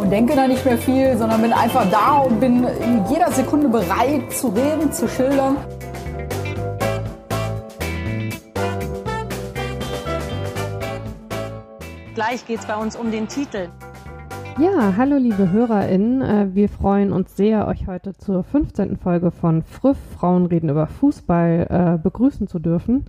und denke da nicht mehr viel, sondern bin einfach da und bin in jeder Sekunde bereit zu reden, zu schildern. Gleich geht es bei uns um den Titel. Ja, hallo liebe HörerInnen. Äh, wir freuen uns sehr, euch heute zur 15. Folge von Früff Frauen reden über Fußball äh, begrüßen zu dürfen.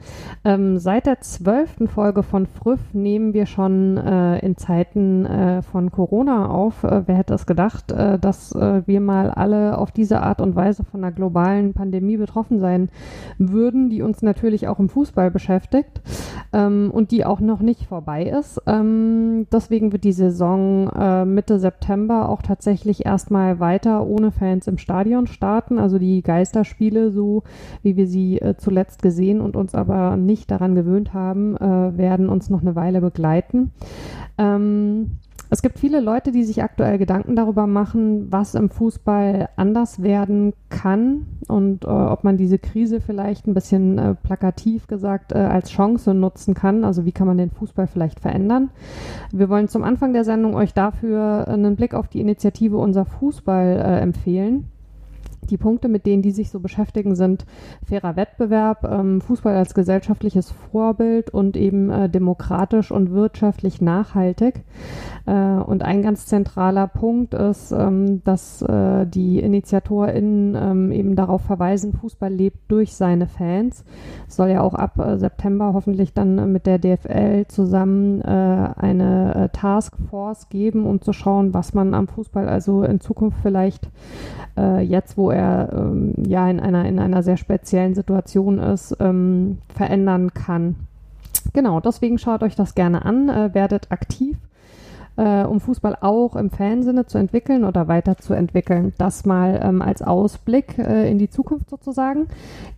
Ähm, seit der 12. Folge von Früff nehmen wir schon äh, in Zeiten von Corona auf. Wer hätte es gedacht, dass wir mal alle auf diese Art und Weise von einer globalen Pandemie betroffen sein würden, die uns natürlich auch im Fußball beschäftigt ähm, und die auch noch nicht vorbei ist. Ähm, deswegen wird die Saison Mitte September auch tatsächlich erstmal weiter ohne Fans im Stadion starten. Also die Geisterspiele, so wie wir sie äh, zuletzt gesehen und uns aber nicht daran gewöhnt haben, äh, werden uns noch eine Weile begleiten. Ähm, es gibt viele Leute, die sich aktuell Gedanken darüber machen, was im Fußball anders werden kann und äh, ob man diese Krise vielleicht ein bisschen äh, plakativ gesagt äh, als Chance nutzen kann. Also wie kann man den Fußball vielleicht verändern? Wir wollen zum Anfang der Sendung euch dafür einen Blick auf die Initiative Unser Fußball äh, empfehlen. Die Punkte, mit denen die sich so beschäftigen, sind fairer Wettbewerb, ähm, Fußball als gesellschaftliches Vorbild und eben äh, demokratisch und wirtschaftlich nachhaltig. Äh, und ein ganz zentraler Punkt ist, ähm, dass äh, die InitiatorInnen ähm, eben darauf verweisen, Fußball lebt durch seine Fans. Es soll ja auch ab äh, September hoffentlich dann mit der DFL zusammen eine Taskforce geben, um zu schauen, was man am Fußball also in Zukunft vielleicht jetzt, wo er ähm, ja in einer, in einer sehr speziellen Situation ist, verändern kann. Genau, deswegen schaut euch das gerne an, werdet aktiv äh, um Fußball auch im Fansinne zu entwickeln oder weiterzuentwickeln. Das mal ähm, als Ausblick äh, in die Zukunft sozusagen.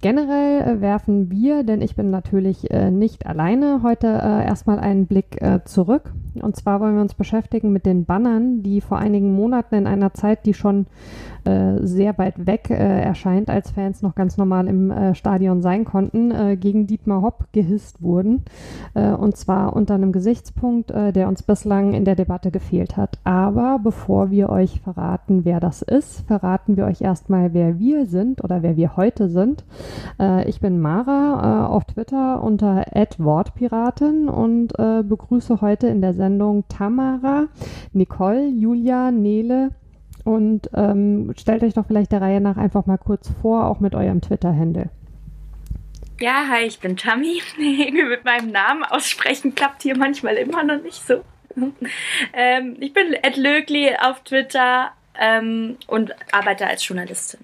Generell äh, werfen wir, denn ich bin natürlich äh, nicht alleine, heute äh, erstmal einen Blick äh, zurück. Und zwar wollen wir uns beschäftigen mit den Bannern, die vor einigen Monaten in einer Zeit, die schon sehr weit weg erscheint, als Fans noch ganz normal im Stadion sein konnten, gegen Dietmar Hopp gehisst wurden. und zwar unter einem Gesichtspunkt, der uns bislang in der Debatte gefehlt hat. Aber bevor wir euch verraten, wer das ist, verraten wir euch erstmal, wer wir sind oder wer wir heute sind. Äh, ich bin Mara äh, auf Twitter unter @wortpiratin und äh, begrüße heute in der Sendung Tamara, Nicole, Julia, Nele und ähm, stellt euch doch vielleicht der Reihe nach einfach mal kurz vor, auch mit eurem Twitter-Handle. Ja, hi, ich bin Tammy. mit meinem Namen aussprechen klappt hier manchmal immer noch nicht so. ähm, ich bin Ed Lögli auf Twitter ähm, und arbeite als Journalistin.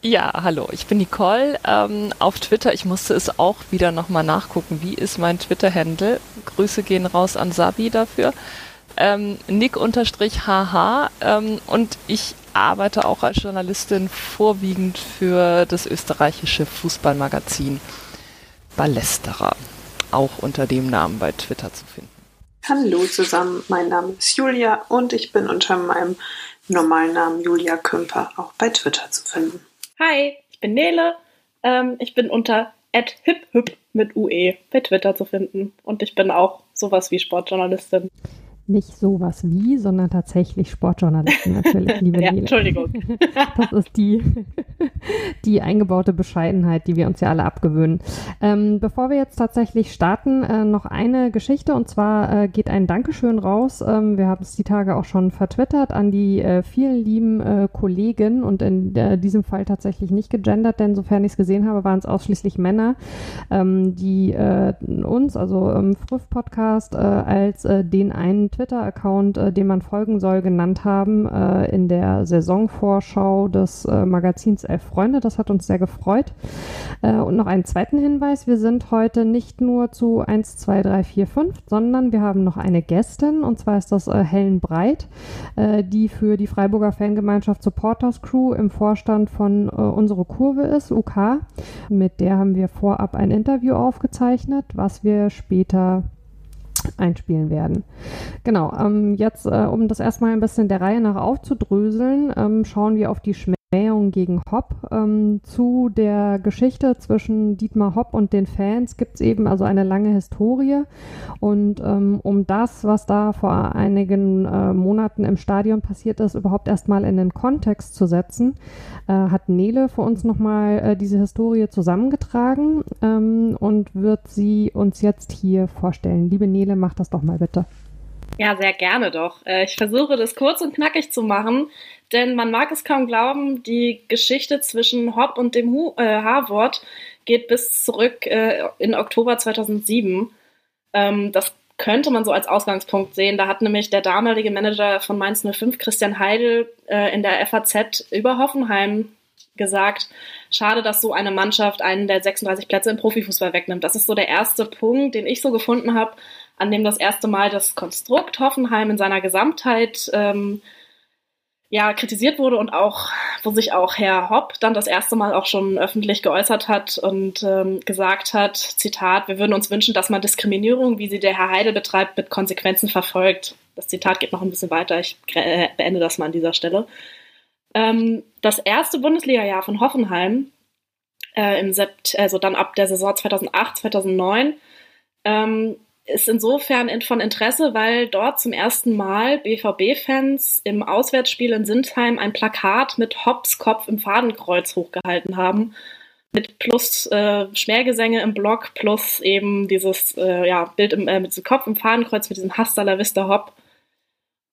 Ja, hallo, ich bin Nicole ähm, auf Twitter. Ich musste es auch wieder nochmal nachgucken. Wie ist mein Twitter-Handle? Grüße gehen raus an Sabi dafür. Ähm, Nick-HH ähm, und ich arbeite auch als Journalistin vorwiegend für das österreichische Fußballmagazin Ballesterer auch unter dem Namen bei Twitter zu finden. Hallo zusammen, mein Name ist Julia und ich bin unter meinem normalen Namen Julia Kümper auch bei Twitter zu finden. Hi, ich bin Nele. Ähm, ich bin unter @hiphip mit UE bei Twitter zu finden und ich bin auch sowas wie Sportjournalistin nicht sowas wie, sondern tatsächlich Sportjournalisten natürlich, liebe ja, Nele. Entschuldigung. Das ist die, die eingebaute Bescheidenheit, die wir uns ja alle abgewöhnen. Ähm, bevor wir jetzt tatsächlich starten, äh, noch eine Geschichte und zwar äh, geht ein Dankeschön raus. Ähm, wir haben es die Tage auch schon vertwittert an die äh, vielen lieben äh, Kollegen und in äh, diesem Fall tatsächlich nicht gegendert, denn sofern ich es gesehen habe, waren es ausschließlich Männer, ähm, die äh, uns, also im Früff-Podcast, als den einen Twitter-Account, äh, dem man folgen soll, genannt haben äh, in der Saisonvorschau des äh, Magazins Elf Freunde. Das hat uns sehr gefreut. Äh, und noch einen zweiten Hinweis. Wir sind heute nicht nur zu 1, 2, 3, 4, 5, sondern wir haben noch eine Gästin und zwar ist das äh, Helen Breit, äh, die für die Freiburger Fangemeinschaft Supporters Crew im Vorstand von Unsere Kurve ist, UK. Mit der haben wir vorab ein Interview aufgezeichnet, was wir später einspielen werden. Genau, ähm, jetzt, äh, um das erstmal ein bisschen der Reihe nach aufzudröseln, ähm, schauen wir auf die Schmerzen Mähung gegen Hopp. Ähm, zu der Geschichte zwischen Dietmar Hopp und den Fans gibt es eben also eine lange Historie. Und ähm, um das, was da vor einigen äh, Monaten im Stadion passiert ist, überhaupt erstmal in den Kontext zu setzen, äh, hat Nele für uns nochmal äh, diese Historie zusammengetragen ähm, und wird sie uns jetzt hier vorstellen. Liebe Nele, mach das doch mal bitte. Ja, sehr gerne doch. Äh, ich versuche das kurz und knackig zu machen, denn man mag es kaum glauben, die Geschichte zwischen Hopp und dem Hu äh, geht bis zurück äh, in Oktober 2007. Ähm, das könnte man so als Ausgangspunkt sehen. Da hat nämlich der damalige Manager von Mainz 05, Christian Heidel, äh, in der FAZ über Hoffenheim gesagt, schade, dass so eine Mannschaft einen der 36 Plätze im Profifußball wegnimmt. Das ist so der erste Punkt, den ich so gefunden habe, an dem das erste Mal das Konstrukt Hoffenheim in seiner Gesamtheit ähm, ja, kritisiert wurde und auch, wo sich auch Herr Hopp dann das erste Mal auch schon öffentlich geäußert hat und ähm, gesagt hat, Zitat, wir würden uns wünschen, dass man Diskriminierung, wie sie der Herr Heidel betreibt, mit Konsequenzen verfolgt. Das Zitat geht noch ein bisschen weiter, ich äh, beende das mal an dieser Stelle. Ähm, das erste Bundesliga-Jahr von Hoffenheim, äh, im Sept also dann ab der Saison 2008, 2009, ähm, ist insofern von Interesse, weil dort zum ersten Mal BVB-Fans im Auswärtsspiel in Sindheim ein Plakat mit Hopps Kopf im Fadenkreuz hochgehalten haben. Mit plus äh, Schmergesänge im Block, plus eben dieses äh, ja, Bild im, äh, mit diesem Kopf im Fadenkreuz, mit diesem Hasta la Vista.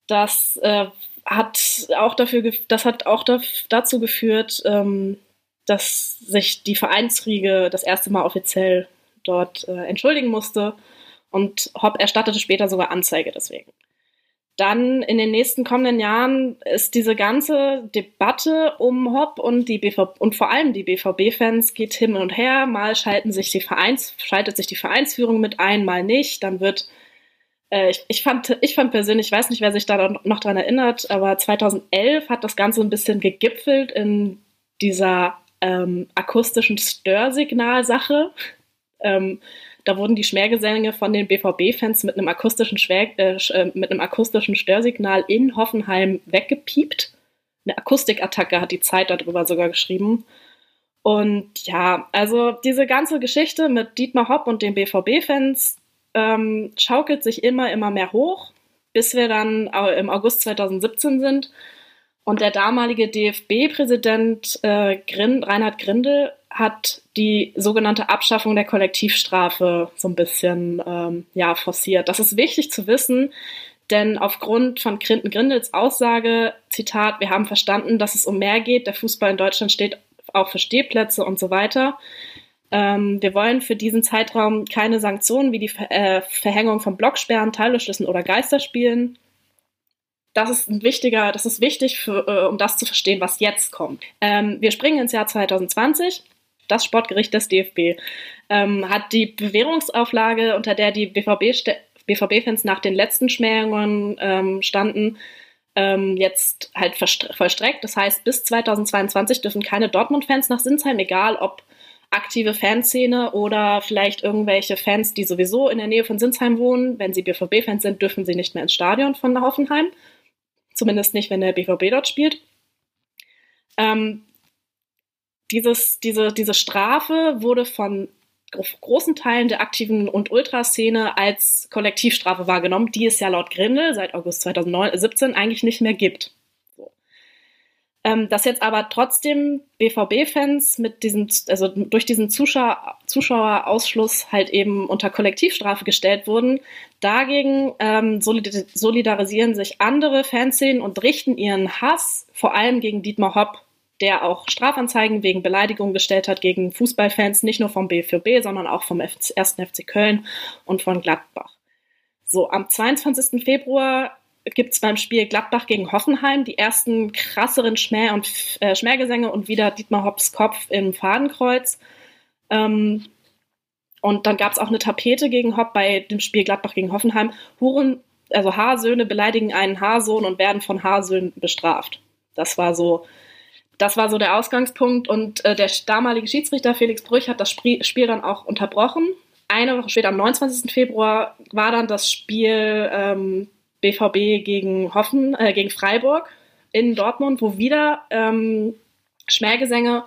Das äh, hat auch dafür, das hat auch dazu geführt, ähm, dass sich die Vereinsriege das erste Mal offiziell dort äh, entschuldigen musste und Hopp erstattete später sogar Anzeige deswegen. Dann in den nächsten kommenden Jahren ist diese ganze Debatte um Hopp und die BVB und vor allem die BVB-Fans geht hin und her. Mal schalten sich die Vereins, schaltet sich die Vereinsführung mit ein, mal nicht. Dann wird äh, ich, ich, fand, ich fand persönlich, ich weiß nicht, wer sich da noch dran erinnert, aber 2011 hat das Ganze ein bisschen gegipfelt in dieser ähm, akustischen Störsignalsache. Ähm, da wurden die Schmähgesänge von den BVB-Fans mit einem akustischen äh, äh, mit einem akustischen Störsignal in Hoffenheim weggepiept. Eine Akustikattacke hat die Zeit darüber sogar geschrieben. Und ja, also diese ganze Geschichte mit Dietmar Hopp und den BVB-Fans ähm, schaukelt sich immer, immer mehr hoch, bis wir dann im August 2017 sind und der damalige DFB-Präsident äh, Grin, Reinhard Grindel hat die sogenannte Abschaffung der Kollektivstrafe so ein bisschen ähm, ja, forciert. Das ist wichtig zu wissen, denn aufgrund von Grindels Aussage, Zitat, wir haben verstanden, dass es um mehr geht, der Fußball in Deutschland steht auch für Stehplätze und so weiter. Ähm, wir wollen für diesen Zeitraum keine Sanktionen wie die Ver äh, Verhängung von Blocksperren, Teilbeschlüssen oder Geisterspielen. Das ist ein wichtiger, das ist wichtig, für, äh, um das zu verstehen, was jetzt kommt. Ähm, wir springen ins Jahr 2020 das Sportgericht des DFB ähm, hat die Bewährungsauflage, unter der die BVB-Fans BVB nach den letzten Schmähungen ähm, standen, ähm, jetzt halt vollstreckt. Das heißt, bis 2022 dürfen keine Dortmund-Fans nach Sinsheim, egal ob aktive Fanszene oder vielleicht irgendwelche Fans, die sowieso in der Nähe von Sinsheim wohnen. Wenn sie BVB-Fans sind, dürfen sie nicht mehr ins Stadion von Hoffenheim. Zumindest nicht, wenn der BVB dort spielt. Ähm, dieses, diese, diese Strafe wurde von großen Teilen der aktiven und Ultraszene als Kollektivstrafe wahrgenommen, die es ja laut Grindel seit August 2017 eigentlich nicht mehr gibt. So. Ähm, dass jetzt aber trotzdem BVB-Fans mit diesem, also durch diesen Zuschauer, Zuschauerausschluss halt eben unter Kollektivstrafe gestellt wurden, dagegen ähm, solidarisieren sich andere Fanszenen und richten ihren Hass vor allem gegen Dietmar Hopp der auch Strafanzeigen wegen Beleidigung gestellt hat gegen Fußballfans, nicht nur vom BVB, sondern auch vom 1. FC Köln und von Gladbach. So, am 22. Februar gibt es beim Spiel Gladbach gegen Hoffenheim die ersten krasseren Schmäh und, äh, Schmähgesänge und wieder Dietmar Hopps Kopf im Fadenkreuz. Ähm, und dann gab es auch eine Tapete gegen Hopp bei dem Spiel Gladbach gegen Hoffenheim. Huren, also Haarsöhne beleidigen einen Haarsohn und werden von Haarsöhnen bestraft. Das war so, das war so der Ausgangspunkt. Und äh, der damalige Schiedsrichter Felix Brüch hat das Spiel, Spiel dann auch unterbrochen. Eine Woche später, am 29. Februar, war dann das Spiel ähm, BVB gegen Hoffen, äh, gegen Freiburg in Dortmund, wo wieder ähm, Schmähgesänge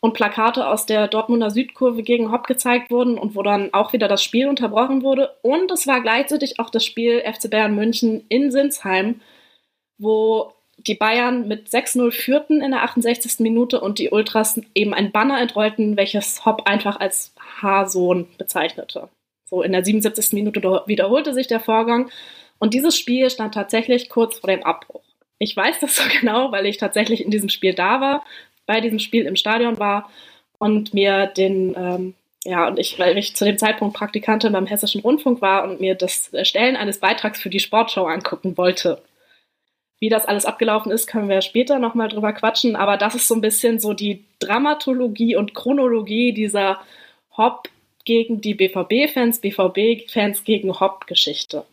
und Plakate aus der Dortmunder Südkurve gegen Hopp gezeigt wurden und wo dann auch wieder das Spiel unterbrochen wurde. Und es war gleichzeitig auch das Spiel FC Bayern München in Sinsheim, wo die Bayern mit 6-0 führten in der 68. Minute und die Ultras eben ein Banner entrollten, welches Hopp einfach als Haarsohn bezeichnete. So in der 77. Minute wiederholte sich der Vorgang und dieses Spiel stand tatsächlich kurz vor dem Abbruch. Ich weiß das so genau, weil ich tatsächlich in diesem Spiel da war, bei diesem Spiel im Stadion war und mir den, ähm, ja, und ich, weil ich zu dem Zeitpunkt Praktikantin beim Hessischen Rundfunk war und mir das Stellen eines Beitrags für die Sportshow angucken wollte. Wie das alles abgelaufen ist, können wir später nochmal drüber quatschen, aber das ist so ein bisschen so die Dramatologie und Chronologie dieser Hop gegen die BVB-Fans, BVB-Fans gegen Hop-Geschichte.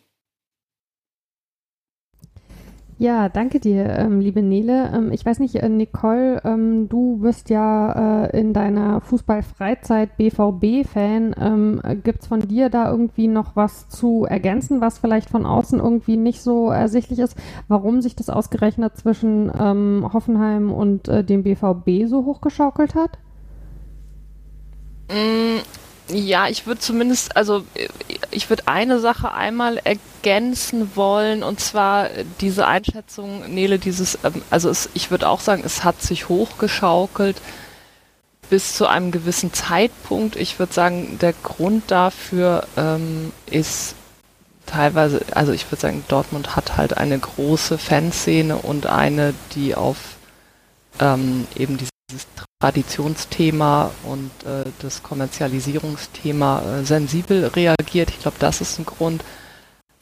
Ja, danke dir, ähm, liebe Nele. Ähm, ich weiß nicht, äh, Nicole, ähm, du bist ja äh, in deiner Fußballfreizeit BVB-Fan. Ähm, Gibt es von dir da irgendwie noch was zu ergänzen, was vielleicht von außen irgendwie nicht so ersichtlich ist, warum sich das ausgerechnet zwischen ähm, Hoffenheim und äh, dem BVB so hochgeschaukelt hat? Mm, ja, ich würde zumindest, also ich würde eine Sache einmal ergänzen wollen und zwar diese Einschätzung, Nele, dieses, ähm, also es, ich würde auch sagen, es hat sich hochgeschaukelt bis zu einem gewissen Zeitpunkt. Ich würde sagen, der Grund dafür ähm, ist teilweise, also ich würde sagen, Dortmund hat halt eine große Fanszene und eine, die auf ähm, eben diese dieses Traditionsthema und äh, das Kommerzialisierungsthema äh, sensibel reagiert. Ich glaube, das ist ein Grund.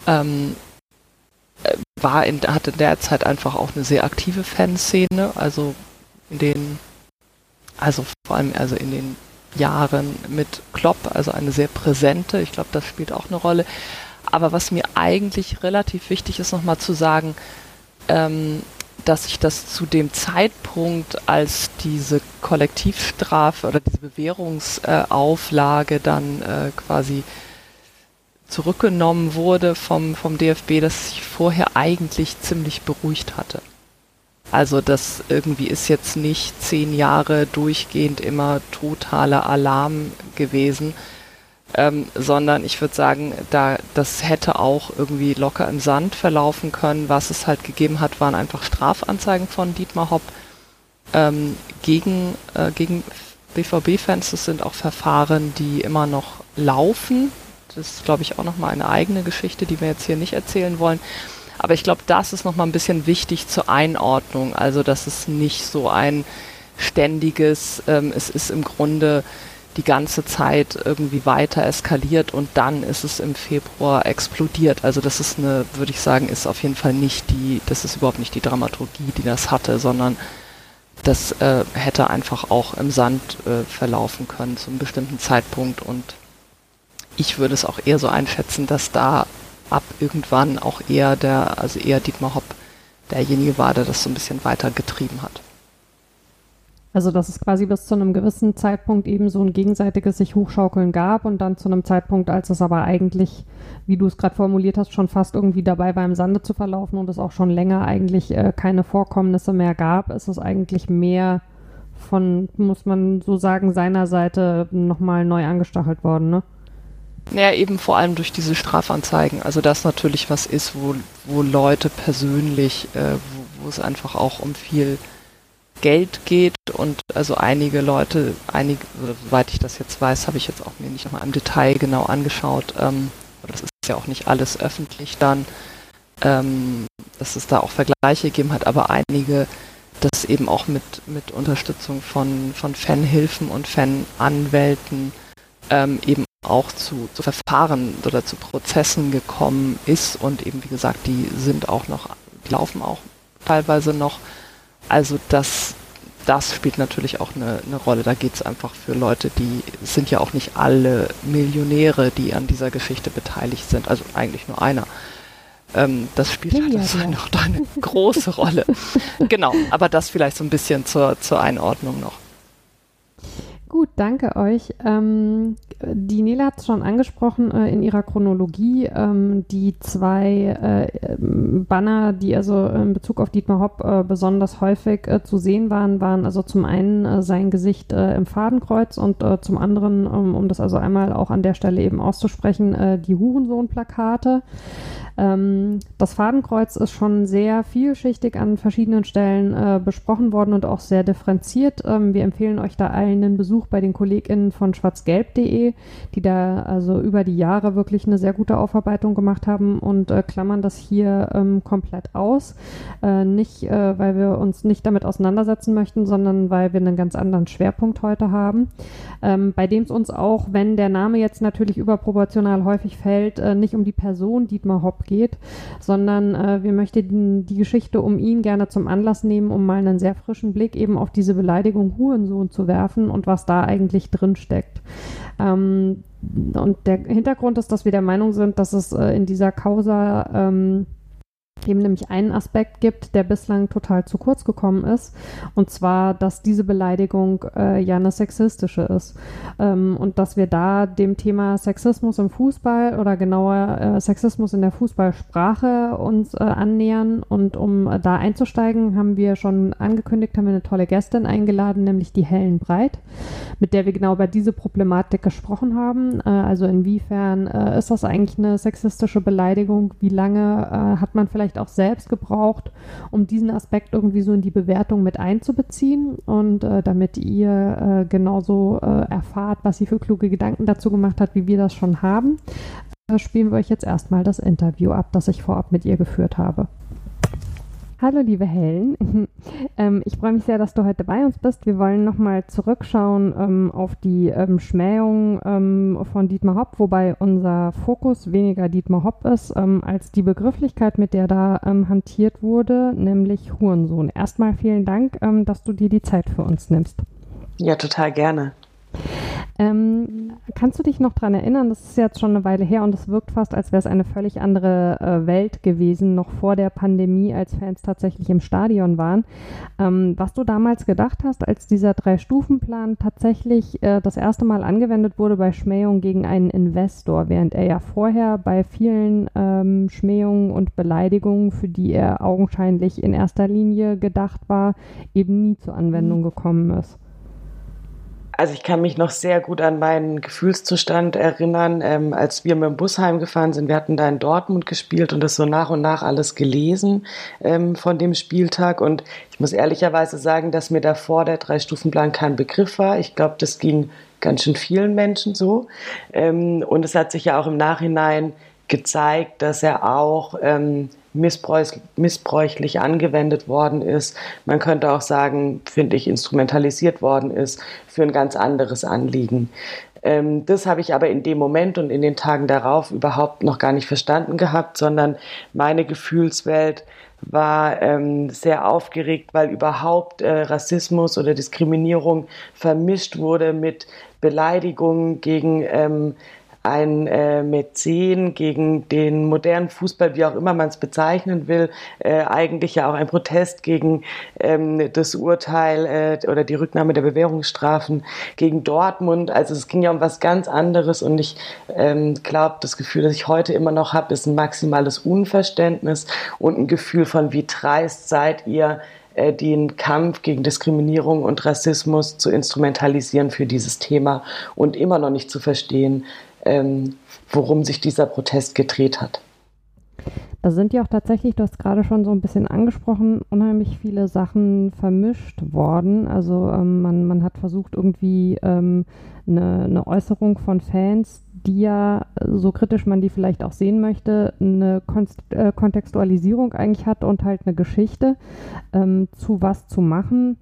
Ähm, äh, war in, hatte derzeit einfach auch eine sehr aktive Fanszene, also in den, also vor allem also in den Jahren mit Klopp, also eine sehr präsente, ich glaube, das spielt auch eine Rolle. Aber was mir eigentlich relativ wichtig ist, nochmal zu sagen, ähm, dass sich das zu dem Zeitpunkt, als diese Kollektivstrafe oder diese Bewährungsauflage äh, dann äh, quasi zurückgenommen wurde vom, vom DFB, dass sich vorher eigentlich ziemlich beruhigt hatte. Also das irgendwie ist jetzt nicht zehn Jahre durchgehend immer totaler Alarm gewesen, ähm, sondern ich würde sagen, da das hätte auch irgendwie locker im Sand verlaufen können. Was es halt gegeben hat, waren einfach Strafanzeigen von Dietmar Hopp ähm, gegen, äh, gegen BVB-Fans. Das sind auch Verfahren, die immer noch laufen. Das ist, glaube ich, auch nochmal eine eigene Geschichte, die wir jetzt hier nicht erzählen wollen. Aber ich glaube, das ist nochmal ein bisschen wichtig zur Einordnung. Also, dass es nicht so ein ständiges, ähm, es ist im Grunde die ganze Zeit irgendwie weiter eskaliert und dann ist es im Februar explodiert. Also das ist eine, würde ich sagen, ist auf jeden Fall nicht die, das ist überhaupt nicht die Dramaturgie, die das hatte, sondern das äh, hätte einfach auch im Sand äh, verlaufen können zu einem bestimmten Zeitpunkt und ich würde es auch eher so einschätzen, dass da ab irgendwann auch eher der, also eher Dietmar Hopp derjenige war, der das so ein bisschen weiter getrieben hat. Also dass es quasi bis zu einem gewissen Zeitpunkt eben so ein gegenseitiges sich hochschaukeln gab und dann zu einem Zeitpunkt, als es aber eigentlich, wie du es gerade formuliert hast, schon fast irgendwie dabei war, im Sande zu verlaufen und es auch schon länger eigentlich äh, keine Vorkommnisse mehr gab, ist es eigentlich mehr von, muss man so sagen, seiner Seite nochmal neu angestachelt worden, ne? Ja, eben vor allem durch diese Strafanzeigen. Also das natürlich was ist, wo, wo Leute persönlich, äh, wo, wo es einfach auch um viel Geld geht und also einige Leute, einige, soweit ich das jetzt weiß, habe ich jetzt auch mir nicht nochmal im Detail genau angeschaut, ähm, das ist ja auch nicht alles öffentlich dann, ähm, dass es da auch Vergleiche gegeben hat, aber einige das eben auch mit, mit Unterstützung von, von Fanhilfen und Fananwälten ähm, eben auch zu, zu Verfahren oder zu Prozessen gekommen ist und eben wie gesagt, die sind auch noch, die laufen auch teilweise noch. Also das, das spielt natürlich auch eine, eine Rolle. Da geht es einfach für Leute, die sind ja auch nicht alle Millionäre, die an dieser Geschichte beteiligt sind, also eigentlich nur einer. Ähm, das spielt ja, halt also ja. noch eine große Rolle. genau, aber das vielleicht so ein bisschen zur, zur Einordnung noch. Gut, danke euch. Ähm, die Nele hat es schon angesprochen äh, in ihrer Chronologie. Ähm, die zwei äh, Banner, die also in Bezug auf Dietmar Hopp äh, besonders häufig äh, zu sehen waren, waren also zum einen äh, sein Gesicht äh, im Fadenkreuz und zum anderen, ähm, um das also einmal auch an der Stelle eben auszusprechen, die Hurensohn-Plakate. Ähm, das Fadenkreuz ist schon sehr vielschichtig an verschiedenen Stellen äh, besprochen worden und auch sehr differenziert. Ähm, wir empfehlen euch da allen einen Besuch bei den KollegInnen von schwarzgelb.de, die da also über die Jahre wirklich eine sehr gute Aufarbeitung gemacht haben und äh, klammern das hier ähm, komplett aus. Äh, nicht, äh, weil wir uns nicht damit auseinandersetzen möchten, sondern weil wir einen ganz anderen Schwerpunkt heute haben, ähm, bei dem es uns auch, wenn der Name jetzt natürlich überproportional häufig fällt, äh, nicht um die Person Dietmar Hopp geht, sondern äh, wir möchten die Geschichte um ihn gerne zum Anlass nehmen, um mal einen sehr frischen Blick eben auf diese Beleidigung Hurensohn zu werfen und was da eigentlich drin steckt. Ähm, und der Hintergrund ist, dass wir der Meinung sind, dass es äh, in dieser Causa ähm, eben nämlich einen Aspekt gibt, der bislang total zu kurz gekommen ist, und zwar, dass diese Beleidigung äh, ja eine sexistische ist ähm, und dass wir da dem Thema Sexismus im Fußball oder genauer äh, Sexismus in der Fußballsprache uns äh, annähern und um äh, da einzusteigen, haben wir schon angekündigt, haben wir eine tolle Gästin eingeladen, nämlich die Helen Breit, mit der wir genau über diese Problematik gesprochen haben. Äh, also inwiefern äh, ist das eigentlich eine sexistische Beleidigung? Wie lange hat man vielleicht vielleicht auch selbst gebraucht, um diesen Aspekt irgendwie so in die Bewertung mit einzubeziehen und äh, damit ihr äh, genauso äh, erfahrt, was sie für kluge Gedanken dazu gemacht hat, wie wir das schon haben, äh, spielen wir euch jetzt erstmal das Interview ab, das ich vorab mit ihr geführt habe. Hallo, liebe Helen. ähm, ich freue mich sehr, dass du heute bei uns bist. Wir wollen nochmal zurückschauen ähm, auf die ähm, Schmähung ähm, von Dietmar Hopp, wobei unser Fokus weniger Dietmar Hopp ist, ähm, als die Begrifflichkeit, mit der da ähm, hantiert wurde, nämlich Hurensohn. Erstmal vielen Dank, dass du dir die Zeit für uns nimmst. Ja, total gerne. Ähm, kannst du dich noch daran erinnern, das ist jetzt schon eine Weile her und es wirkt fast, als wäre es eine völlig andere äh, Welt gewesen, noch vor der Pandemie, als Fans tatsächlich im Stadion waren. Ähm, was du damals gedacht hast, als dieser Drei-Stufen-Plan tatsächlich äh, das erste Mal angewendet wurde bei Schmähungen gegen einen Investor, während er ja vorher bei vielen ähm, Schmähungen und Beleidigungen, für die er augenscheinlich in erster Linie gedacht war, eben nie zur Anwendung mhm. gekommen ist. Also ich kann mich noch sehr gut an meinen Gefühlszustand erinnern, ähm, als wir mit dem Bus heimgefahren sind. Wir hatten da in Dortmund gespielt und das so nach und nach alles gelesen ähm, von dem Spieltag. Und ich muss ehrlicherweise sagen, dass mir davor der Drei-Stufen-Plan kein Begriff war. Ich glaube, das ging ganz schön vielen Menschen so. Ähm, und es hat sich ja auch im Nachhinein gezeigt, dass er auch ähm, missbräuchlich angewendet worden ist. Man könnte auch sagen, finde ich, instrumentalisiert worden ist für ein ganz anderes Anliegen. Ähm, das habe ich aber in dem Moment und in den Tagen darauf überhaupt noch gar nicht verstanden gehabt, sondern meine Gefühlswelt war ähm, sehr aufgeregt, weil überhaupt äh, Rassismus oder Diskriminierung vermischt wurde mit Beleidigungen gegen ähm, ein äh, Mäzen gegen den modernen Fußball, wie auch immer man es bezeichnen will, äh, eigentlich ja auch ein Protest gegen ähm, das Urteil äh, oder die Rücknahme der Bewährungsstrafen gegen Dortmund. Also es ging ja um was ganz anderes und ich ähm, glaube, das Gefühl, das ich heute immer noch habe, ist ein maximales Unverständnis und ein Gefühl von, wie dreist seid ihr, äh, den Kampf gegen Diskriminierung und Rassismus zu instrumentalisieren für dieses Thema und immer noch nicht zu verstehen, ähm, worum sich dieser Protest gedreht hat. Da sind ja auch tatsächlich, du hast gerade schon so ein bisschen angesprochen, unheimlich viele Sachen vermischt worden. Also ähm, man, man hat versucht, irgendwie ähm, eine, eine Äußerung von Fans, die ja, so kritisch man die vielleicht auch sehen möchte, eine Konst äh, Kontextualisierung eigentlich hat und halt eine Geschichte ähm, zu was zu machen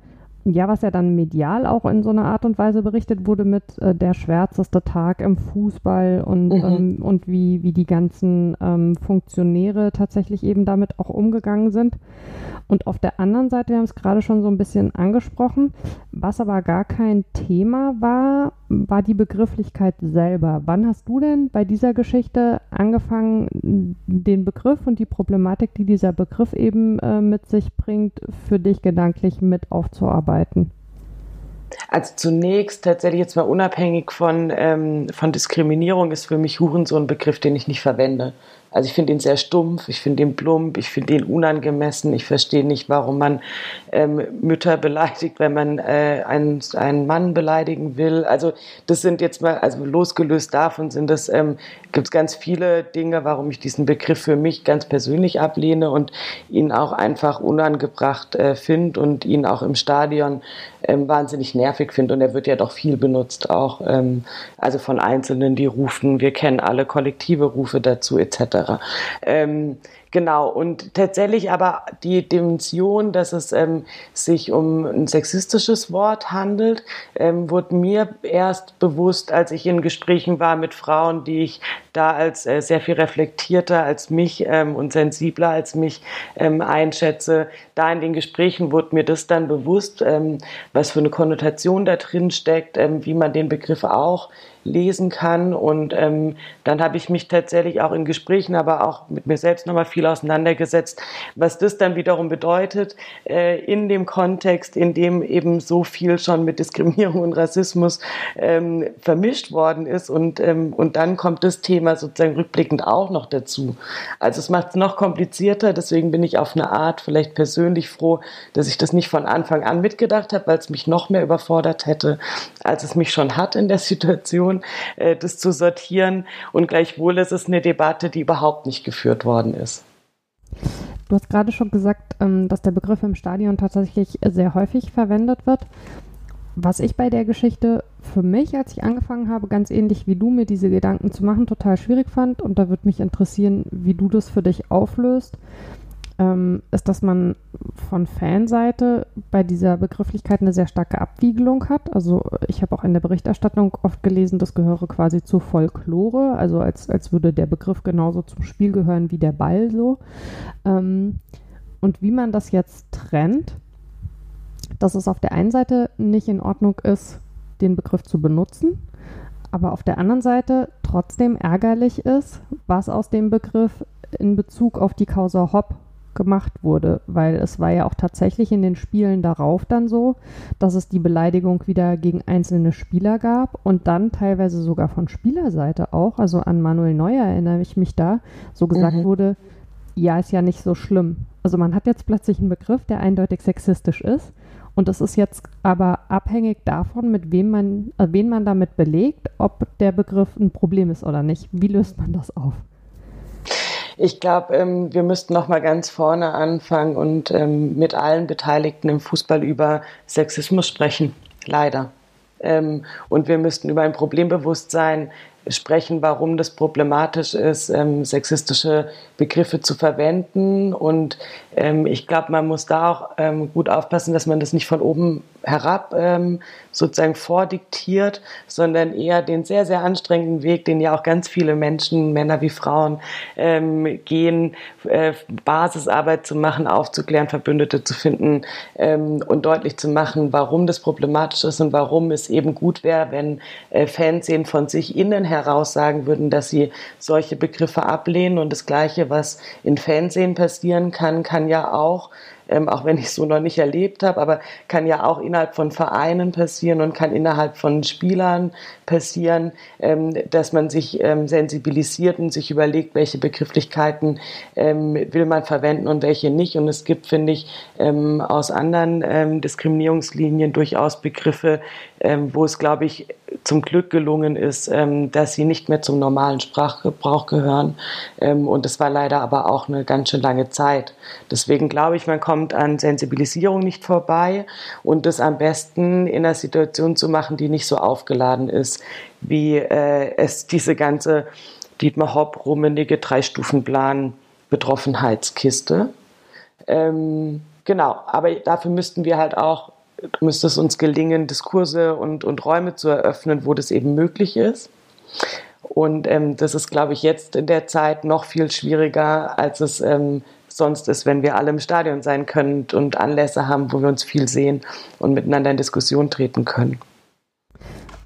ja, was ja dann medial auch in so einer Art und Weise berichtet wurde mit äh, der schwärzeste Tag im Fußball und, mhm. ähm, und wie, wie die ganzen ähm, Funktionäre tatsächlich eben damit auch umgegangen sind. Und auf der anderen Seite, wir haben es gerade schon so ein bisschen angesprochen, was aber gar kein Thema war, war die Begrifflichkeit selber. Wann hast du denn bei dieser Geschichte angefangen, den Begriff und die Problematik, die dieser Begriff eben äh, mit sich bringt, für dich gedanklich mit aufzuarbeiten? Also zunächst tatsächlich jetzt mal unabhängig von, ähm, von Diskriminierung ist für mich Hurensohn ein Begriff, den ich nicht verwende. Also ich finde ihn sehr stumpf, ich finde ihn plump, ich finde ihn unangemessen. Ich verstehe nicht, warum man ähm, Mütter beleidigt, wenn man äh, einen, einen Mann beleidigen will. Also das sind jetzt mal, also losgelöst davon sind das, ähm, gibt es ganz viele Dinge, warum ich diesen Begriff für mich ganz persönlich ablehne und ihn auch einfach unangebracht äh, finde und ihn auch im Stadion ähm, wahnsinnig nervig finde. Und er wird ja doch viel benutzt, auch ähm, also von Einzelnen, die rufen, wir kennen alle kollektive Rufe dazu etc. Ähm, Genau, und tatsächlich aber die Dimension, dass es ähm, sich um ein sexistisches Wort handelt, ähm, wurde mir erst bewusst, als ich in Gesprächen war mit Frauen, die ich da als äh, sehr viel reflektierter als mich ähm, und sensibler als mich ähm, einschätze. Da in den Gesprächen wurde mir das dann bewusst, ähm, was für eine Konnotation da drin steckt, ähm, wie man den Begriff auch lesen kann. Und ähm, dann habe ich mich tatsächlich auch in Gesprächen, aber auch mit mir selbst nochmal viel auseinandergesetzt, was das dann wiederum bedeutet äh, in dem Kontext, in dem eben so viel schon mit Diskriminierung und Rassismus ähm, vermischt worden ist. Und, ähm, und dann kommt das Thema sozusagen rückblickend auch noch dazu. Also es macht es noch komplizierter. Deswegen bin ich auf eine Art vielleicht persönlich froh, dass ich das nicht von Anfang an mitgedacht habe, weil es mich noch mehr überfordert hätte, als es mich schon hat in der Situation äh, das zu sortieren. Und gleichwohl ist es eine Debatte, die überhaupt nicht geführt worden ist. Du hast gerade schon gesagt, ähm, dass der Begriff im Stadion tatsächlich sehr häufig verwendet wird. Was ich bei der Geschichte für mich, als ich angefangen habe, ganz ähnlich wie du, mir diese Gedanken zu machen, total schwierig fand. Und da würde mich interessieren, wie du das für dich auflöst ähm, ist, dass man von Fanseite bei dieser Begrifflichkeit eine sehr starke Abwiegelung hat. Also ich habe auch in der Berichterstattung oft gelesen, das gehöre quasi zur Folklore, also als, als würde der Begriff genauso zum Spiel gehören wie der Ball so. Ähm, und wie man das jetzt trennt, dass es auf der einen Seite nicht in Ordnung ist, den Begriff zu benutzen, aber auf der anderen Seite trotzdem ärgerlich ist, was aus dem Begriff in Bezug auf die Causa Hopp gemacht wurde, weil es war ja auch tatsächlich in den Spielen darauf dann so, dass es die Beleidigung wieder gegen einzelne Spieler gab und dann teilweise sogar von Spielerseite auch, also an Manuel Neuer erinnere ich mich da, so gesagt mhm. wurde, ja, ist ja nicht so schlimm. Also man hat jetzt plötzlich einen Begriff, der eindeutig sexistisch ist und es ist jetzt aber abhängig davon, mit wem man, äh, wen man damit belegt, ob der Begriff ein Problem ist oder nicht. Wie löst man das auf? Ich glaube, ähm, wir müssten noch mal ganz vorne anfangen und ähm, mit allen Beteiligten im Fußball über Sexismus sprechen. Leider. Ähm, und wir müssten über ein Problembewusstsein sprechen, warum das problematisch ist, ähm, sexistische Begriffe zu verwenden. Und ähm, ich glaube, man muss da auch ähm, gut aufpassen, dass man das nicht von oben herab ähm, sozusagen vordiktiert, sondern eher den sehr, sehr anstrengenden Weg, den ja auch ganz viele Menschen, Männer wie Frauen, ähm, gehen, äh, Basisarbeit zu machen, aufzuklären, Verbündete zu finden ähm, und deutlich zu machen, warum das problematisch ist und warum es eben gut wäre, wenn äh, Fernsehen von sich innen heraus sagen würden, dass sie solche Begriffe ablehnen. Und das Gleiche, was in Fernsehen passieren kann, kann ja auch ähm, auch wenn ich so noch nicht erlebt habe, aber kann ja auch innerhalb von Vereinen passieren und kann innerhalb von Spielern passieren, ähm, dass man sich ähm, sensibilisiert und sich überlegt, welche Begrifflichkeiten ähm, will man verwenden und welche nicht. Und es gibt, finde ich, ähm, aus anderen ähm, Diskriminierungslinien durchaus Begriffe, wo es, glaube ich, zum Glück gelungen ist, dass sie nicht mehr zum normalen Sprachgebrauch gehören. und es war leider aber auch eine ganz schön lange Zeit. Deswegen glaube ich, man kommt kommt an Sensibilisierung nicht vorbei und das am besten in einer Situation zu machen, die nicht so aufgeladen ist, wie äh, es diese ganze Dietmar Hopp rummenige Drei-Stufen-Plan Betroffenheitskiste. Ähm, genau, aber dafür müssten wir halt auch müsste es uns gelingen, Diskurse und, und Räume zu eröffnen, wo das eben möglich ist. Und ähm, das ist, glaube ich, jetzt in der Zeit noch viel schwieriger, als es ähm, sonst ist, wenn wir alle im Stadion sein können und Anlässe haben, wo wir uns viel sehen und miteinander in Diskussion treten können.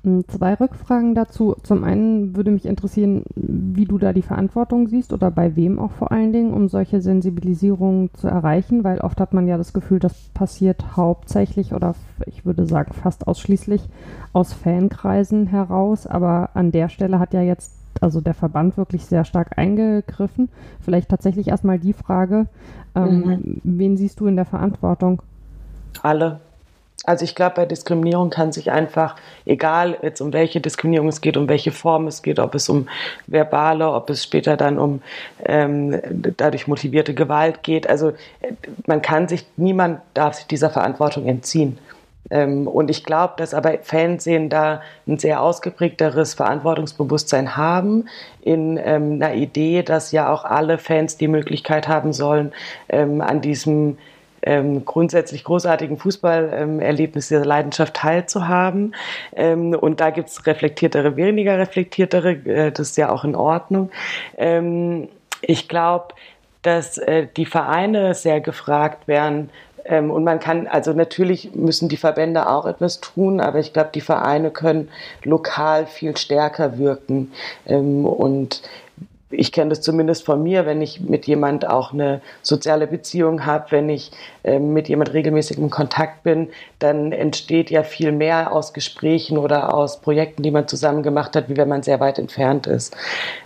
Hm, zwei Rückfragen dazu. Zum einen würde mich interessieren, wie du da die Verantwortung siehst oder bei wem auch vor allen Dingen, um solche Sensibilisierungen zu erreichen, weil oft hat man ja das Gefühl, das passiert hauptsächlich oder ich würde sagen fast ausschließlich aus Fankreisen heraus. Aber an der Stelle hat ja jetzt also der Verband wirklich sehr stark eingegriffen. Vielleicht tatsächlich erstmal die Frage, ähm, mhm. wen siehst du in der Verantwortung? Alle. Also ich glaube, bei Diskriminierung kann sich einfach, egal jetzt um welche Diskriminierung es geht, um welche Form es geht, ob es um verbale, ob es später dann um ähm, dadurch motivierte Gewalt geht, also man kann sich, niemand darf sich dieser Verantwortung entziehen. Ähm, und ich glaube, dass aber Fernsehen da ein sehr ausgeprägteres Verantwortungsbewusstsein haben in ähm, einer Idee, dass ja auch alle Fans die Möglichkeit haben sollen, ähm, an diesem ähm, grundsätzlich großartigen Fußballerlebnis dieser Leidenschaft teilzuhaben. Ähm, und da gibt es reflektiertere, weniger reflektiertere, äh, das ist ja auch in Ordnung. Ähm, ich glaube, dass äh, die Vereine sehr gefragt werden, und man kann, also natürlich müssen die Verbände auch etwas tun, aber ich glaube, die Vereine können lokal viel stärker wirken. Ähm, und ich kenne das zumindest von mir, wenn ich mit jemand auch eine soziale Beziehung habe, wenn ich äh, mit jemand regelmäßig in Kontakt bin, dann entsteht ja viel mehr aus Gesprächen oder aus Projekten, die man zusammen gemacht hat, wie wenn man sehr weit entfernt ist.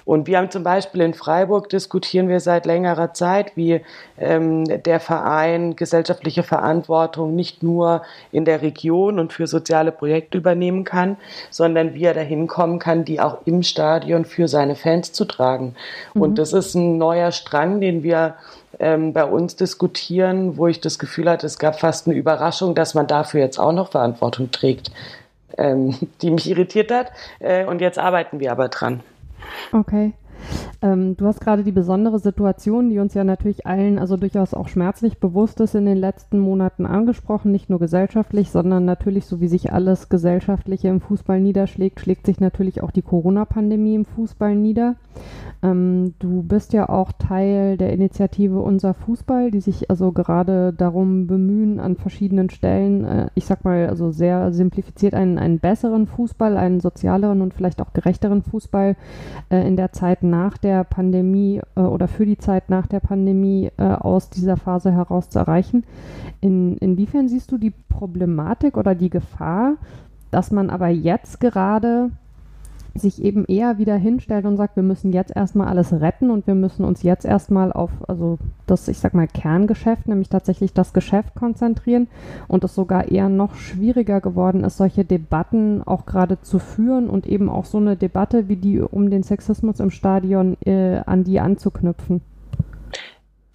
Und wir haben zum Beispiel in Freiburg diskutieren wir seit längerer Zeit, wie ähm, der Verein gesellschaftliche Verantwortung nicht nur in der Region und für soziale Projekte übernehmen kann, sondern wie er dahin kommen kann, die auch im Stadion für seine Fans zu tragen. Mhm. Und das ist ein neuer Strang, den wir ähm, bei uns diskutieren, wo ich das Gefühl hatte, es gab fast eine Überraschung, dass man dafür jetzt auch noch Verantwortung trägt, ähm, die mich irritiert hat. Äh, und jetzt arbeiten wir aber dran. Okay. Ähm, du hast gerade die besondere Situation, die uns ja natürlich allen also durchaus auch schmerzlich bewusst ist, in den letzten Monaten angesprochen, nicht nur gesellschaftlich, sondern natürlich, so wie sich alles Gesellschaftliche im Fußball niederschlägt, schlägt sich natürlich auch die Corona-Pandemie im Fußball nieder. Ähm, du bist ja auch Teil der Initiative Unser Fußball, die sich also gerade darum bemühen, an verschiedenen Stellen, äh, ich sag mal, also sehr simplifiziert, einen, einen besseren Fußball, einen sozialeren und vielleicht auch gerechteren Fußball äh, in der Zeit nach der Pandemie äh, oder für die Zeit nach der Pandemie äh, aus dieser Phase heraus zu erreichen. In, inwiefern siehst du die Problematik oder die Gefahr, dass man aber jetzt gerade sich eben eher wieder hinstellt und sagt, wir müssen jetzt erstmal alles retten und wir müssen uns jetzt erstmal auf, also das, ich sag mal, Kerngeschäft, nämlich tatsächlich das Geschäft konzentrieren und es sogar eher noch schwieriger geworden ist, solche Debatten auch gerade zu führen und eben auch so eine Debatte wie die um den Sexismus im Stadion äh, an die anzuknüpfen.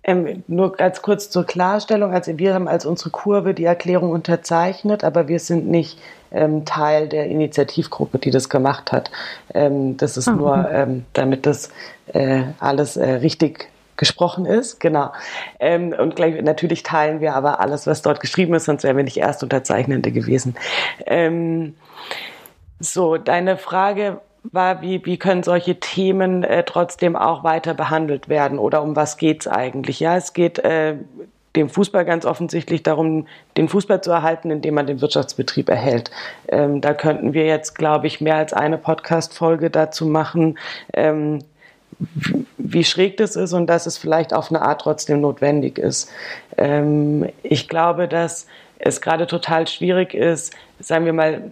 Ähm, nur ganz kurz zur Klarstellung. Also wir haben als unsere Kurve die Erklärung unterzeichnet, aber wir sind nicht ähm, Teil der Initiativgruppe, die das gemacht hat. Ähm, das ist ah, nur, ähm, damit das äh, alles äh, richtig gesprochen ist, genau. Ähm, und gleich, natürlich teilen wir aber alles, was dort geschrieben ist, sonst wären wir nicht Erstunterzeichnende gewesen. Ähm, so, deine Frage war, wie, wie können solche Themen äh, trotzdem auch weiter behandelt werden oder um was geht's eigentlich? Ja, es geht äh, dem Fußball ganz offensichtlich darum, den Fußball zu erhalten, indem man den Wirtschaftsbetrieb erhält. Ähm, da könnten wir jetzt, glaube ich, mehr als eine Podcast-Folge dazu machen, ähm, wie schräg das ist und dass es vielleicht auf eine Art trotzdem notwendig ist. Ähm, ich glaube, dass es gerade total schwierig ist, sagen wir mal,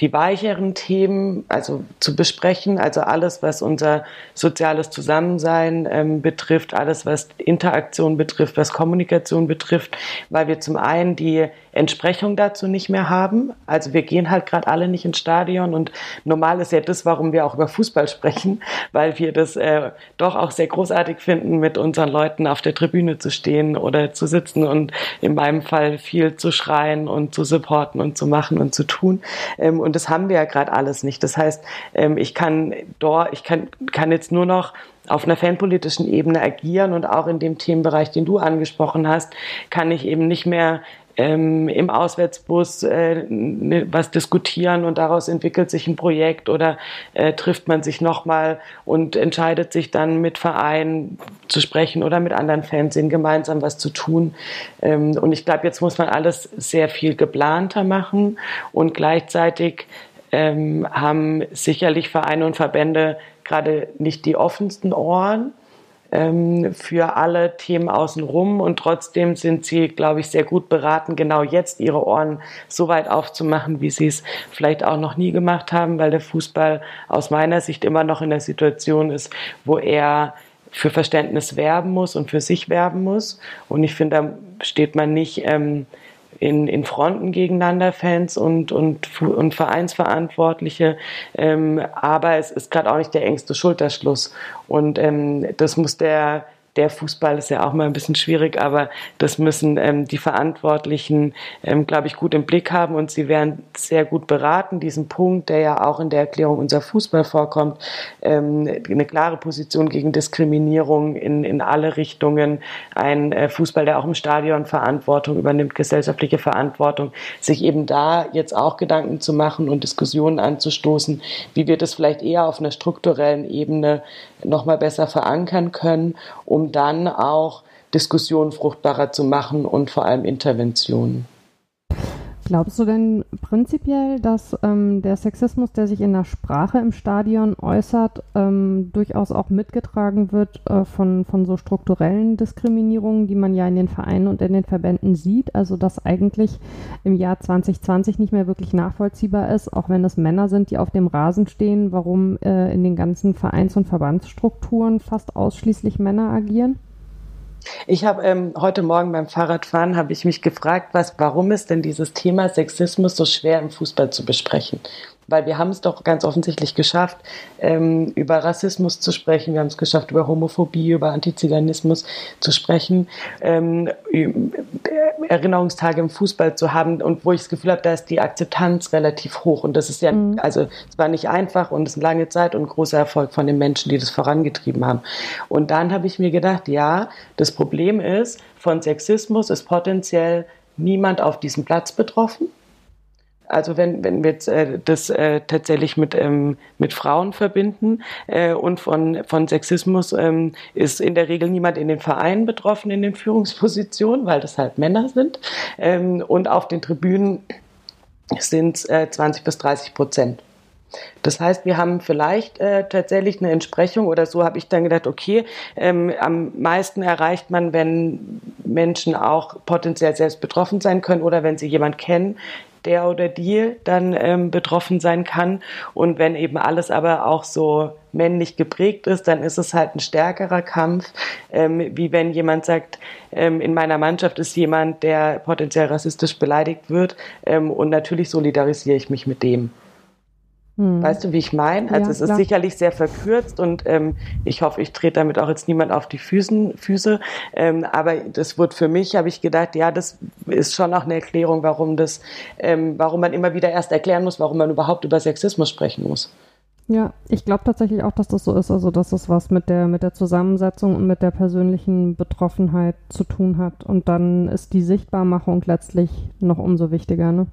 die weicheren Themen also zu besprechen, also alles, was unser soziales Zusammensein ähm, betrifft, alles, was Interaktion betrifft, was Kommunikation betrifft, weil wir zum einen die Entsprechung dazu nicht mehr haben. Also wir gehen halt gerade alle nicht ins Stadion und normal ist ja das, warum wir auch über Fußball sprechen, weil wir das äh, doch auch sehr großartig finden, mit unseren Leuten auf der Tribüne zu stehen oder zu sitzen und in meinem Fall viel zu schreien und zu supporten und zu machen und zu tun. Ähm, und das haben wir ja gerade alles nicht. Das heißt, ähm, ich kann dort, ich kann, kann jetzt nur noch auf einer fanpolitischen Ebene agieren und auch in dem Themenbereich, den du angesprochen hast, kann ich eben nicht mehr ähm, im Auswärtsbus äh, ne, was diskutieren und daraus entwickelt sich ein Projekt oder äh, trifft man sich nochmal und entscheidet sich dann mit Vereinen zu sprechen oder mit anderen Fernsehen gemeinsam was zu tun. Ähm, und ich glaube, jetzt muss man alles sehr viel geplanter machen und gleichzeitig ähm, haben sicherlich Vereine und Verbände gerade nicht die offensten Ohren ähm, für alle Themen außenrum und trotzdem sind sie, glaube ich, sehr gut beraten, genau jetzt ihre Ohren so weit aufzumachen, wie sie es vielleicht auch noch nie gemacht haben, weil der Fußball aus meiner Sicht immer noch in der Situation ist, wo er für Verständnis werben muss und für sich werben muss. Und ich finde, da steht man nicht ähm, in, in Fronten gegeneinander, Fans und, und, und Vereinsverantwortliche. Ähm, aber es ist gerade auch nicht der engste Schulterschluss. Und ähm, das muss der der Fußball ist ja auch mal ein bisschen schwierig, aber das müssen ähm, die Verantwortlichen, ähm, glaube ich, gut im Blick haben und sie werden sehr gut beraten, diesen Punkt, der ja auch in der Erklärung unser Fußball vorkommt, ähm, eine klare Position gegen Diskriminierung in, in alle Richtungen, ein äh, Fußball, der auch im Stadion Verantwortung übernimmt, gesellschaftliche Verantwortung, sich eben da jetzt auch Gedanken zu machen und Diskussionen anzustoßen, wie wir das vielleicht eher auf einer strukturellen Ebene nochmal besser verankern können, um dann auch Diskussionen fruchtbarer zu machen und vor allem Interventionen. Glaubst du denn prinzipiell, dass ähm, der Sexismus, der sich in der Sprache im Stadion äußert, ähm, durchaus auch mitgetragen wird äh, von, von so strukturellen Diskriminierungen, die man ja in den Vereinen und in den Verbänden sieht? Also dass eigentlich im Jahr 2020 nicht mehr wirklich nachvollziehbar ist, auch wenn es Männer sind, die auf dem Rasen stehen, warum äh, in den ganzen Vereins- und Verbandsstrukturen fast ausschließlich Männer agieren? Ich habe ähm, heute Morgen beim Fahrradfahren habe ich mich gefragt, was, warum ist denn dieses Thema Sexismus so schwer im Fußball zu besprechen? Weil wir haben es doch ganz offensichtlich geschafft, ähm, über Rassismus zu sprechen, wir haben es geschafft, über Homophobie, über Antiziganismus zu sprechen, ähm, Erinnerungstage im Fußball zu haben und wo ich das Gefühl habe, da ist die Akzeptanz relativ hoch und das ist ja, mhm. also es war nicht einfach und es ist eine lange Zeit und ein großer Erfolg von den Menschen, die das vorangetrieben haben. Und dann habe ich mir gedacht, ja, das Problem ist, von Sexismus ist potenziell niemand auf diesem Platz betroffen also wenn, wenn wir jetzt äh, das äh, tatsächlich mit, ähm, mit Frauen verbinden äh, und von, von Sexismus ähm, ist in der Regel niemand in den Vereinen betroffen, in den Führungspositionen, weil das halt Männer sind. Ähm, und auf den Tribünen sind äh, 20 bis 30 Prozent. Das heißt, wir haben vielleicht äh, tatsächlich eine Entsprechung oder so habe ich dann gedacht, okay, ähm, am meisten erreicht man, wenn Menschen auch potenziell selbst betroffen sein können oder wenn sie jemand kennen, der oder die dann ähm, betroffen sein kann. Und wenn eben alles aber auch so männlich geprägt ist, dann ist es halt ein stärkerer Kampf, ähm, wie wenn jemand sagt, ähm, in meiner Mannschaft ist jemand, der potenziell rassistisch beleidigt wird ähm, und natürlich solidarisiere ich mich mit dem. Hm. Weißt du, wie ich meine? Also ja, es ist klar. sicherlich sehr verkürzt und ähm, ich hoffe, ich trete damit auch jetzt niemand auf die Füßen, Füße. Ähm, aber das wird für mich, habe ich gedacht, ja, das ist schon auch eine Erklärung, warum das, ähm, warum man immer wieder erst erklären muss, warum man überhaupt über Sexismus sprechen muss. Ja, ich glaube tatsächlich auch, dass das so ist, also dass das was mit der mit der Zusammensetzung und mit der persönlichen Betroffenheit zu tun hat. Und dann ist die Sichtbarmachung letztlich noch umso wichtiger, ne?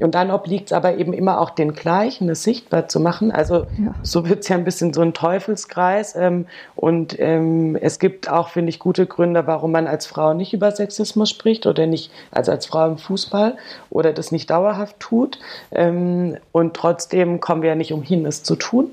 Und dann obliegt es aber eben immer auch den Gleichen, es sichtbar zu machen. Also ja. so wird es ja ein bisschen so ein Teufelskreis. Ähm, und ähm, es gibt auch, finde ich, gute Gründe, warum man als Frau nicht über Sexismus spricht oder nicht, also als Frau im Fußball oder das nicht dauerhaft tut. Ähm, und trotzdem kommen wir ja nicht umhin, es zu tun.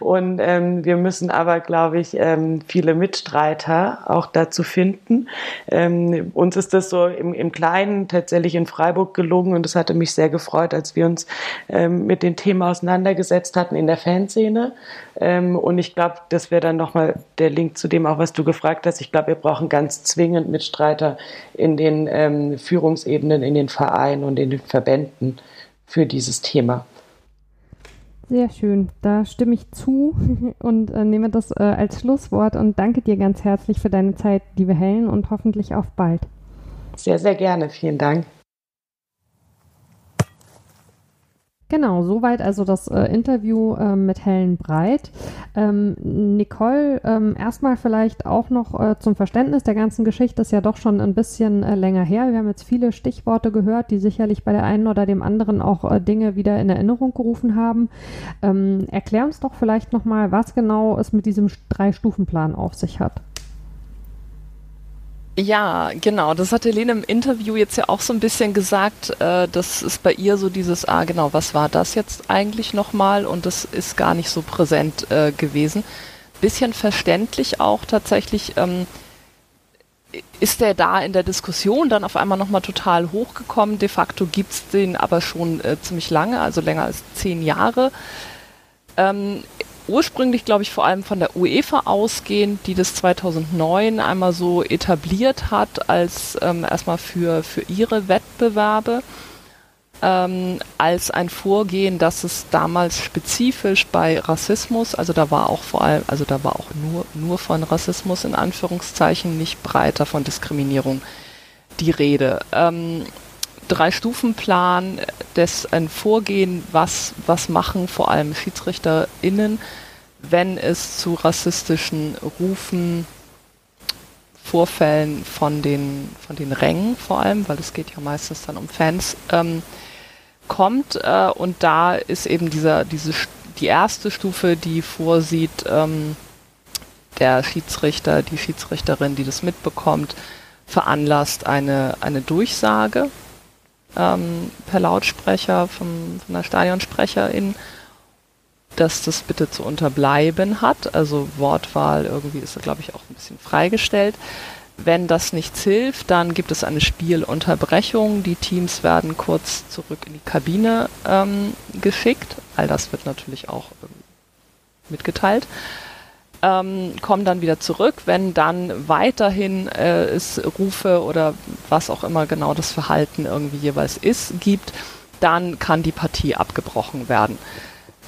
Und ähm, wir müssen aber, glaube ich, ähm, viele Mitstreiter auch dazu finden. Ähm, uns ist das so im, im Kleinen tatsächlich in Freiburg gelungen und es hatte mich sehr gefreut, als wir uns ähm, mit den Themen auseinandergesetzt hatten in der Fanszene. Ähm, und ich glaube, das wäre dann nochmal der Link zu dem auch, was du gefragt hast. Ich glaube, wir brauchen ganz zwingend Mitstreiter in den ähm, Führungsebenen, in den Vereinen und in den Verbänden für dieses Thema. Sehr schön. Da stimme ich zu und äh, nehme das äh, als Schlusswort und danke dir ganz herzlich für deine Zeit, liebe Helen, und hoffentlich auf bald. Sehr, sehr gerne. Vielen Dank. Genau. Soweit also das äh, Interview äh, mit Helen Breit. Ähm, Nicole, ähm, erstmal vielleicht auch noch äh, zum Verständnis der ganzen Geschichte, ist ja doch schon ein bisschen äh, länger her. Wir haben jetzt viele Stichworte gehört, die sicherlich bei der einen oder dem anderen auch äh, Dinge wieder in Erinnerung gerufen haben. Ähm, erklär uns doch vielleicht nochmal, was genau es mit diesem Drei-Stufen-Plan auf sich hat. Ja, genau. Das hat Helene im Interview jetzt ja auch so ein bisschen gesagt. Äh, das ist bei ihr so dieses, ah genau, was war das jetzt eigentlich nochmal? Und das ist gar nicht so präsent äh, gewesen. Bisschen verständlich auch tatsächlich. Ähm, ist der da in der Diskussion dann auf einmal nochmal total hochgekommen? De facto gibt's den aber schon äh, ziemlich lange, also länger als zehn Jahre. Ähm, ursprünglich, glaube ich, vor allem von der UEFA ausgehend, die das 2009 einmal so etabliert hat, als ähm, erstmal für, für ihre Wettbewerbe, ähm, als ein Vorgehen, das es damals spezifisch bei Rassismus, also da war auch vor allem, also da war auch nur, nur von Rassismus in Anführungszeichen, nicht breiter von Diskriminierung die Rede. Ähm, Drei-Stufen-Plan, das ein Vorgehen, was, was machen vor allem SchiedsrichterInnen, wenn es zu rassistischen Rufen, Vorfällen von den, von den Rängen vor allem, weil es geht ja meistens dann um Fans, ähm, kommt. Äh, und da ist eben dieser, diese, die erste Stufe, die vorsieht, ähm, der Schiedsrichter, die Schiedsrichterin, die das mitbekommt, veranlasst eine, eine Durchsage ähm, per Lautsprecher vom, von der Stadionsprecherin, dass das bitte zu unterbleiben hat. Also Wortwahl irgendwie ist, glaube ich, auch ein bisschen freigestellt. Wenn das nichts hilft, dann gibt es eine Spielunterbrechung. Die Teams werden kurz zurück in die Kabine ähm, geschickt. All das wird natürlich auch ähm, mitgeteilt ähm, kommen dann wieder zurück. Wenn dann weiterhin äh, es Rufe oder was auch immer genau das Verhalten irgendwie jeweils ist, gibt, dann kann die Partie abgebrochen werden.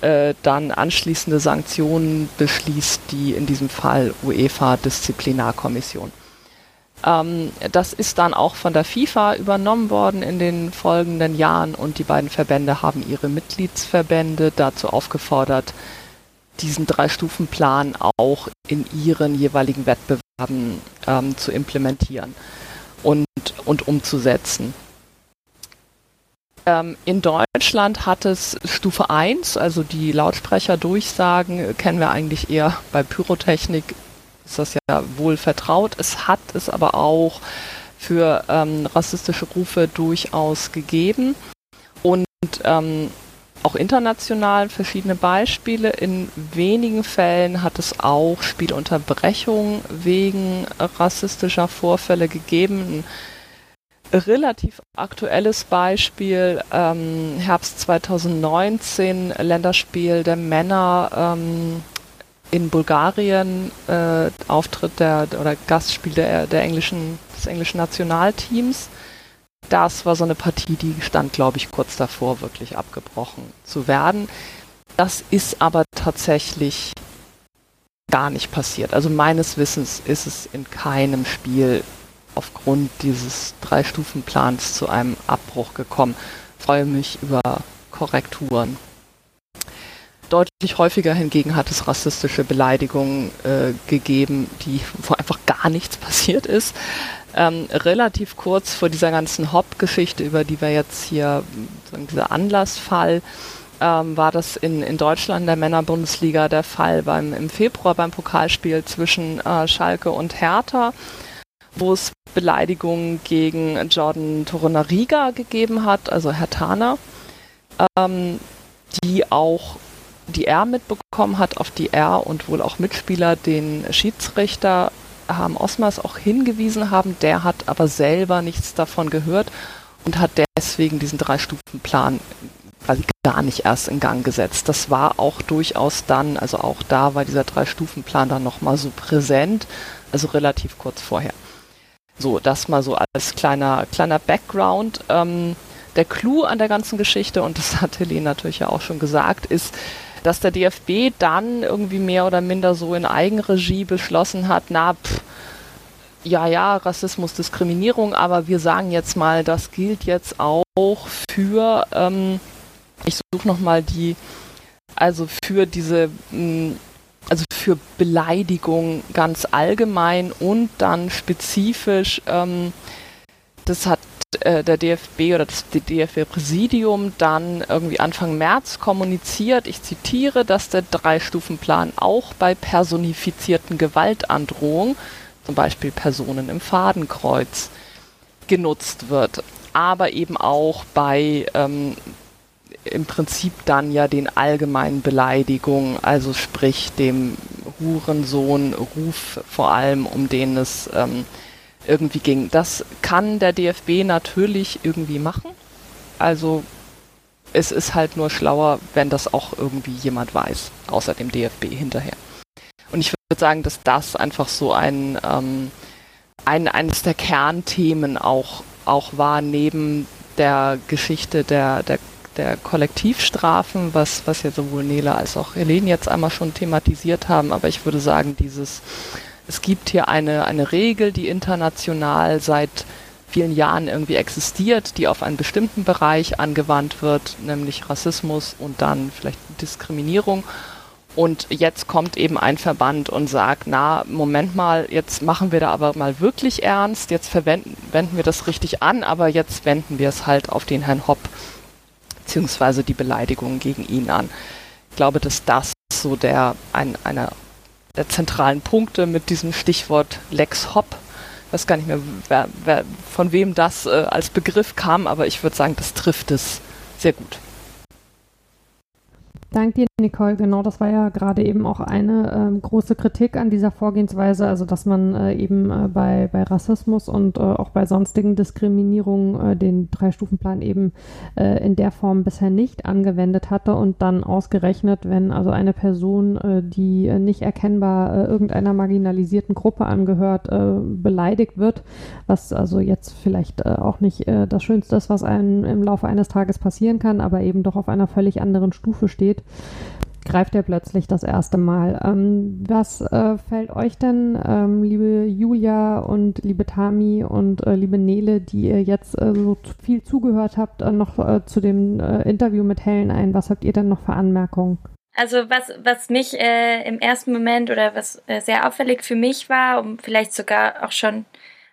Äh, dann anschließende Sanktionen beschließt die in diesem Fall UEFA-Disziplinarkommission. Ähm, das ist dann auch von der FIFA übernommen worden in den folgenden Jahren und die beiden Verbände haben ihre Mitgliedsverbände dazu aufgefordert, diesen Drei-Stufen-Plan auch in ihren jeweiligen Wettbewerben ähm, zu implementieren und, und umzusetzen. Ähm, in Deutschland hat es Stufe 1, also die Lautsprecherdurchsagen, äh, kennen wir eigentlich eher bei Pyrotechnik, ist das ja wohl vertraut. Es hat es aber auch für ähm, rassistische Rufe durchaus gegeben. Und ähm, auch international verschiedene Beispiele. In wenigen Fällen hat es auch Spielunterbrechungen wegen rassistischer Vorfälle gegeben. Ein relativ aktuelles Beispiel, ähm, Herbst 2019, Länderspiel der Männer ähm, in Bulgarien, äh, Auftritt der oder Gastspiel der, der englischen, des englischen Nationalteams das war so eine Partie, die stand, glaube ich, kurz davor, wirklich abgebrochen zu werden. Das ist aber tatsächlich gar nicht passiert. Also meines Wissens ist es in keinem Spiel aufgrund dieses Drei-Stufen-Plans zu einem Abbruch gekommen. Ich freue mich über Korrekturen. Deutlich häufiger hingegen hat es rassistische Beleidigungen äh, gegeben, die, wo einfach gar nichts passiert ist ähm, relativ kurz vor dieser ganzen Hop-Geschichte, über die wir jetzt hier, dieser Anlassfall, ähm, war das in, in Deutschland der Männerbundesliga der Fall beim, im Februar beim Pokalspiel zwischen äh, Schalke und Hertha, wo es Beleidigungen gegen Jordan Torunariga gegeben hat, also Hertaner, ähm, die auch die er mitbekommen hat, auf die er und wohl auch Mitspieler den Schiedsrichter haben Osmers auch hingewiesen haben, der hat aber selber nichts davon gehört und hat deswegen diesen Drei-Stufen-Plan quasi gar nicht erst in Gang gesetzt. Das war auch durchaus dann, also auch da war dieser Drei-Stufen-Plan dann nochmal so präsent, also relativ kurz vorher. So, das mal so als kleiner, kleiner Background. Ähm, der Clou an der ganzen Geschichte, und das hat Helene natürlich ja auch schon gesagt, ist, dass der DFB dann irgendwie mehr oder minder so in Eigenregie beschlossen hat, na, pff, ja, ja, Rassismus, Diskriminierung, aber wir sagen jetzt mal, das gilt jetzt auch für ähm, ich suche nochmal die, also für diese, mm, also für Beleidigung ganz allgemein und dann spezifisch, ähm, das hat äh, der DFB oder das DFB-Präsidium dann irgendwie Anfang März kommuniziert, ich zitiere, dass der Drei-Stufen-Plan auch bei personifizierten Gewaltandrohungen, zum Beispiel Personen im Fadenkreuz, genutzt wird, aber eben auch bei ähm, im Prinzip dann ja den allgemeinen Beleidigungen, also sprich dem Hurensohn-Ruf vor allem, um den es ähm, irgendwie ging. Das kann der DFB natürlich irgendwie machen. Also es ist halt nur schlauer, wenn das auch irgendwie jemand weiß, außer dem DFB hinterher. Und ich würde sagen, dass das einfach so ein, ähm, ein eines der Kernthemen auch, auch war, neben der Geschichte der, der, der Kollektivstrafen, was, was ja sowohl Nele als auch Helene jetzt einmal schon thematisiert haben. Aber ich würde sagen, dieses es gibt hier eine, eine Regel, die international seit vielen Jahren irgendwie existiert, die auf einen bestimmten Bereich angewandt wird, nämlich Rassismus und dann vielleicht Diskriminierung. Und jetzt kommt eben ein Verband und sagt, na, Moment mal, jetzt machen wir da aber mal wirklich ernst, jetzt verwenden wenden wir das richtig an, aber jetzt wenden wir es halt auf den Herrn Hopp, beziehungsweise die Beleidigungen gegen ihn an. Ich glaube, dass das so der, ein, eine der zentralen Punkte mit diesem Stichwort Lex Hop. Ich weiß gar nicht mehr, wer, wer, von wem das äh, als Begriff kam, aber ich würde sagen, das trifft es sehr gut. Dank dir, Nicole. Genau, das war ja gerade eben auch eine ähm, große Kritik an dieser Vorgehensweise, also dass man äh, eben äh, bei, bei Rassismus und äh, auch bei sonstigen Diskriminierungen äh, den Drei-Stufen-Plan eben äh, in der Form bisher nicht angewendet hatte und dann ausgerechnet, wenn also eine Person, äh, die nicht erkennbar irgendeiner marginalisierten Gruppe angehört, beleidigt wird, was also jetzt vielleicht auch nicht das Schönste ist, was einem im Laufe eines Tages passieren kann, aber eben doch auf einer völlig anderen Stufe steht, greift er plötzlich das erste Mal. Ähm, was äh, fällt euch denn, ähm, liebe Julia und liebe Tami und äh, liebe Nele, die ihr jetzt äh, so viel zugehört habt, äh, noch äh, zu dem äh, Interview mit Helen ein? Was habt ihr denn noch für Anmerkungen? Also was, was mich im ersten Moment oder was sehr auffällig für mich war, um vielleicht sogar auch schon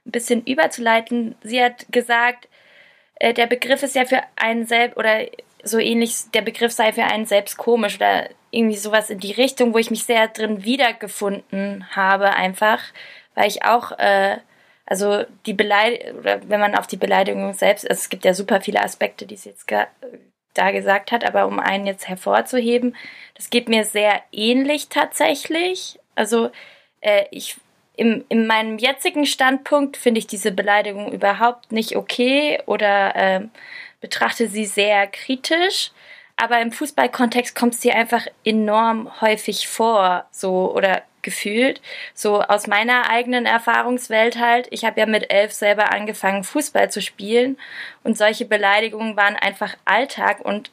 ein bisschen überzuleiten, sie hat gesagt, der Begriff ist ja für einen selbst oder so ähnlich, der Begriff sei für einen selbst komisch oder irgendwie sowas in die Richtung, wo ich mich sehr drin wiedergefunden habe, einfach, weil ich auch, äh, also die Beleidigung, oder wenn man auf die Beleidigung selbst, also es gibt ja super viele Aspekte, die es jetzt da gesagt hat, aber um einen jetzt hervorzuheben, das geht mir sehr ähnlich tatsächlich. Also äh, ich im, in meinem jetzigen Standpunkt finde ich diese Beleidigung überhaupt nicht okay oder äh, betrachte sie sehr kritisch. Aber im Fußballkontext kommt dir einfach enorm häufig vor, so oder gefühlt. So aus meiner eigenen Erfahrungswelt halt. Ich habe ja mit elf selber angefangen, Fußball zu spielen und solche Beleidigungen waren einfach Alltag und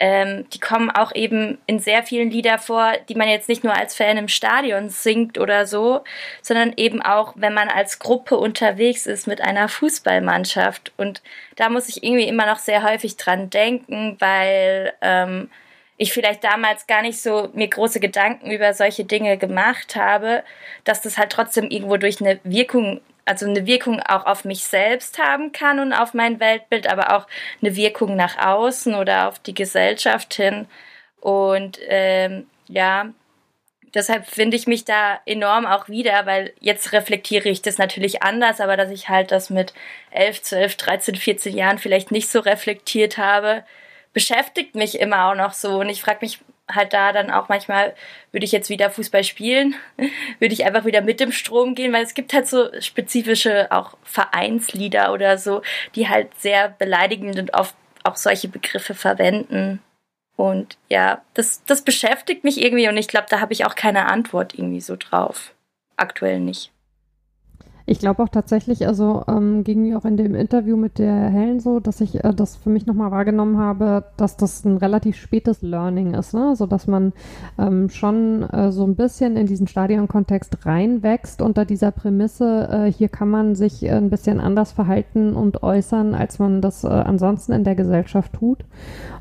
ähm, die kommen auch eben in sehr vielen Lieder vor, die man jetzt nicht nur als Fan im Stadion singt oder so, sondern eben auch, wenn man als Gruppe unterwegs ist mit einer Fußballmannschaft. Und da muss ich irgendwie immer noch sehr häufig dran denken, weil ähm, ich vielleicht damals gar nicht so mir große Gedanken über solche Dinge gemacht habe, dass das halt trotzdem irgendwo durch eine Wirkung also eine Wirkung auch auf mich selbst haben kann und auf mein Weltbild, aber auch eine Wirkung nach außen oder auf die Gesellschaft hin. Und ähm, ja, deshalb finde ich mich da enorm auch wieder, weil jetzt reflektiere ich das natürlich anders, aber dass ich halt das mit 11, 12, 13, 14 Jahren vielleicht nicht so reflektiert habe, beschäftigt mich immer auch noch so. Und ich frage mich halt da dann auch manchmal, würde ich jetzt wieder Fußball spielen, würde ich einfach wieder mit dem Strom gehen, weil es gibt halt so spezifische auch Vereinslieder oder so, die halt sehr beleidigend und oft auch solche Begriffe verwenden. Und ja, das, das beschäftigt mich irgendwie und ich glaube, da habe ich auch keine Antwort irgendwie so drauf. Aktuell nicht. Ich glaube auch tatsächlich, also ähm, ging mir auch in dem Interview mit der Helen so, dass ich äh, das für mich nochmal wahrgenommen habe, dass das ein relativ spätes Learning ist, ne? so dass man ähm, schon äh, so ein bisschen in diesen Stadionkontext reinwächst unter dieser Prämisse, äh, hier kann man sich äh, ein bisschen anders verhalten und äußern, als man das äh, ansonsten in der Gesellschaft tut.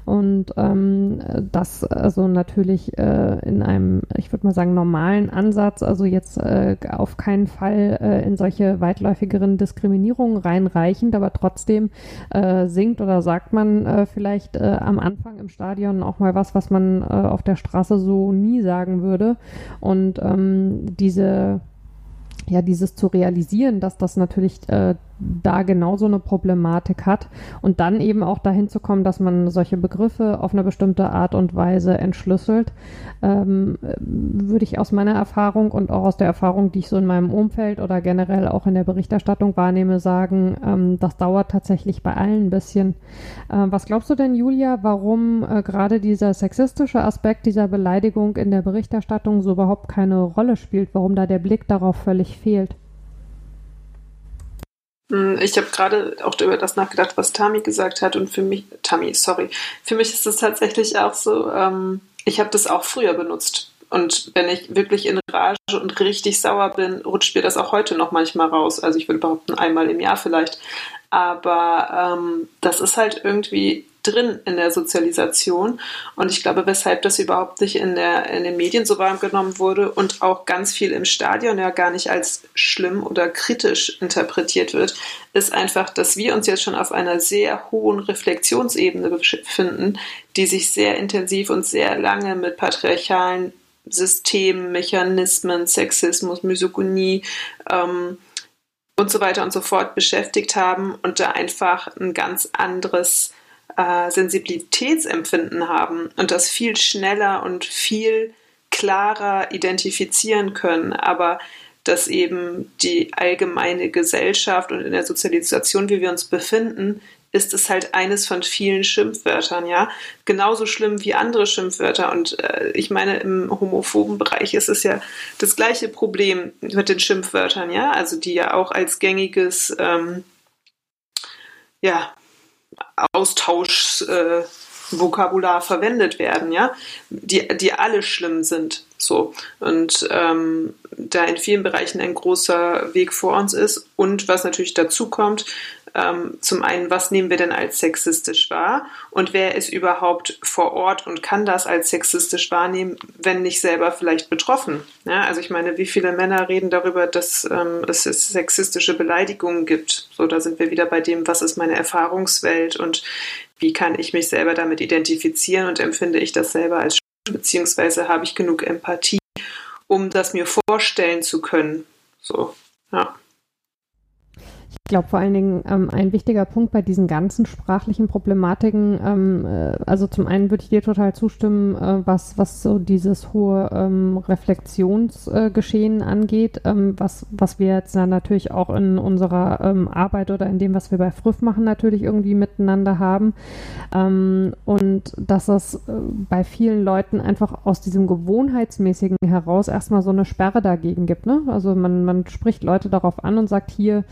Und ähm, das also natürlich äh, in einem, ich würde mal sagen, normalen Ansatz, also jetzt auf keinen Fall in solche weitläufigeren Diskriminierungen reinreichend, aber trotzdem äh, singt oder sagt man äh, vielleicht äh, am Anfang im Stadion auch mal was, was man äh, auf der Straße so nie sagen würde. Und ähm, diese ja, dieses zu realisieren, dass das natürlich äh, da genauso eine Problematik hat und dann eben auch dahin zu kommen, dass man solche Begriffe auf eine bestimmte Art und Weise entschlüsselt, ähm, würde ich aus meiner Erfahrung und auch aus der Erfahrung, die ich so in meinem Umfeld oder generell auch in der Berichterstattung wahrnehme, sagen, ähm, das dauert tatsächlich bei allen ein bisschen. Äh, was glaubst du denn, Julia, warum äh, gerade dieser sexistische Aspekt dieser Beleidigung in der Berichterstattung so überhaupt keine Rolle spielt, warum da der Blick darauf völlig fehlt? Hm, ich habe gerade auch über das nachgedacht, was Tami gesagt hat. Und für mich, Tami, sorry, für mich ist es tatsächlich auch so, ähm, ich habe das auch früher benutzt. Und wenn ich wirklich in Rage und richtig sauer bin, rutscht mir das auch heute noch manchmal raus. Also ich würde behaupten, einmal im Jahr vielleicht. Aber ähm, das ist halt irgendwie drin in der Sozialisation. Und ich glaube, weshalb das überhaupt nicht in, der, in den Medien so wahrgenommen wurde und auch ganz viel im Stadion ja gar nicht als schlimm oder kritisch interpretiert wird, ist einfach, dass wir uns jetzt schon auf einer sehr hohen Reflexionsebene befinden, die sich sehr intensiv und sehr lange mit patriarchalen Systemen, Mechanismen, Sexismus, Misogynie, ähm, und so weiter und so fort beschäftigt haben und da einfach ein ganz anderes äh, Sensibilitätsempfinden haben und das viel schneller und viel klarer identifizieren können, aber dass eben die allgemeine Gesellschaft und in der Sozialisation, wie wir uns befinden, ist es halt eines von vielen Schimpfwörtern, ja. Genauso schlimm wie andere Schimpfwörter. Und äh, ich meine, im homophoben Bereich ist es ja das gleiche Problem mit den Schimpfwörtern, ja. Also die ja auch als gängiges, ähm, ja, Austauschvokabular äh, verwendet werden, ja, die, die alle schlimm sind. So. Und ähm, da in vielen Bereichen ein großer Weg vor uns ist. Und was natürlich dazu kommt, ähm, zum einen, was nehmen wir denn als sexistisch wahr und wer ist überhaupt vor Ort und kann das als sexistisch wahrnehmen, wenn nicht selber vielleicht betroffen. Ja, also ich meine, wie viele Männer reden darüber, dass ähm, es sexistische Beleidigungen gibt. So, da sind wir wieder bei dem, was ist meine Erfahrungswelt und wie kann ich mich selber damit identifizieren und empfinde ich das selber als beziehungsweise habe ich genug Empathie, um das mir vorstellen zu können. So, ja. Ich glaube vor allen Dingen ähm, ein wichtiger Punkt bei diesen ganzen sprachlichen Problematiken, ähm, äh, also zum einen würde ich dir total zustimmen, äh, was, was so dieses hohe ähm, Reflexionsgeschehen äh, angeht, ähm, was, was wir jetzt dann natürlich auch in unserer ähm, Arbeit oder in dem, was wir bei Früff machen, natürlich irgendwie miteinander haben. Ähm, und dass es äh, bei vielen Leuten einfach aus diesem Gewohnheitsmäßigen heraus erstmal so eine Sperre dagegen gibt. Ne? Also man, man spricht Leute darauf an und sagt hier,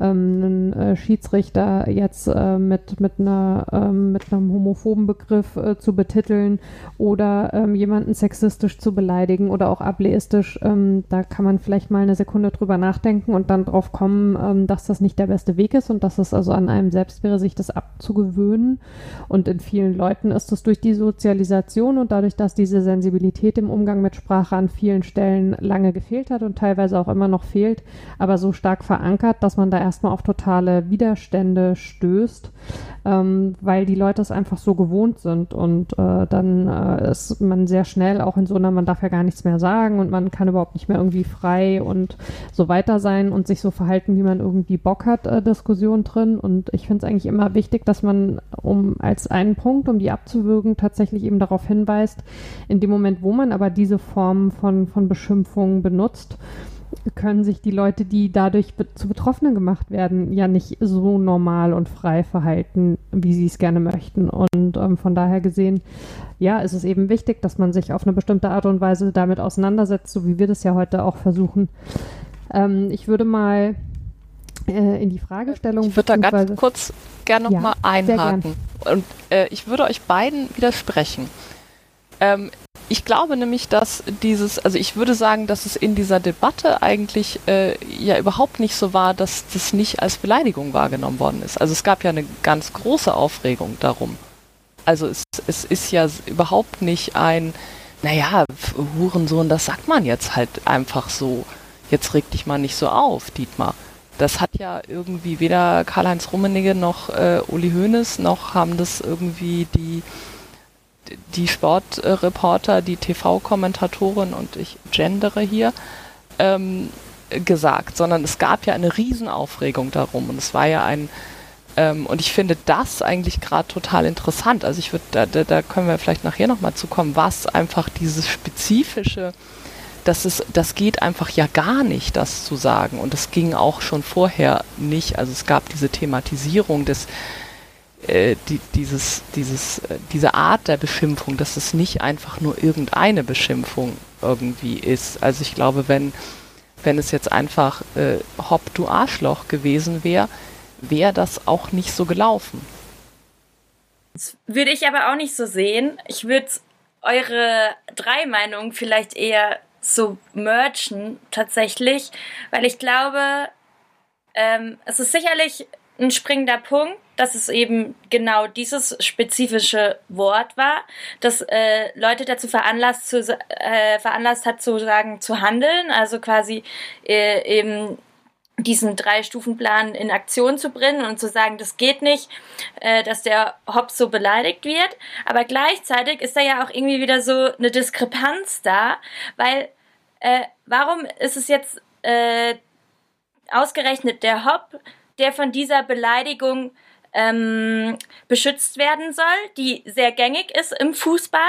ähm, einen äh, Schiedsrichter jetzt äh, mit, mit, einer, ähm, mit einem homophoben Begriff äh, zu betiteln oder ähm, jemanden sexistisch zu beleidigen oder auch ableistisch, ähm, da kann man vielleicht mal eine Sekunde drüber nachdenken und dann drauf kommen, ähm, dass das nicht der beste Weg ist und dass es also an einem selbst wäre, sich das abzugewöhnen. Und in vielen Leuten ist es durch die Sozialisation und dadurch, dass diese Sensibilität im Umgang mit Sprache an vielen Stellen lange gefehlt hat und teilweise auch immer noch fehlt, aber so stark verankert, dass man da erstmal auf totale Widerstände stößt, ähm, weil die Leute es einfach so gewohnt sind und äh, dann äh, ist man sehr schnell auch in so einer, man darf ja gar nichts mehr sagen und man kann überhaupt nicht mehr irgendwie frei und so weiter sein und sich so verhalten, wie man irgendwie Bock hat, äh, Diskussion drin. Und ich finde es eigentlich immer wichtig, dass man um als einen Punkt, um die abzuwürgen, tatsächlich eben darauf hinweist, in dem Moment, wo man aber diese Form von, von Beschimpfungen benutzt, können sich die Leute, die dadurch be zu Betroffenen gemacht werden, ja nicht so normal und frei verhalten, wie sie es gerne möchten. Und ähm, von daher gesehen, ja, ist es eben wichtig, dass man sich auf eine bestimmte Art und Weise damit auseinandersetzt, so wie wir das ja heute auch versuchen. Ähm, ich würde mal äh, in die Fragestellung. Ich würde da ganz kurz gerne noch ja, mal einhaken. Und äh, ich würde euch beiden widersprechen. Ähm, ich glaube nämlich, dass dieses, also ich würde sagen, dass es in dieser Debatte eigentlich äh, ja überhaupt nicht so war, dass das nicht als Beleidigung wahrgenommen worden ist. Also es gab ja eine ganz große Aufregung darum. Also es, es ist ja überhaupt nicht ein, naja, Hurensohn, das sagt man jetzt halt einfach so. Jetzt reg dich mal nicht so auf, Dietmar. Das hat ja irgendwie weder Karl-Heinz Rummenigge noch äh, Uli Hoeneß noch haben das irgendwie die die Sportreporter, die TV-Kommentatorin und ich gendere hier, ähm, gesagt, sondern es gab ja eine Riesenaufregung darum und es war ja ein ähm, und ich finde das eigentlich gerade total interessant. Also ich würde, da, da, können wir vielleicht nachher nochmal zu kommen, was einfach dieses spezifische, das ist, das geht einfach ja gar nicht, das zu sagen. Und das ging auch schon vorher nicht. Also es gab diese Thematisierung des äh, die, dieses, dieses, äh, diese Art der Beschimpfung, dass es nicht einfach nur irgendeine Beschimpfung irgendwie ist. Also ich glaube, wenn, wenn es jetzt einfach äh, Hopp, du Arschloch gewesen wäre, wäre das auch nicht so gelaufen. Das würde ich aber auch nicht so sehen. Ich würde eure drei Meinungen vielleicht eher so merchen, tatsächlich, weil ich glaube, ähm, es ist sicherlich ein springender Punkt, dass es eben genau dieses spezifische Wort war, das äh, Leute dazu veranlasst, zu, äh, veranlasst hat, zu sagen, zu handeln, also quasi äh, eben diesen Drei-Stufen-Plan in Aktion zu bringen und zu sagen, das geht nicht, äh, dass der Hobbs so beleidigt wird. Aber gleichzeitig ist da ja auch irgendwie wieder so eine Diskrepanz da, weil äh, warum ist es jetzt äh, ausgerechnet der Hopp, der von dieser Beleidigung ähm, beschützt werden soll, die sehr gängig ist im Fußball.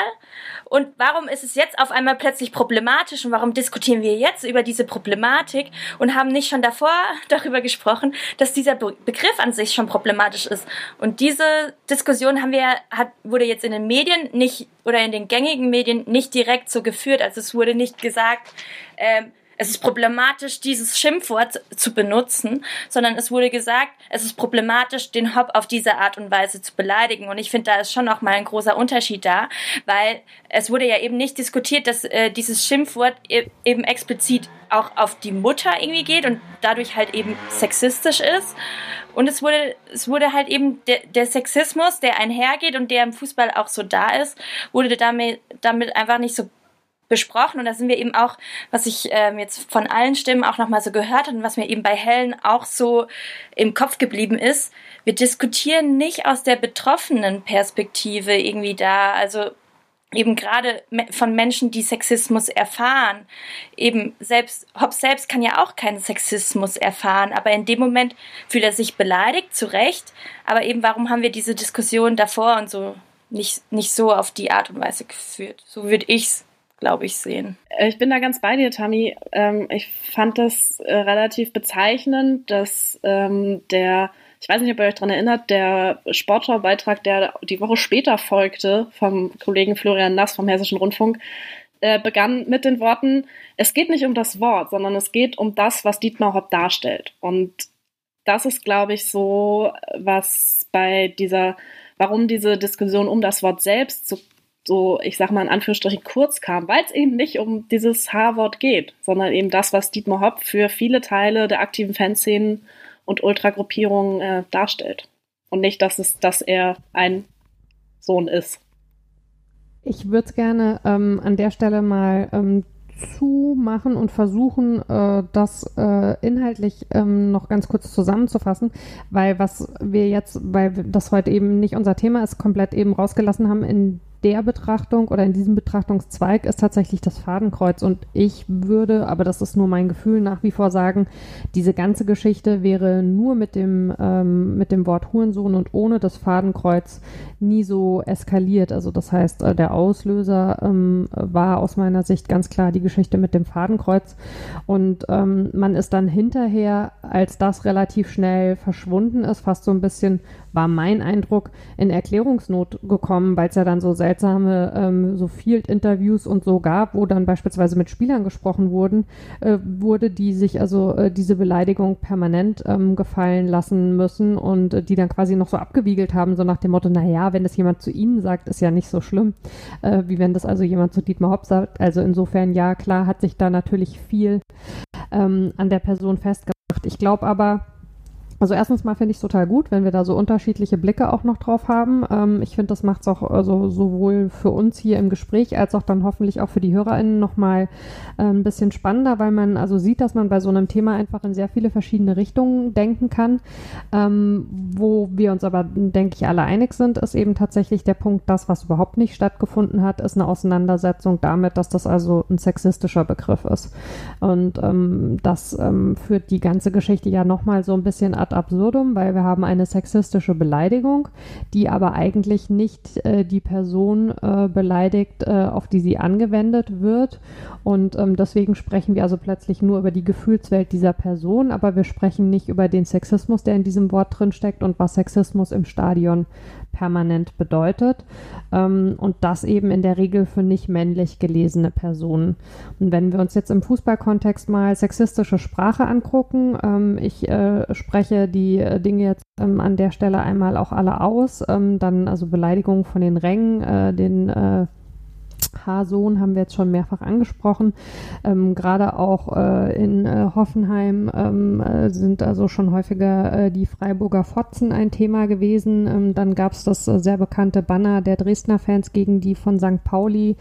Und warum ist es jetzt auf einmal plötzlich problematisch und warum diskutieren wir jetzt über diese Problematik und haben nicht schon davor darüber gesprochen, dass dieser Be Begriff an sich schon problematisch ist. Und diese Diskussion haben wir, hat, wurde jetzt in den Medien nicht oder in den gängigen Medien nicht direkt so geführt. Also es wurde nicht gesagt, ähm, es ist problematisch, dieses Schimpfwort zu benutzen, sondern es wurde gesagt, es ist problematisch, den Hop auf diese Art und Weise zu beleidigen. Und ich finde, da ist schon noch mal ein großer Unterschied da, weil es wurde ja eben nicht diskutiert, dass äh, dieses Schimpfwort e eben explizit auch auf die Mutter irgendwie geht und dadurch halt eben sexistisch ist. Und es wurde, es wurde halt eben der, der Sexismus, der einhergeht und der im Fußball auch so da ist, wurde damit, damit einfach nicht so besprochen und da sind wir eben auch, was ich ähm, jetzt von allen Stimmen auch nochmal so gehört habe und was mir eben bei Helen auch so im Kopf geblieben ist, wir diskutieren nicht aus der betroffenen Perspektive irgendwie da, also eben gerade von Menschen, die Sexismus erfahren. Eben selbst, Hobbes selbst kann ja auch keinen Sexismus erfahren, aber in dem Moment fühlt er sich beleidigt, zu Recht. Aber eben, warum haben wir diese Diskussion davor und so nicht, nicht so auf die Art und Weise geführt? So würde ich's glaube ich, sehen. Äh, ich bin da ganz bei dir, Tammy. Ähm, ich fand das äh, relativ bezeichnend, dass ähm, der, ich weiß nicht, ob ihr euch daran erinnert, der Sportschau-Beitrag, der die Woche später folgte, vom Kollegen Florian Nass vom Hessischen Rundfunk, äh, begann mit den Worten, es geht nicht um das Wort, sondern es geht um das, was Dietmar Hopp darstellt. Und das ist, glaube ich, so, was bei dieser, warum diese Diskussion um das Wort selbst so so, ich sag mal in Anführungsstrichen, kurz kam, weil es eben nicht um dieses H-Wort geht, sondern eben das, was Dietmar Hopp für viele Teile der aktiven Fanszenen und Ultragruppierungen äh, darstellt. Und nicht, dass es, dass er ein Sohn ist. Ich würde es gerne ähm, an der Stelle mal ähm, zumachen und versuchen, äh, das äh, inhaltlich ähm, noch ganz kurz zusammenzufassen, weil was wir jetzt, weil das heute eben nicht unser Thema ist, komplett eben rausgelassen haben in der Betrachtung oder in diesem Betrachtungszweig ist tatsächlich das Fadenkreuz. Und ich würde, aber das ist nur mein Gefühl, nach wie vor sagen, diese ganze Geschichte wäre nur mit dem, ähm, mit dem Wort Hurensohn und ohne das Fadenkreuz nie so eskaliert. Also das heißt, äh, der Auslöser ähm, war aus meiner Sicht ganz klar die Geschichte mit dem Fadenkreuz. Und ähm, man ist dann hinterher, als das relativ schnell verschwunden ist, fast so ein bisschen, war mein Eindruck, in Erklärungsnot gekommen, weil es ja dann so seltsame ähm, so Field-Interviews und so gab, wo dann beispielsweise mit Spielern gesprochen wurden, äh, wurde, die sich also äh, diese Beleidigung permanent ähm, gefallen lassen müssen und äh, die dann quasi noch so abgewiegelt haben, so nach dem Motto, naja, wenn das jemand zu ihnen sagt, ist ja nicht so schlimm, äh, wie wenn das also jemand zu Dietmar Hopp sagt. Also insofern, ja, klar, hat sich da natürlich viel ähm, an der Person festgemacht. Ich glaube aber, also erstens mal finde ich es total gut, wenn wir da so unterschiedliche Blicke auch noch drauf haben. Ähm, ich finde, das macht es auch also sowohl für uns hier im Gespräch als auch dann hoffentlich auch für die HörerInnen nochmal äh, ein bisschen spannender, weil man also sieht, dass man bei so einem Thema einfach in sehr viele verschiedene Richtungen denken kann. Ähm, wo wir uns aber, denke ich, alle einig sind, ist eben tatsächlich der Punkt, das, was überhaupt nicht stattgefunden hat, ist eine Auseinandersetzung damit, dass das also ein sexistischer Begriff ist. Und ähm, das ähm, führt die ganze Geschichte ja nochmal so ein bisschen ad ad absurdum, weil wir haben eine sexistische Beleidigung, die aber eigentlich nicht äh, die Person äh, beleidigt, äh, auf die sie angewendet wird. Und ähm, deswegen sprechen wir also plötzlich nur über die Gefühlswelt dieser Person, aber wir sprechen nicht über den Sexismus, der in diesem Wort drin steckt und was Sexismus im Stadion permanent bedeutet. Ähm, und das eben in der Regel für nicht männlich gelesene Personen. Und wenn wir uns jetzt im Fußballkontext mal sexistische Sprache angucken, ähm, ich äh, spreche die äh, Dinge jetzt ähm, an der Stelle einmal auch alle aus, ähm, dann also Beleidigungen von den Rängen, äh, den äh, Haarsohn haben wir jetzt schon mehrfach angesprochen. Ähm, Gerade auch äh, in äh, Hoffenheim ähm, äh, sind also schon häufiger äh, die Freiburger Fotzen ein Thema gewesen. Ähm, dann gab es das äh, sehr bekannte Banner der Dresdner Fans gegen die von St. Pauli,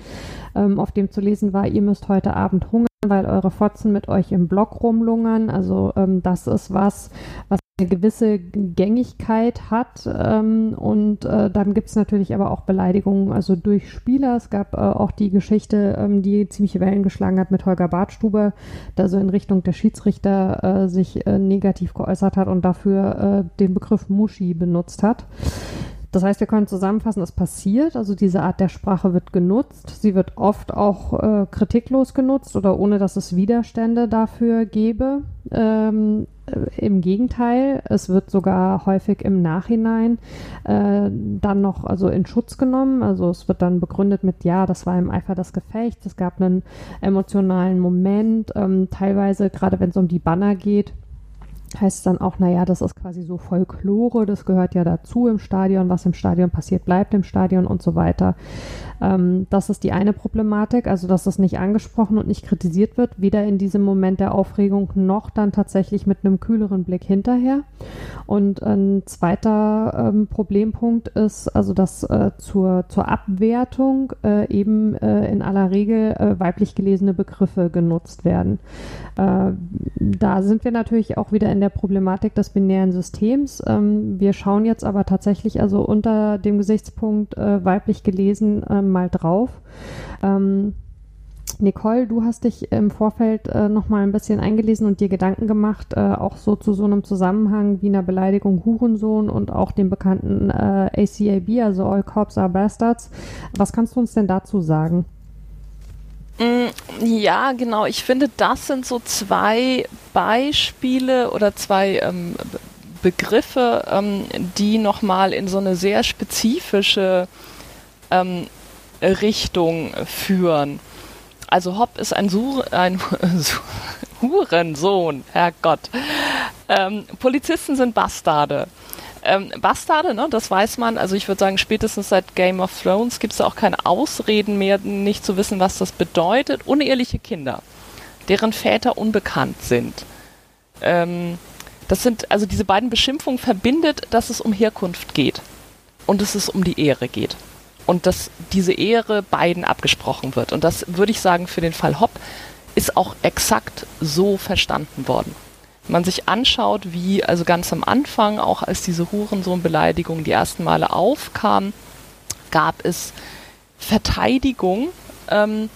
ähm, auf dem zu lesen war, ihr müsst heute Abend hungern weil eure Fotzen mit euch im Block rumlungern. Also ähm, das ist was, was eine gewisse Gängigkeit hat. Ähm, und äh, dann gibt es natürlich aber auch Beleidigungen, also durch Spieler. Es gab äh, auch die Geschichte, ähm, die ziemliche Wellen geschlagen hat mit Holger Bartstuber, der so in Richtung der Schiedsrichter äh, sich äh, negativ geäußert hat und dafür äh, den Begriff Muschi benutzt hat. Das heißt, wir können zusammenfassen, es passiert, also diese Art der Sprache wird genutzt. Sie wird oft auch äh, kritiklos genutzt oder ohne, dass es Widerstände dafür gäbe. Ähm, äh, Im Gegenteil, es wird sogar häufig im Nachhinein äh, dann noch also in Schutz genommen. Also es wird dann begründet mit, ja, das war im Eifer des Gefechts, es gab einen emotionalen Moment. Ähm, teilweise, gerade wenn es um die Banner geht, heißt es dann auch, naja, das ist quasi so Folklore, das gehört ja dazu im Stadion, was im Stadion passiert, bleibt im Stadion und so weiter. Ähm, das ist die eine Problematik, also dass das nicht angesprochen und nicht kritisiert wird, weder in diesem Moment der Aufregung noch dann tatsächlich mit einem kühleren Blick hinterher. Und ein zweiter ähm, Problempunkt ist, also dass äh, zur, zur Abwertung äh, eben äh, in aller Regel äh, weiblich gelesene Begriffe genutzt werden. Äh, da sind wir natürlich auch wieder in der Problematik des binären Systems. Ähm, wir schauen jetzt aber tatsächlich also unter dem Gesichtspunkt äh, weiblich gelesen ähm, mal drauf. Ähm, Nicole, du hast dich im Vorfeld äh, noch mal ein bisschen eingelesen und dir Gedanken gemacht, äh, auch so zu so einem Zusammenhang wie einer Beleidigung Hurensohn und auch dem bekannten äh, ACAB, also All Cops Are Bastards. Was kannst du uns denn dazu sagen? Mm, ja, genau. Ich finde, das sind so zwei Beispiele oder zwei ähm, Begriffe, ähm, die nochmal in so eine sehr spezifische ähm, Richtung führen. Also Hopp ist ein, Sur ein Hurensohn, Herrgott. Ähm, Polizisten sind Bastarde. Ähm, Bastarde, ne, das weiß man. Also ich würde sagen, spätestens seit Game of Thrones gibt es auch keine Ausreden mehr, nicht zu wissen, was das bedeutet. Uneheliche Kinder, deren Väter unbekannt sind. Ähm, das sind, also diese beiden Beschimpfungen verbindet, dass es um Herkunft geht und dass es um die Ehre geht und dass diese Ehre beiden abgesprochen wird. Und das würde ich sagen, für den Fall Hopp ist auch exakt so verstanden worden. Wenn man sich anschaut, wie also ganz am Anfang, auch als diese Hurensohn-Beleidigung die ersten Male aufkam, gab es Verteidigung. Ähm,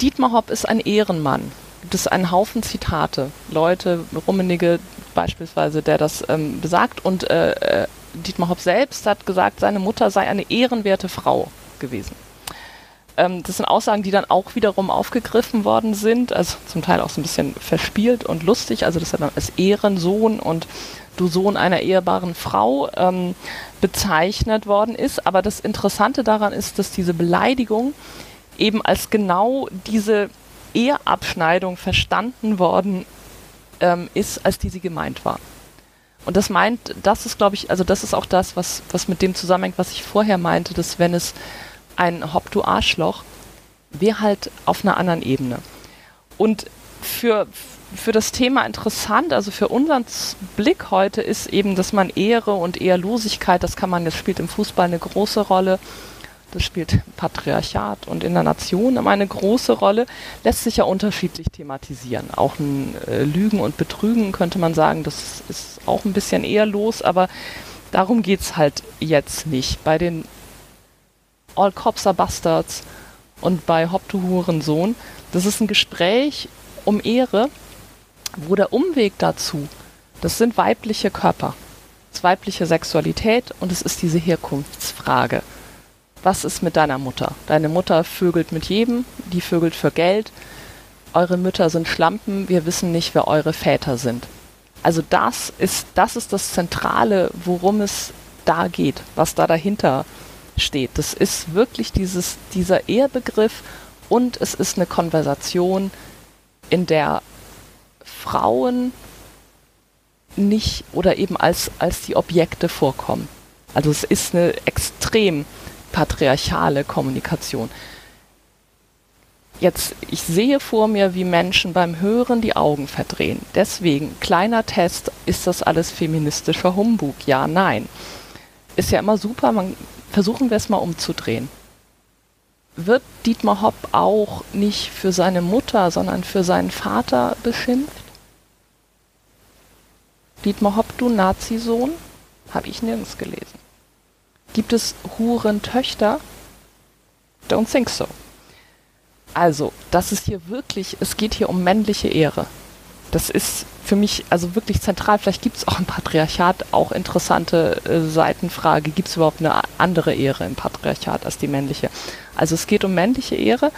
Dietmar Hopp ist ein Ehrenmann. Gibt es einen Haufen Zitate. Leute, Rummenigge beispielsweise, der das ähm, besagt. Und äh, äh Dietmar Hopp selbst hat gesagt, seine Mutter sei eine ehrenwerte Frau gewesen. Ähm, das sind Aussagen, die dann auch wiederum aufgegriffen worden sind, also zum Teil auch so ein bisschen verspielt und lustig, also das er dann als Ehrensohn und du Sohn einer ehrbaren Frau ähm, bezeichnet worden ist. Aber das Interessante daran ist, dass diese Beleidigung eben als genau diese Eheabschneidung verstanden worden ähm, ist, als die sie gemeint war. Und das meint, das ist, glaube ich, also das ist auch das, was, was mit dem zusammenhängt, was ich vorher meinte, dass wenn es ein Hopp, du Arschloch, wäre halt auf einer anderen Ebene. Und für, für das Thema interessant, also für unseren Blick heute, ist eben, dass man Ehre und Ehrlosigkeit, das kann man, das spielt im Fußball eine große Rolle, das spielt Patriarchat und in der Nation eine große Rolle, lässt sich ja unterschiedlich thematisieren. Auch ein äh, Lügen und Betrügen könnte man sagen, das ist auch ein bisschen ehrlos, aber darum geht es halt jetzt nicht. Bei den All Cops are Bastards und bei Hop to Hurensohn, das ist ein Gespräch um Ehre, wo der Umweg dazu, das sind weibliche Körper, das weibliche Sexualität und es ist diese Herkunftsfrage. Was ist mit deiner Mutter? Deine Mutter vögelt mit jedem, die vögelt für Geld. Eure Mütter sind Schlampen, wir wissen nicht, wer eure Väter sind. Also das ist, das ist das Zentrale, worum es da geht, was da dahinter steht. Das ist wirklich dieses, dieser Ehrbegriff und es ist eine Konversation, in der Frauen nicht oder eben als, als die Objekte vorkommen. Also es ist eine extrem patriarchale Kommunikation. Jetzt, ich sehe vor mir, wie Menschen beim Hören die Augen verdrehen. Deswegen, kleiner Test, ist das alles feministischer Humbug? Ja, nein. Ist ja immer super, man, versuchen wir es mal umzudrehen. Wird Dietmar Hopp auch nicht für seine Mutter, sondern für seinen Vater beschimpft? Dietmar Hopp, du Nazisohn? Habe ich nirgends gelesen. Gibt es Hurentöchter? Don't think so. Also, das ist hier wirklich, es geht hier um männliche Ehre. Das ist für mich also wirklich zentral. Vielleicht gibt es auch im Patriarchat auch interessante äh, Seitenfrage. Gibt es überhaupt eine andere Ehre im Patriarchat als die männliche? Also es geht um männliche Ehre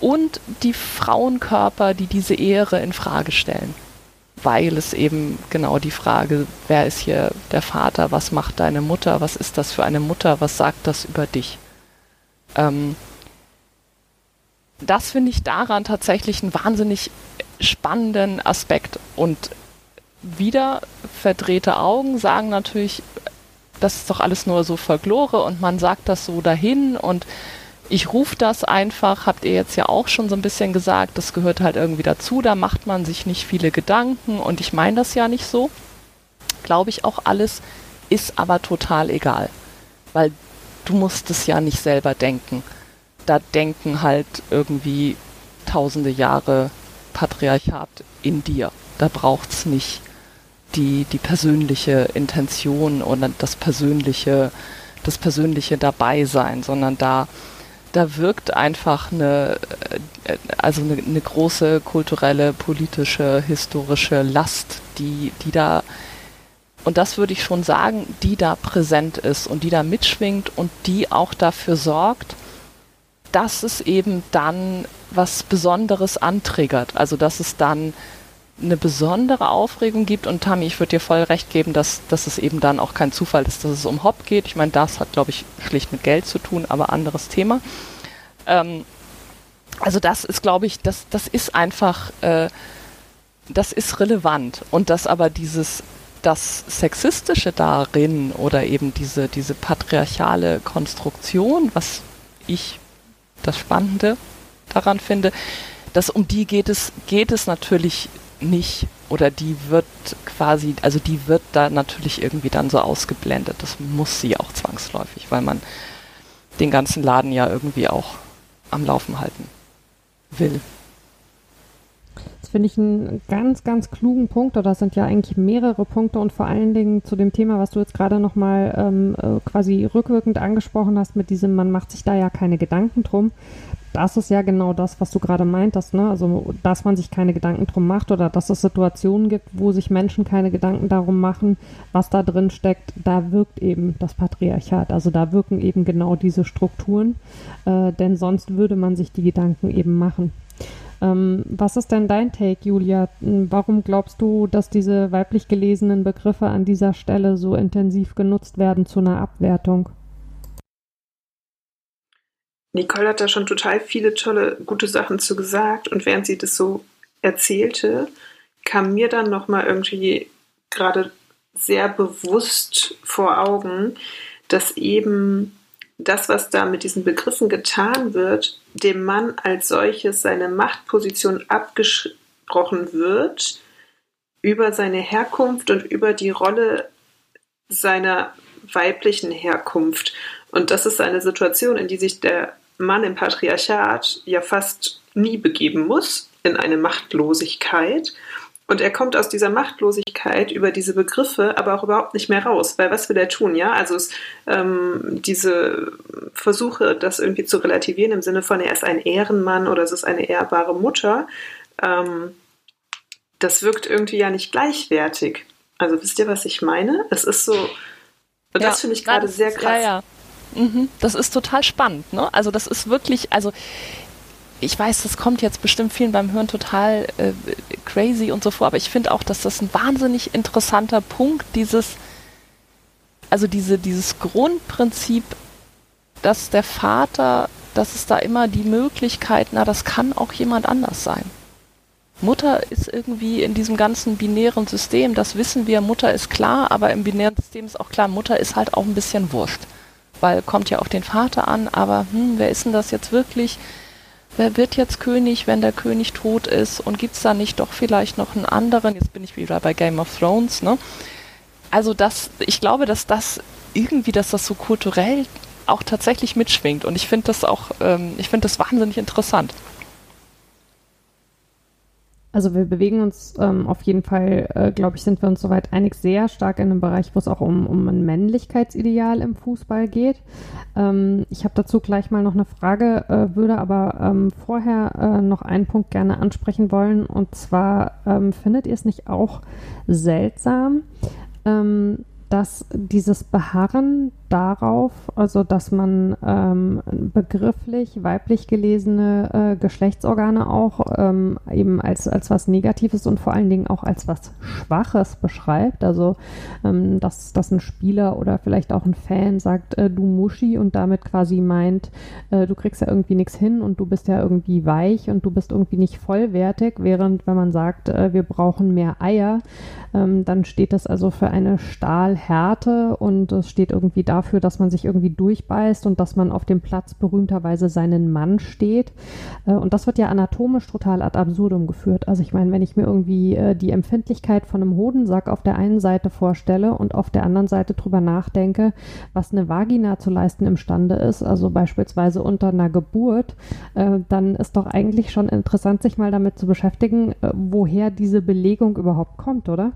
und die Frauenkörper, die diese Ehre in Frage stellen weil es eben genau die Frage, wer ist hier der Vater, was macht deine Mutter, was ist das für eine Mutter, was sagt das über dich? Ähm, das finde ich daran tatsächlich einen wahnsinnig spannenden Aspekt. Und wieder verdrehte Augen sagen natürlich, das ist doch alles nur so Folklore und man sagt das so dahin und ich rufe das einfach, habt ihr jetzt ja auch schon so ein bisschen gesagt, das gehört halt irgendwie dazu, da macht man sich nicht viele Gedanken und ich meine das ja nicht so. Glaube ich auch alles, ist aber total egal, weil du musst es ja nicht selber denken. Da denken halt irgendwie tausende Jahre Patriarchat in dir. Da braucht es nicht die, die persönliche Intention oder das persönliche, das persönliche Dabeisein, sondern da da wirkt einfach eine, äh, also eine, eine, große kulturelle, politische, historische Last, die, die da, und das würde ich schon sagen, die da präsent ist und die da mitschwingt und die auch dafür sorgt, dass es eben dann was Besonderes antriggert. Also dass es dann eine besondere Aufregung gibt und Tammy, ich würde dir voll recht geben, dass, dass es eben dann auch kein Zufall ist, dass es um Hop geht. Ich meine, das hat, glaube ich, schlicht mit Geld zu tun, aber anderes Thema. Ähm, also das ist, glaube ich, das, das ist einfach, äh, das ist relevant. Und dass aber dieses, das Sexistische darin oder eben diese, diese patriarchale Konstruktion, was ich das Spannende daran finde, dass um die geht es, geht es natürlich nicht oder die wird quasi, also die wird da natürlich irgendwie dann so ausgeblendet. Das muss sie auch zwangsläufig, weil man den ganzen Laden ja irgendwie auch am Laufen halten will. Finde ich einen ganz, ganz klugen Punkt, oder das sind ja eigentlich mehrere Punkte und vor allen Dingen zu dem Thema, was du jetzt gerade nochmal ähm, äh, quasi rückwirkend angesprochen hast, mit diesem, man macht sich da ja keine Gedanken drum das ist ja genau das, was du gerade meintest, ne? Also, dass man sich keine Gedanken drum macht oder dass es Situationen gibt, wo sich Menschen keine Gedanken darum machen, was da drin steckt, da wirkt eben das Patriarchat. Also da wirken eben genau diese Strukturen, äh, denn sonst würde man sich die Gedanken eben machen. Ähm, was ist denn dein Take, Julia? Warum glaubst du, dass diese weiblich gelesenen Begriffe an dieser Stelle so intensiv genutzt werden zu einer Abwertung? Nicole hat da schon total viele tolle, gute Sachen zu gesagt und während sie das so erzählte, kam mir dann nochmal irgendwie gerade sehr bewusst vor Augen, dass eben das, was da mit diesen Begriffen getan wird, dem Mann als solches seine Machtposition abgesprochen wird über seine Herkunft und über die Rolle seiner weiblichen Herkunft. Und das ist eine Situation, in die sich der Mann im Patriarchat ja fast nie begeben muss, in eine Machtlosigkeit. Und er kommt aus dieser Machtlosigkeit über diese Begriffe aber auch überhaupt nicht mehr raus. Weil was will er tun, ja? Also es, ähm, diese Versuche, das irgendwie zu relativieren im Sinne von, er ist ein Ehrenmann oder es ist eine ehrbare Mutter, ähm, das wirkt irgendwie ja nicht gleichwertig. Also wisst ihr, was ich meine? Es ist so, und ja, das finde ich gerade sehr krass. Ja, ja. Mhm. Das ist total spannend, ne? Also das ist wirklich, also ich weiß, das kommt jetzt bestimmt vielen beim Hören total äh, crazy und so vor, aber ich finde auch, dass das ein wahnsinnig interessanter Punkt, dieses, also diese, dieses Grundprinzip, dass der Vater, dass es da immer die Möglichkeit, na, das kann auch jemand anders sein. Mutter ist irgendwie in diesem ganzen binären System, das wissen wir, Mutter ist klar, aber im binären System ist auch klar, Mutter ist halt auch ein bisschen wurscht. Weil kommt ja auf den Vater an, aber hm, wer ist denn das jetzt wirklich? Wer wird jetzt König, wenn der König tot ist und gibt es da nicht doch vielleicht noch einen anderen? Jetzt bin ich wieder bei Game of Thrones, ne? Also das, ich glaube, dass das irgendwie, dass das so kulturell auch tatsächlich mitschwingt und ich finde das auch, ähm, ich finde das wahnsinnig interessant. Also wir bewegen uns ähm, auf jeden Fall, äh, glaube ich, sind wir uns soweit einig, sehr stark in einem Bereich, wo es auch um, um ein Männlichkeitsideal im Fußball geht. Ähm, ich habe dazu gleich mal noch eine Frage, äh, würde aber ähm, vorher äh, noch einen Punkt gerne ansprechen wollen. Und zwar ähm, findet ihr es nicht auch seltsam, ähm, dass dieses Beharren darauf, also dass man ähm, begrifflich weiblich gelesene äh, Geschlechtsorgane auch ähm, eben als, als was Negatives und vor allen Dingen auch als was Schwaches beschreibt. Also ähm, dass, dass ein Spieler oder vielleicht auch ein Fan sagt, äh, du Muschi und damit quasi meint, äh, du kriegst ja irgendwie nichts hin und du bist ja irgendwie weich und du bist irgendwie nicht vollwertig, während wenn man sagt, äh, wir brauchen mehr Eier, ähm, dann steht das also für eine Stahlhärte und es steht irgendwie da, dafür, dass man sich irgendwie durchbeißt und dass man auf dem Platz berühmterweise seinen Mann steht. Äh, und das wird ja anatomisch total ad absurdum geführt. Also ich meine, wenn ich mir irgendwie äh, die Empfindlichkeit von einem Hodensack auf der einen Seite vorstelle und auf der anderen Seite drüber nachdenke, was eine Vagina zu leisten imstande ist, also beispielsweise unter einer Geburt, äh, dann ist doch eigentlich schon interessant, sich mal damit zu beschäftigen, woher diese Belegung überhaupt kommt, oder?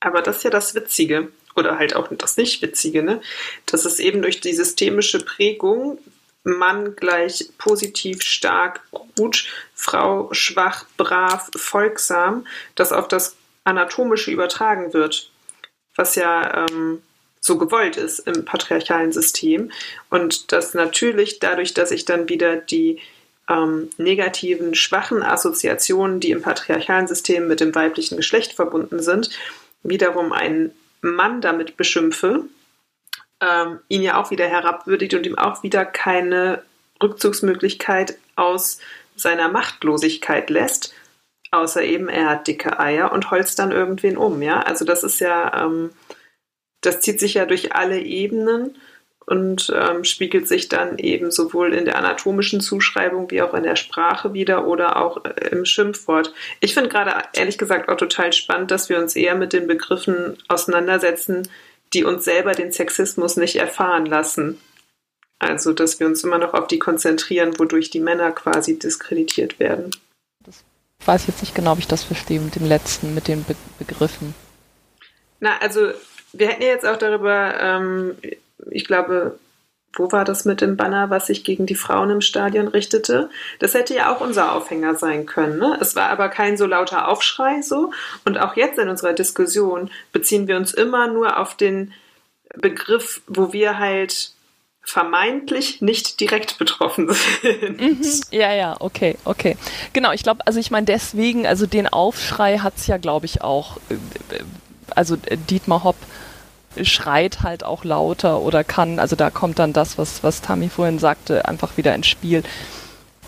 Aber das ist ja das Witzige oder halt auch das Nicht-Witzige, ne? dass es eben durch die systemische Prägung Mann gleich positiv, stark, gut, Frau schwach, brav, folgsam, das auf das Anatomische übertragen wird, was ja ähm, so gewollt ist im patriarchalen System. Und das natürlich dadurch, dass ich dann wieder die ähm, negativen, schwachen Assoziationen, die im patriarchalen System mit dem weiblichen Geschlecht verbunden sind, wiederum einen Mann damit beschimpfe, ähm, ihn ja auch wieder herabwürdigt und ihm auch wieder keine Rückzugsmöglichkeit aus seiner Machtlosigkeit lässt, außer eben er hat dicke Eier und holzt dann irgendwen um, ja. Also das ist ja, ähm, das zieht sich ja durch alle Ebenen und ähm, spiegelt sich dann eben sowohl in der anatomischen Zuschreibung wie auch in der Sprache wieder oder auch äh, im Schimpfwort. Ich finde gerade ehrlich gesagt auch total spannend, dass wir uns eher mit den Begriffen auseinandersetzen, die uns selber den Sexismus nicht erfahren lassen. Also, dass wir uns immer noch auf die konzentrieren, wodurch die Männer quasi diskreditiert werden. Das weiß jetzt nicht genau, ob ich das verstehe mit dem letzten, mit den Be Begriffen. Na, also wir hätten ja jetzt auch darüber ähm, ich glaube, wo war das mit dem Banner, was sich gegen die Frauen im Stadion richtete? Das hätte ja auch unser Aufhänger sein können. Ne? Es war aber kein so lauter Aufschrei so. Und auch jetzt in unserer Diskussion beziehen wir uns immer nur auf den Begriff, wo wir halt vermeintlich nicht direkt betroffen sind. Mhm. Ja, ja, okay, okay. Genau, ich glaube, also ich meine deswegen, also den Aufschrei hat es ja, glaube ich, auch, äh, also äh, Dietmar Hopp schreit halt auch lauter oder kann, also da kommt dann das, was, was Tami vorhin sagte, einfach wieder ins Spiel.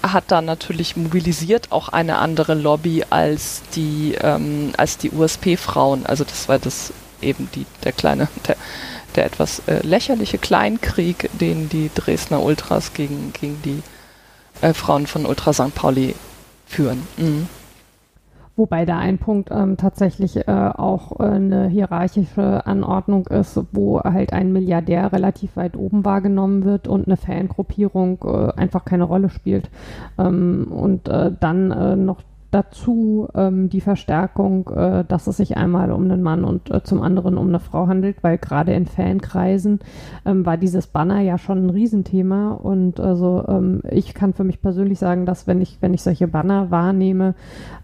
Hat dann natürlich mobilisiert auch eine andere Lobby als die, ähm, als die USP-Frauen. Also das war das eben die, der kleine, der, der etwas äh, lächerliche Kleinkrieg, den die Dresdner Ultras gegen, gegen die äh, Frauen von Ultra St. Pauli führen. Mhm. Wobei da ein Punkt ähm, tatsächlich äh, auch äh, eine hierarchische Anordnung ist, wo halt ein Milliardär relativ weit oben wahrgenommen wird und eine Fangruppierung äh, einfach keine Rolle spielt. Ähm, und äh, dann äh, noch dazu ähm, die Verstärkung, äh, dass es sich einmal um einen Mann und äh, zum anderen um eine Frau handelt, weil gerade in Fankreisen ähm, war dieses Banner ja schon ein Riesenthema. Und also ähm, ich kann für mich persönlich sagen, dass wenn ich wenn ich solche Banner wahrnehme,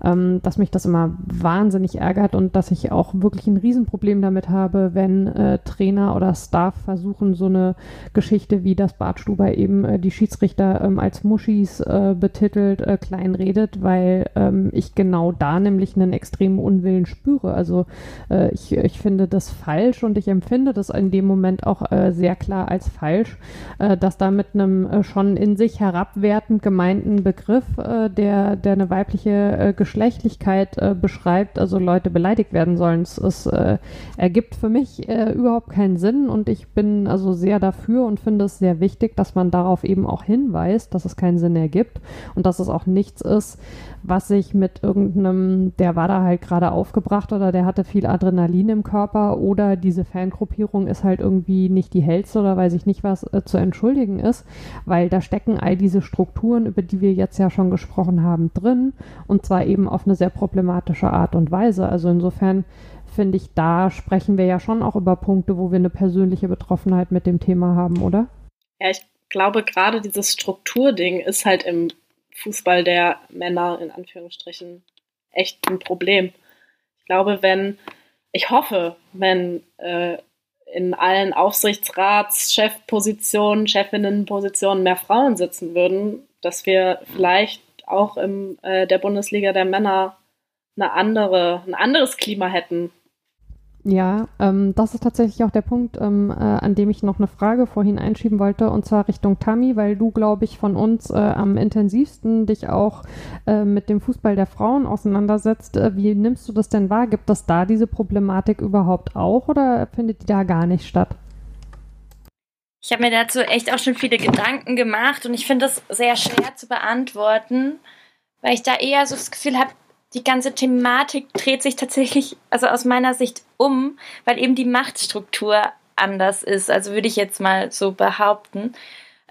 ähm, dass mich das immer wahnsinnig ärgert und dass ich auch wirklich ein Riesenproblem damit habe, wenn äh, Trainer oder Staff versuchen so eine Geschichte wie das Bartstuber eben äh, die Schiedsrichter ähm, als Muschis äh, betitelt, äh, kleinredet, weil ähm, ich genau da nämlich einen extremen Unwillen spüre. Also äh, ich, ich finde das falsch und ich empfinde das in dem Moment auch äh, sehr klar als falsch, äh, dass da mit einem äh, schon in sich herabwertend gemeinten Begriff, äh, der, der eine weibliche äh, Geschlechtlichkeit beschreibt, also Leute beleidigt werden sollen. Es, es ergibt für mich überhaupt keinen Sinn und ich bin also sehr dafür und finde es sehr wichtig, dass man darauf eben auch hinweist, dass es keinen Sinn ergibt und dass es auch nichts ist, was sich mit irgendeinem, der war da halt gerade aufgebracht oder der hatte viel Adrenalin im Körper oder diese Fangruppierung ist halt irgendwie nicht die hellste oder weiß ich nicht, was äh, zu entschuldigen ist, weil da stecken all diese Strukturen, über die wir jetzt ja schon gesprochen haben, drin und zwar eben auf eine sehr problematische Art und Weise. Also insofern finde ich, da sprechen wir ja schon auch über Punkte, wo wir eine persönliche Betroffenheit mit dem Thema haben, oder? Ja, ich glaube, gerade dieses Strukturding ist halt im Fußball der Männer in Anführungsstrichen echt ein Problem. Ich glaube, wenn, ich hoffe, wenn äh, in allen Aufsichtsrats, Chefpositionen, Chefinnenpositionen mehr Frauen sitzen würden, dass wir vielleicht auch in äh, der Bundesliga der Männer eine andere, ein anderes Klima hätten, ja, ähm, das ist tatsächlich auch der Punkt, ähm, äh, an dem ich noch eine Frage vorhin einschieben wollte, und zwar Richtung Tammy, weil du, glaube ich, von uns äh, am intensivsten dich auch äh, mit dem Fußball der Frauen auseinandersetzt. Äh, wie nimmst du das denn wahr? Gibt es da diese Problematik überhaupt auch oder findet die da gar nicht statt? Ich habe mir dazu echt auch schon viele Gedanken gemacht und ich finde das sehr schwer zu beantworten, weil ich da eher so das Gefühl habe, die ganze Thematik dreht sich tatsächlich, also aus meiner Sicht um, weil eben die Machtstruktur anders ist. Also würde ich jetzt mal so behaupten.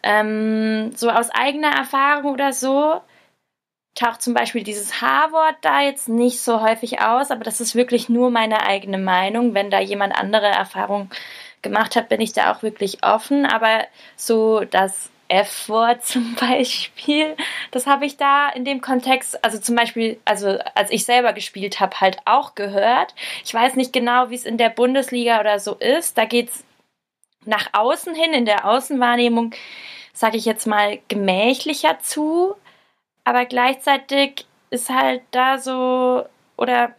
Ähm, so aus eigener Erfahrung oder so taucht zum Beispiel dieses H-Wort da jetzt nicht so häufig aus, aber das ist wirklich nur meine eigene Meinung. Wenn da jemand andere Erfahrungen gemacht hat, bin ich da auch wirklich offen. Aber so das F-Wort zum Beispiel. Das habe ich da in dem Kontext, also zum Beispiel, also als ich selber gespielt habe, halt auch gehört. Ich weiß nicht genau, wie es in der Bundesliga oder so ist. Da geht es nach außen hin, in der Außenwahrnehmung, sage ich jetzt mal, gemächlicher zu. Aber gleichzeitig ist halt da so, oder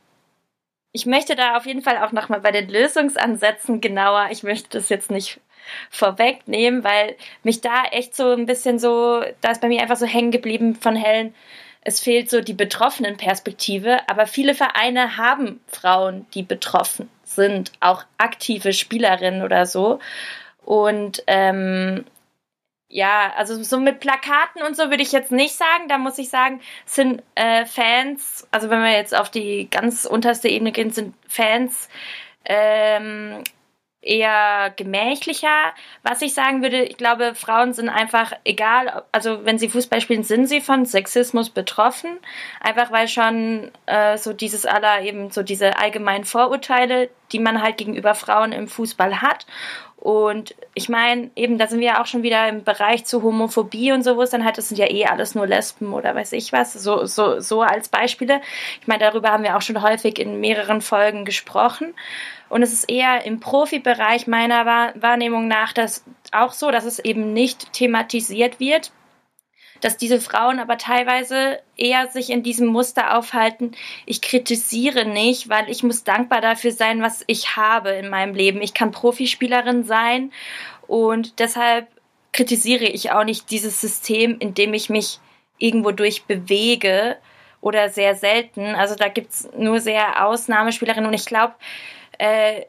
ich möchte da auf jeden Fall auch nochmal bei den Lösungsansätzen genauer, ich möchte das jetzt nicht vorwegnehmen, weil mich da echt so ein bisschen so, da ist bei mir einfach so hängen geblieben von Helen, es fehlt so die betroffenen Perspektive, aber viele Vereine haben Frauen, die betroffen sind, auch aktive Spielerinnen oder so. Und ähm, ja, also so mit Plakaten und so würde ich jetzt nicht sagen. Da muss ich sagen, sind äh, Fans, also wenn wir jetzt auf die ganz unterste Ebene gehen, sind Fans ähm, eher gemächlicher. Was ich sagen würde, ich glaube, Frauen sind einfach egal, also wenn sie Fußball spielen, sind sie von Sexismus betroffen. Einfach weil schon äh, so dieses aller eben so diese allgemeinen Vorurteile, die man halt gegenüber Frauen im Fußball hat. Und ich meine, eben, da sind wir ja auch schon wieder im Bereich zu Homophobie und sowas, dann halt, das sind ja eh alles nur Lesben oder weiß ich was, so, so, so als Beispiele. Ich meine, darüber haben wir auch schon häufig in mehreren Folgen gesprochen. Und es ist eher im Profibereich meiner Wahrnehmung nach, dass auch so, dass es eben nicht thematisiert wird, dass diese Frauen aber teilweise eher sich in diesem Muster aufhalten, ich kritisiere nicht, weil ich muss dankbar dafür sein, was ich habe in meinem Leben. Ich kann Profispielerin sein und deshalb kritisiere ich auch nicht dieses System, in dem ich mich irgendwo durch bewege oder sehr selten. Also da gibt's nur sehr Ausnahmespielerinnen und ich glaube, äh,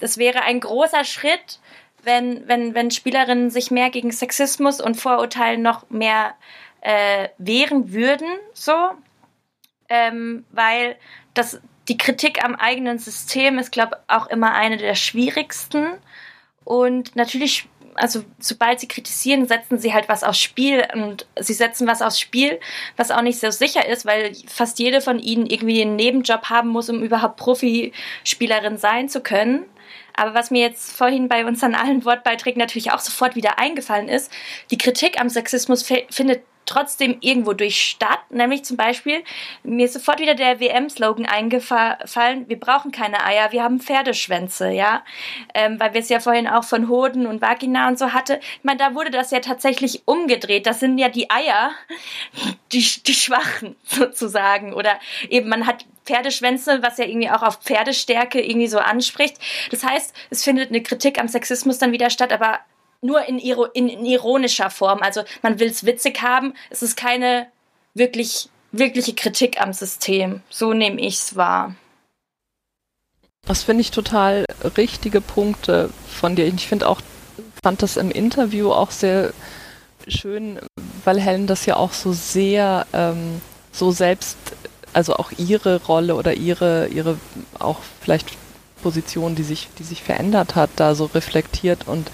das wäre ein großer Schritt, wenn, wenn, wenn Spielerinnen sich mehr gegen Sexismus und Vorurteilen noch mehr äh, wehren würden, so, ähm, weil das, die Kritik am eigenen System ist, glaube ich, auch immer eine der schwierigsten. Und natürlich, also sobald sie kritisieren, setzen sie halt was aufs Spiel und sie setzen was aufs Spiel, was auch nicht so sicher ist, weil fast jede von ihnen irgendwie einen Nebenjob haben muss, um überhaupt Profispielerin sein zu können. Aber was mir jetzt vorhin bei unseren allen Wortbeiträgen natürlich auch sofort wieder eingefallen ist, die Kritik am Sexismus findet trotzdem irgendwo durch statt. Nämlich zum Beispiel, mir ist sofort wieder der WM-Slogan eingefallen, wir brauchen keine Eier, wir haben Pferdeschwänze, ja. Ähm, weil wir es ja vorhin auch von Hoden und Vagina und so hatte. Ich meine, da wurde das ja tatsächlich umgedreht. Das sind ja die Eier, die, die Schwachen sozusagen. Oder eben man hat Pferdeschwänze, was ja irgendwie auch auf Pferdestärke irgendwie so anspricht. Das heißt, es findet eine Kritik am Sexismus dann wieder statt, aber nur in, in, in ironischer Form. Also man will es witzig haben. Es ist keine wirklich, wirkliche Kritik am System. So nehme ich es wahr. Das finde ich total richtige Punkte von dir. Ich finde auch, fand das im Interview auch sehr schön, weil Helen das ja auch so sehr ähm, so selbst, also auch ihre Rolle oder ihre, ihre auch vielleicht Position, die sich, die sich verändert hat, da so reflektiert und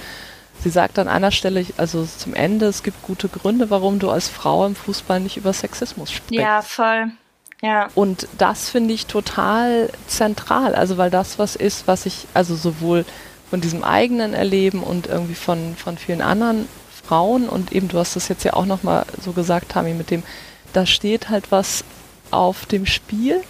Sie sagt an einer Stelle, also zum Ende, es gibt gute Gründe, warum du als Frau im Fußball nicht über Sexismus sprichst. Ja, voll. Ja. Und das finde ich total zentral, also weil das was ist, was ich also sowohl von diesem eigenen Erleben und irgendwie von, von vielen anderen Frauen und eben, du hast das jetzt ja auch nochmal so gesagt, Tami, mit dem, da steht halt was auf dem Spiel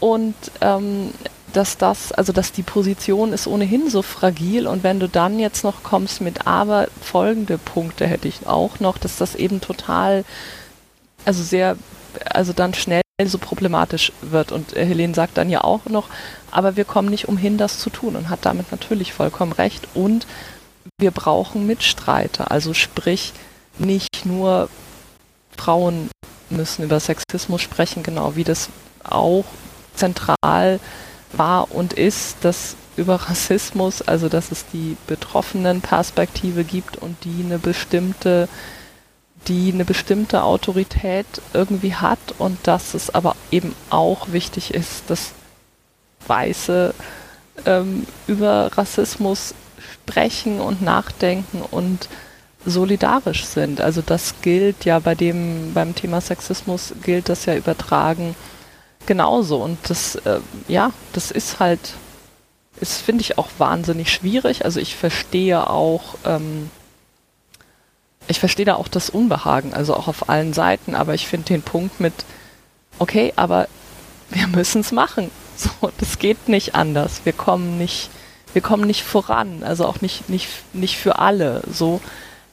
und ähm, dass das, also dass die Position ist ohnehin so fragil und wenn du dann jetzt noch kommst mit aber folgende Punkte hätte ich auch noch, dass das eben total, also sehr, also dann schnell so problematisch wird. Und Helene sagt dann ja auch noch, aber wir kommen nicht umhin, das zu tun und hat damit natürlich vollkommen recht. Und wir brauchen Mitstreiter, also sprich nicht nur Frauen müssen über Sexismus sprechen, genau wie das auch zentral war und ist, dass über Rassismus, also dass es die betroffenen Perspektive gibt und die eine bestimmte, die eine bestimmte Autorität irgendwie hat und dass es aber eben auch wichtig ist, dass Weiße ähm, über Rassismus sprechen und nachdenken und solidarisch sind. Also das gilt ja bei dem, beim Thema Sexismus gilt das ja übertragen genauso. Und das, äh, ja, das ist halt, ist, finde ich, auch wahnsinnig schwierig. Also ich verstehe auch, ähm, ich verstehe da auch das Unbehagen, also auch auf allen Seiten, aber ich finde den Punkt mit, okay, aber wir müssen es machen. So, das geht nicht anders. Wir kommen nicht, wir kommen nicht voran, also auch nicht, nicht, nicht für alle, so,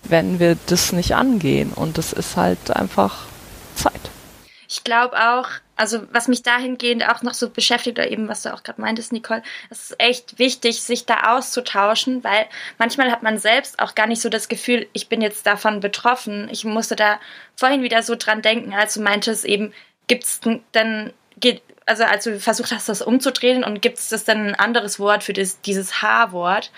wenn wir das nicht angehen. Und das ist halt einfach Zeit. Ich glaube auch, also was mich dahingehend auch noch so beschäftigt, oder eben was du auch gerade meintest, Nicole, es ist echt wichtig, sich da auszutauschen, weil manchmal hat man selbst auch gar nicht so das Gefühl, ich bin jetzt davon betroffen. Ich musste da vorhin wieder so dran denken, als du meintest eben, gibt's dann, also als du versucht hast, das umzudrehen und gibt es das dann ein anderes Wort für das, dieses H-Wort?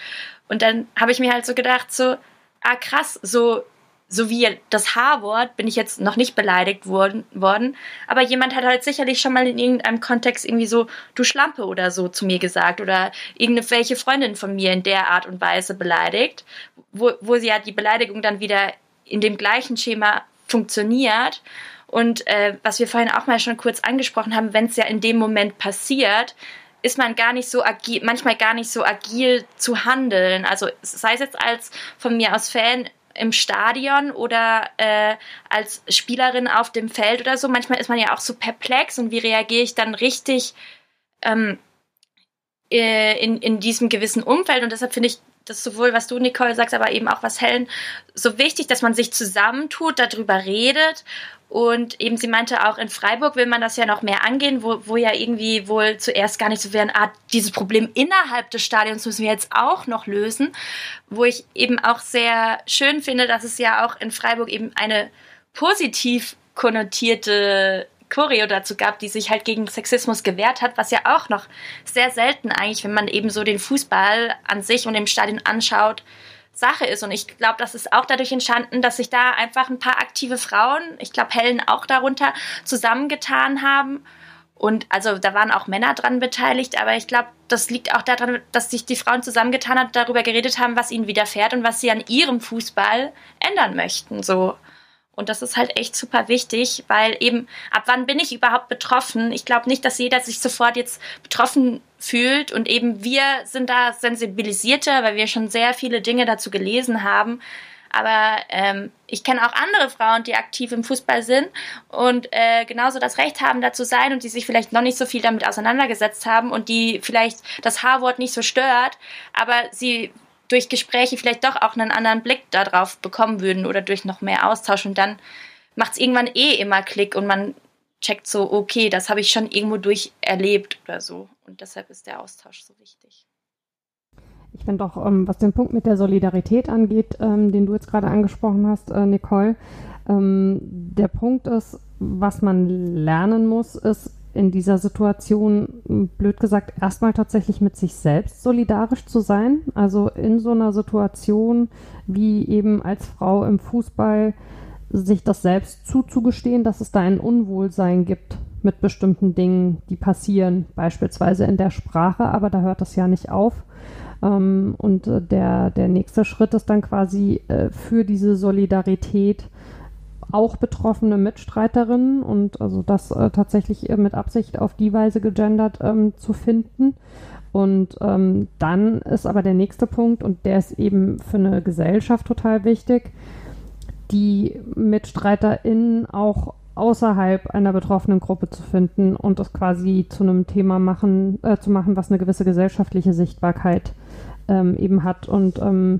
Und dann habe ich mir halt so gedacht, so, ah krass, so so wie das H-Wort bin ich jetzt noch nicht beleidigt worden, worden, aber jemand hat halt sicherlich schon mal in irgendeinem Kontext irgendwie so, du Schlampe oder so zu mir gesagt oder irgendwelche Freundin von mir in der Art und Weise beleidigt, wo, wo sie ja die Beleidigung dann wieder in dem gleichen Schema funktioniert. Und äh, was wir vorhin auch mal schon kurz angesprochen haben, wenn es ja in dem Moment passiert, ist man gar nicht so agil, manchmal gar nicht so agil zu handeln. Also sei es jetzt als von mir aus Fan im Stadion oder äh, als Spielerin auf dem Feld oder so. Manchmal ist man ja auch so perplex und wie reagiere ich dann richtig, ähm, äh, in, in diesem gewissen Umfeld. Und deshalb finde ich das sowohl, was du, Nicole, sagst, aber eben auch was Helen, so wichtig, dass man sich zusammentut, darüber redet. Und eben, sie meinte auch, in Freiburg will man das ja noch mehr angehen, wo, wo ja irgendwie wohl zuerst gar nicht so wäre, ah, dieses Problem innerhalb des Stadions müssen wir jetzt auch noch lösen. Wo ich eben auch sehr schön finde, dass es ja auch in Freiburg eben eine positiv konnotierte Choreo dazu gab, die sich halt gegen Sexismus gewehrt hat, was ja auch noch sehr selten eigentlich, wenn man eben so den Fußball an sich und im Stadion anschaut, Sache ist. Und ich glaube, das ist auch dadurch entstanden, dass sich da einfach ein paar aktive Frauen, ich glaube Helen auch darunter, zusammengetan haben. Und also da waren auch Männer dran beteiligt, aber ich glaube, das liegt auch daran, dass sich die Frauen zusammengetan haben, darüber geredet haben, was ihnen widerfährt und was sie an ihrem Fußball ändern möchten. So. Und das ist halt echt super wichtig, weil eben, ab wann bin ich überhaupt betroffen? Ich glaube nicht, dass jeder sich sofort jetzt betroffen fühlt. Und eben wir sind da sensibilisierter, weil wir schon sehr viele Dinge dazu gelesen haben. Aber ähm, ich kenne auch andere Frauen, die aktiv im Fußball sind und äh, genauso das Recht haben, da zu sein und die sich vielleicht noch nicht so viel damit auseinandergesetzt haben und die vielleicht das H-Wort nicht so stört, aber sie durch Gespräche vielleicht doch auch einen anderen Blick darauf bekommen würden oder durch noch mehr Austausch und dann macht es irgendwann eh immer Klick und man checkt so, okay, das habe ich schon irgendwo durcherlebt oder so. Und deshalb ist der Austausch so wichtig. Ich finde auch, ähm, was den Punkt mit der Solidarität angeht, ähm, den du jetzt gerade angesprochen hast, äh, Nicole, ähm, der Punkt ist, was man lernen muss, ist, in dieser Situation, blöd gesagt, erstmal tatsächlich mit sich selbst solidarisch zu sein. Also in so einer Situation wie eben als Frau im Fußball sich das selbst zuzugestehen, dass es da ein Unwohlsein gibt mit bestimmten Dingen, die passieren, beispielsweise in der Sprache, aber da hört das ja nicht auf. Ähm, und äh, der, der nächste Schritt ist dann quasi äh, für diese Solidarität auch betroffene Mitstreiterinnen und also das äh, tatsächlich mit Absicht auf die Weise gegendert ähm, zu finden. Und ähm, dann ist aber der nächste Punkt, und der ist eben für eine Gesellschaft total wichtig, die MitstreiterInnen auch außerhalb einer betroffenen Gruppe zu finden und das quasi zu einem Thema machen, äh, zu machen, was eine gewisse gesellschaftliche Sichtbarkeit ähm, eben hat. Und ähm,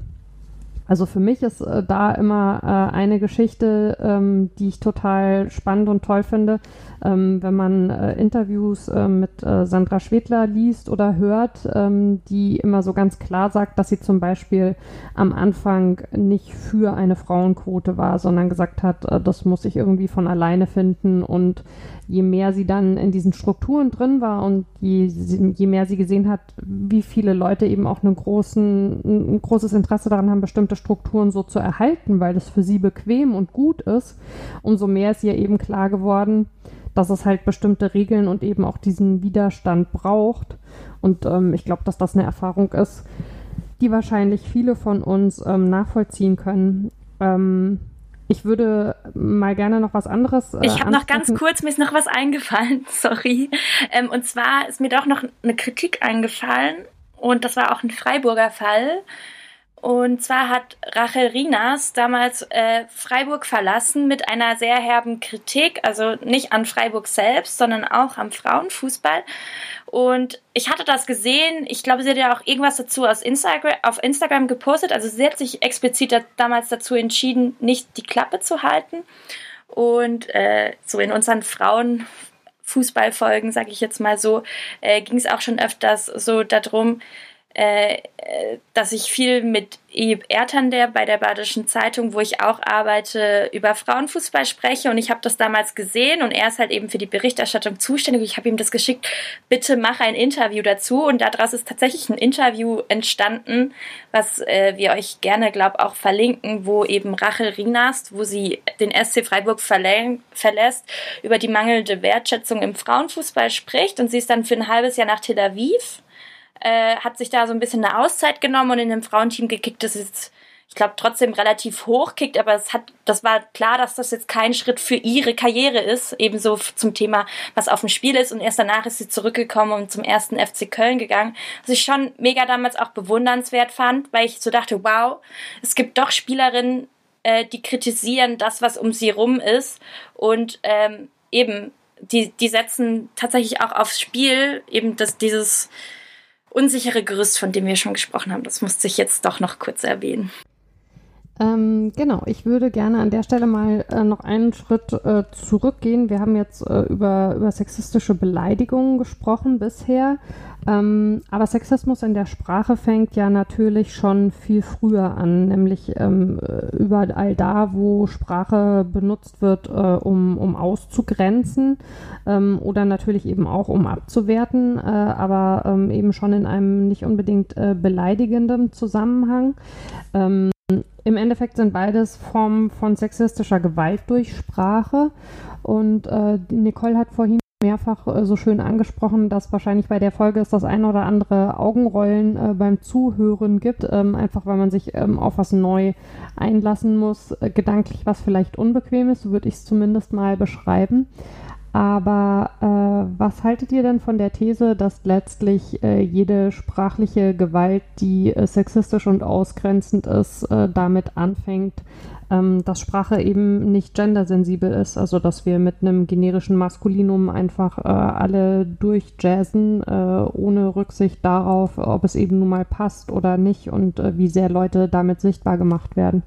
also für mich ist äh, da immer äh, eine Geschichte, ähm, die ich total spannend und toll finde, ähm, wenn man äh, Interviews äh, mit äh, Sandra Schwedler liest oder hört, ähm, die immer so ganz klar sagt, dass sie zum Beispiel am Anfang nicht für eine Frauenquote war, sondern gesagt hat, äh, das muss ich irgendwie von alleine finden und je mehr sie dann in diesen Strukturen drin war und je, je mehr sie gesehen hat, wie viele Leute eben auch einen großen, ein großes Interesse daran haben, bestimmte Strukturen so zu erhalten, weil das für sie bequem und gut ist, umso mehr ist ihr eben klar geworden, dass es halt bestimmte Regeln und eben auch diesen Widerstand braucht. Und ähm, ich glaube, dass das eine Erfahrung ist, die wahrscheinlich viele von uns ähm, nachvollziehen können. Ähm, ich würde mal gerne noch was anderes. Äh, ich habe noch ganz kurz, mir ist noch was eingefallen, sorry. Ähm, und zwar ist mir doch noch eine Kritik eingefallen und das war auch ein Freiburger Fall. Und zwar hat Rachel Rinas damals äh, Freiburg verlassen mit einer sehr herben Kritik, also nicht an Freiburg selbst, sondern auch am Frauenfußball. Und ich hatte das gesehen. Ich glaube, sie hat ja auch irgendwas dazu aus Instagram, auf Instagram gepostet. Also sie hat sich explizit damals dazu entschieden, nicht die Klappe zu halten. Und äh, so in unseren Frauenfußballfolgen, sage ich jetzt mal so, äh, ging es auch schon öfters so darum, äh, dass ich viel mit Ebe Ertander bei der Badischen Zeitung, wo ich auch arbeite, über Frauenfußball spreche. Und ich habe das damals gesehen und er ist halt eben für die Berichterstattung zuständig. Ich habe ihm das geschickt, bitte mach ein Interview dazu. Und daraus ist tatsächlich ein Interview entstanden, was äh, wir euch gerne, glaube auch verlinken, wo eben Rachel Rinast, wo sie den SC Freiburg verlässt, über die mangelnde Wertschätzung im Frauenfußball spricht. Und sie ist dann für ein halbes Jahr nach Tel Aviv äh, hat sich da so ein bisschen eine Auszeit genommen und in dem Frauenteam gekickt. Das ist, ich glaube, trotzdem relativ hoch kickt, aber es hat, das war klar, dass das jetzt kein Schritt für ihre Karriere ist. Ebenso zum Thema, was auf dem Spiel ist. Und erst danach ist sie zurückgekommen und zum ersten FC Köln gegangen. Was ich schon mega damals auch bewundernswert fand, weil ich so dachte, wow, es gibt doch Spielerinnen, äh, die kritisieren das, was um sie rum ist. Und ähm, eben, die, die setzen tatsächlich auch aufs Spiel eben das, dieses, unsichere Gerüst, von dem wir schon gesprochen haben. Das musste ich jetzt doch noch kurz erwähnen. Ähm, genau, ich würde gerne an der Stelle mal äh, noch einen Schritt äh, zurückgehen. Wir haben jetzt äh, über, über sexistische Beleidigungen gesprochen bisher. Ähm, aber Sexismus in der Sprache fängt ja natürlich schon viel früher an, nämlich ähm, überall da, wo Sprache benutzt wird, äh, um, um auszugrenzen ähm, oder natürlich eben auch um abzuwerten, äh, aber ähm, eben schon in einem nicht unbedingt äh, beleidigenden Zusammenhang. Im Endeffekt sind beides Formen von sexistischer Gewalt durch Sprache. Und äh, Nicole hat vorhin mehrfach äh, so schön angesprochen, dass wahrscheinlich bei der Folge es das ein oder andere Augenrollen äh, beim Zuhören gibt, ähm, einfach weil man sich ähm, auf was neu einlassen muss, äh, gedanklich was vielleicht unbequem ist, so würde ich es zumindest mal beschreiben. Aber äh, was haltet ihr denn von der These, dass letztlich äh, jede sprachliche Gewalt, die äh, sexistisch und ausgrenzend ist, äh, damit anfängt, ähm, dass Sprache eben nicht gendersensibel ist? Also dass wir mit einem generischen Maskulinum einfach äh, alle durchjazzen, äh, ohne Rücksicht darauf, ob es eben nun mal passt oder nicht und wie sehr Leute damit sichtbar gemacht werden.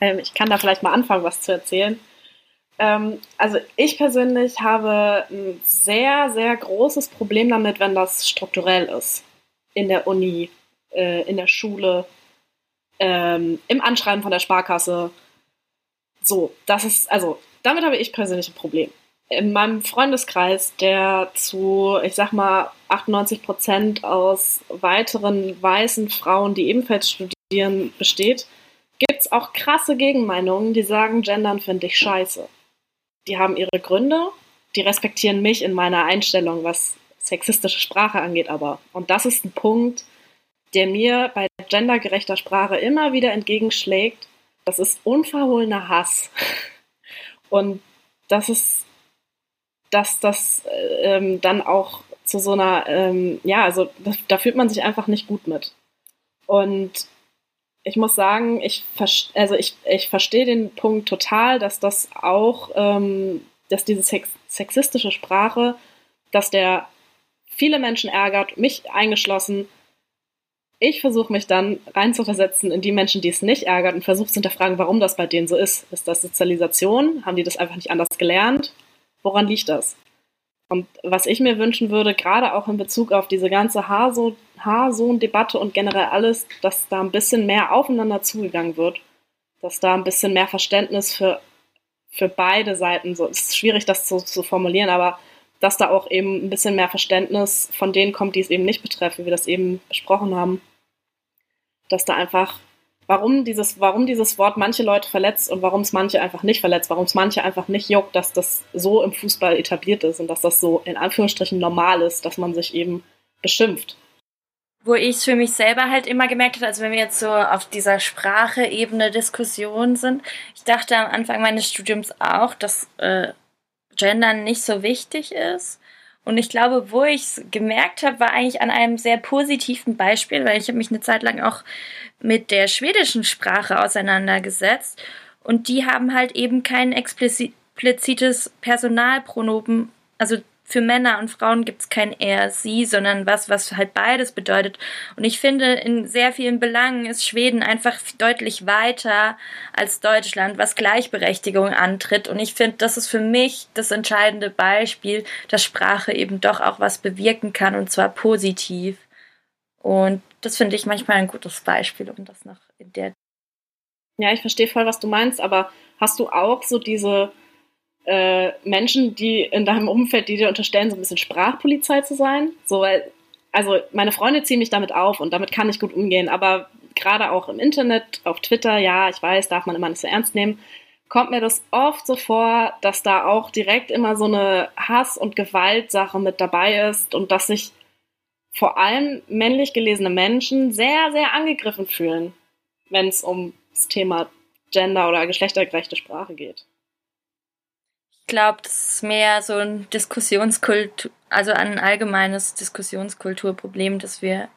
Ähm, ich kann da vielleicht mal anfangen, was zu erzählen. Ähm, also ich persönlich habe ein sehr, sehr großes Problem damit, wenn das strukturell ist. In der Uni, äh, in der Schule, ähm, im Anschreiben von der Sparkasse. So, das ist, also damit habe ich persönlich ein Problem. In meinem Freundeskreis, der zu, ich sag mal, 98 Prozent aus weiteren weißen Frauen, die ebenfalls studieren, besteht, gibt es auch krasse Gegenmeinungen, die sagen, Gendern finde ich scheiße die haben ihre Gründe, die respektieren mich in meiner Einstellung, was sexistische Sprache angeht, aber. Und das ist ein Punkt, der mir bei gendergerechter Sprache immer wieder entgegenschlägt. Das ist unverhohlener Hass. Und das ist, dass das ähm, dann auch zu so einer, ähm, ja, also da, da fühlt man sich einfach nicht gut mit. Und ich muss sagen, ich, also ich, ich verstehe den Punkt total, dass das auch, ähm, dass diese sex sexistische Sprache, dass der viele Menschen ärgert, mich eingeschlossen. Ich versuche mich dann reinzuversetzen in die Menschen, die es nicht ärgert und versuche zu hinterfragen, warum das bei denen so ist. Ist das Sozialisation? Haben die das einfach nicht anders gelernt? Woran liegt das? Und was ich mir wünschen würde, gerade auch in Bezug auf diese ganze Haarsohn-Debatte und generell alles, dass da ein bisschen mehr aufeinander zugegangen wird, dass da ein bisschen mehr Verständnis für, für beide Seiten, so es ist schwierig, das zu, zu formulieren, aber dass da auch eben ein bisschen mehr Verständnis von denen kommt, die es eben nicht betreffen, wie wir das eben besprochen haben. Dass da einfach warum dieses, warum dieses Wort manche Leute verletzt und warum es manche einfach nicht verletzt, warum es manche einfach nicht juckt, dass das so im Fußball etabliert ist und dass das so in Anführungsstrichen normal ist, dass man sich eben beschimpft. Wo ich es für mich selber halt immer gemerkt habe, also wenn wir jetzt so auf dieser Sprache-Ebene Diskussion sind, ich dachte am Anfang meines Studiums auch, dass äh, Gendern nicht so wichtig ist. Und ich glaube, wo ich es gemerkt habe, war eigentlich an einem sehr positiven Beispiel, weil ich habe mich eine Zeit lang auch mit der schwedischen Sprache auseinandergesetzt. Und die haben halt eben kein explizites Personalpronomen, also für Männer und Frauen gibt es kein er, sie, sondern was, was halt beides bedeutet. Und ich finde, in sehr vielen Belangen ist Schweden einfach deutlich weiter als Deutschland, was Gleichberechtigung antritt. Und ich finde, das ist für mich das entscheidende Beispiel, dass Sprache eben doch auch was bewirken kann und zwar positiv. Und das finde ich manchmal ein gutes Beispiel, um das noch in der. Ja, ich verstehe voll, was du meinst, aber hast du auch so diese äh, Menschen, die in deinem Umfeld, die dir unterstellen, so ein bisschen Sprachpolizei zu sein. So, weil, also meine Freunde ziehen mich damit auf und damit kann ich gut umgehen, aber gerade auch im Internet, auf Twitter, ja, ich weiß, darf man immer nicht so ernst nehmen, kommt mir das oft so vor, dass da auch direkt immer so eine Hass- und Gewaltsache mit dabei ist und dass sich vor allem männlich gelesene Menschen sehr, sehr angegriffen fühlen, wenn es um das Thema Gender oder geschlechtergerechte Sprache geht. Ich glaube, das ist mehr so ein Diskussionskultur, also ein allgemeines Diskussionskulturproblem, das wir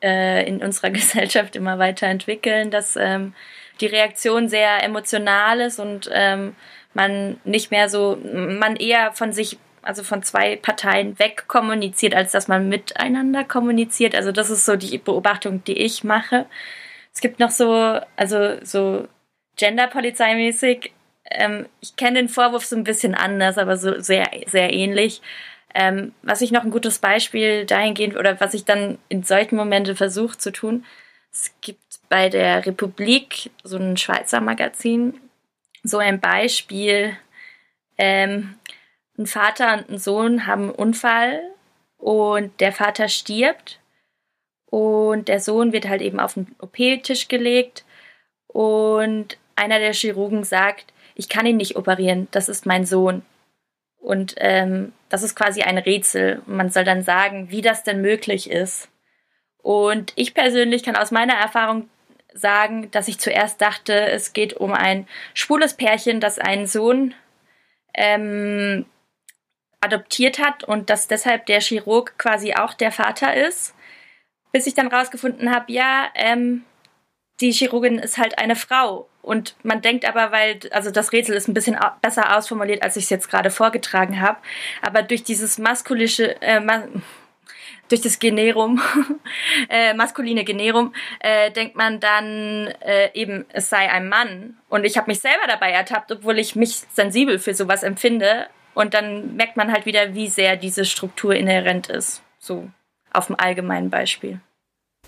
äh, in unserer Gesellschaft immer weiterentwickeln, dass ähm, die Reaktion sehr emotional ist und ähm, man nicht mehr so, man eher von sich also von zwei Parteien weg kommuniziert, als dass man miteinander kommuniziert. Also das ist so die Beobachtung, die ich mache. Es gibt noch so, also so Genderpolizeimäßig. Ähm, ich kenne den Vorwurf so ein bisschen anders, aber so sehr, sehr ähnlich. Ähm, was ich noch ein gutes Beispiel dahingehend oder was ich dann in solchen Momenten versuche zu tun, es gibt bei der Republik, so ein Schweizer Magazin, so ein Beispiel, ähm, ein Vater und ein Sohn haben einen Unfall und der Vater stirbt und der Sohn wird halt eben auf den OP-Tisch gelegt und einer der Chirurgen sagt, ich kann ihn nicht operieren, das ist mein Sohn. Und ähm, das ist quasi ein Rätsel. Man soll dann sagen, wie das denn möglich ist. Und ich persönlich kann aus meiner Erfahrung sagen, dass ich zuerst dachte, es geht um ein schwules Pärchen, das einen Sohn ähm, adoptiert hat und dass deshalb der Chirurg quasi auch der Vater ist. Bis ich dann rausgefunden habe, ja, ähm, die Chirurgin ist halt eine Frau. Und man denkt aber, weil, also das Rätsel ist ein bisschen besser ausformuliert, als ich es jetzt gerade vorgetragen habe. Aber durch dieses maskulische, äh, durch das Generum, äh, maskuline Generum, äh, denkt man dann äh, eben, es sei ein Mann. Und ich habe mich selber dabei ertappt, obwohl ich mich sensibel für sowas empfinde. Und dann merkt man halt wieder, wie sehr diese Struktur inhärent ist. So auf dem allgemeinen Beispiel.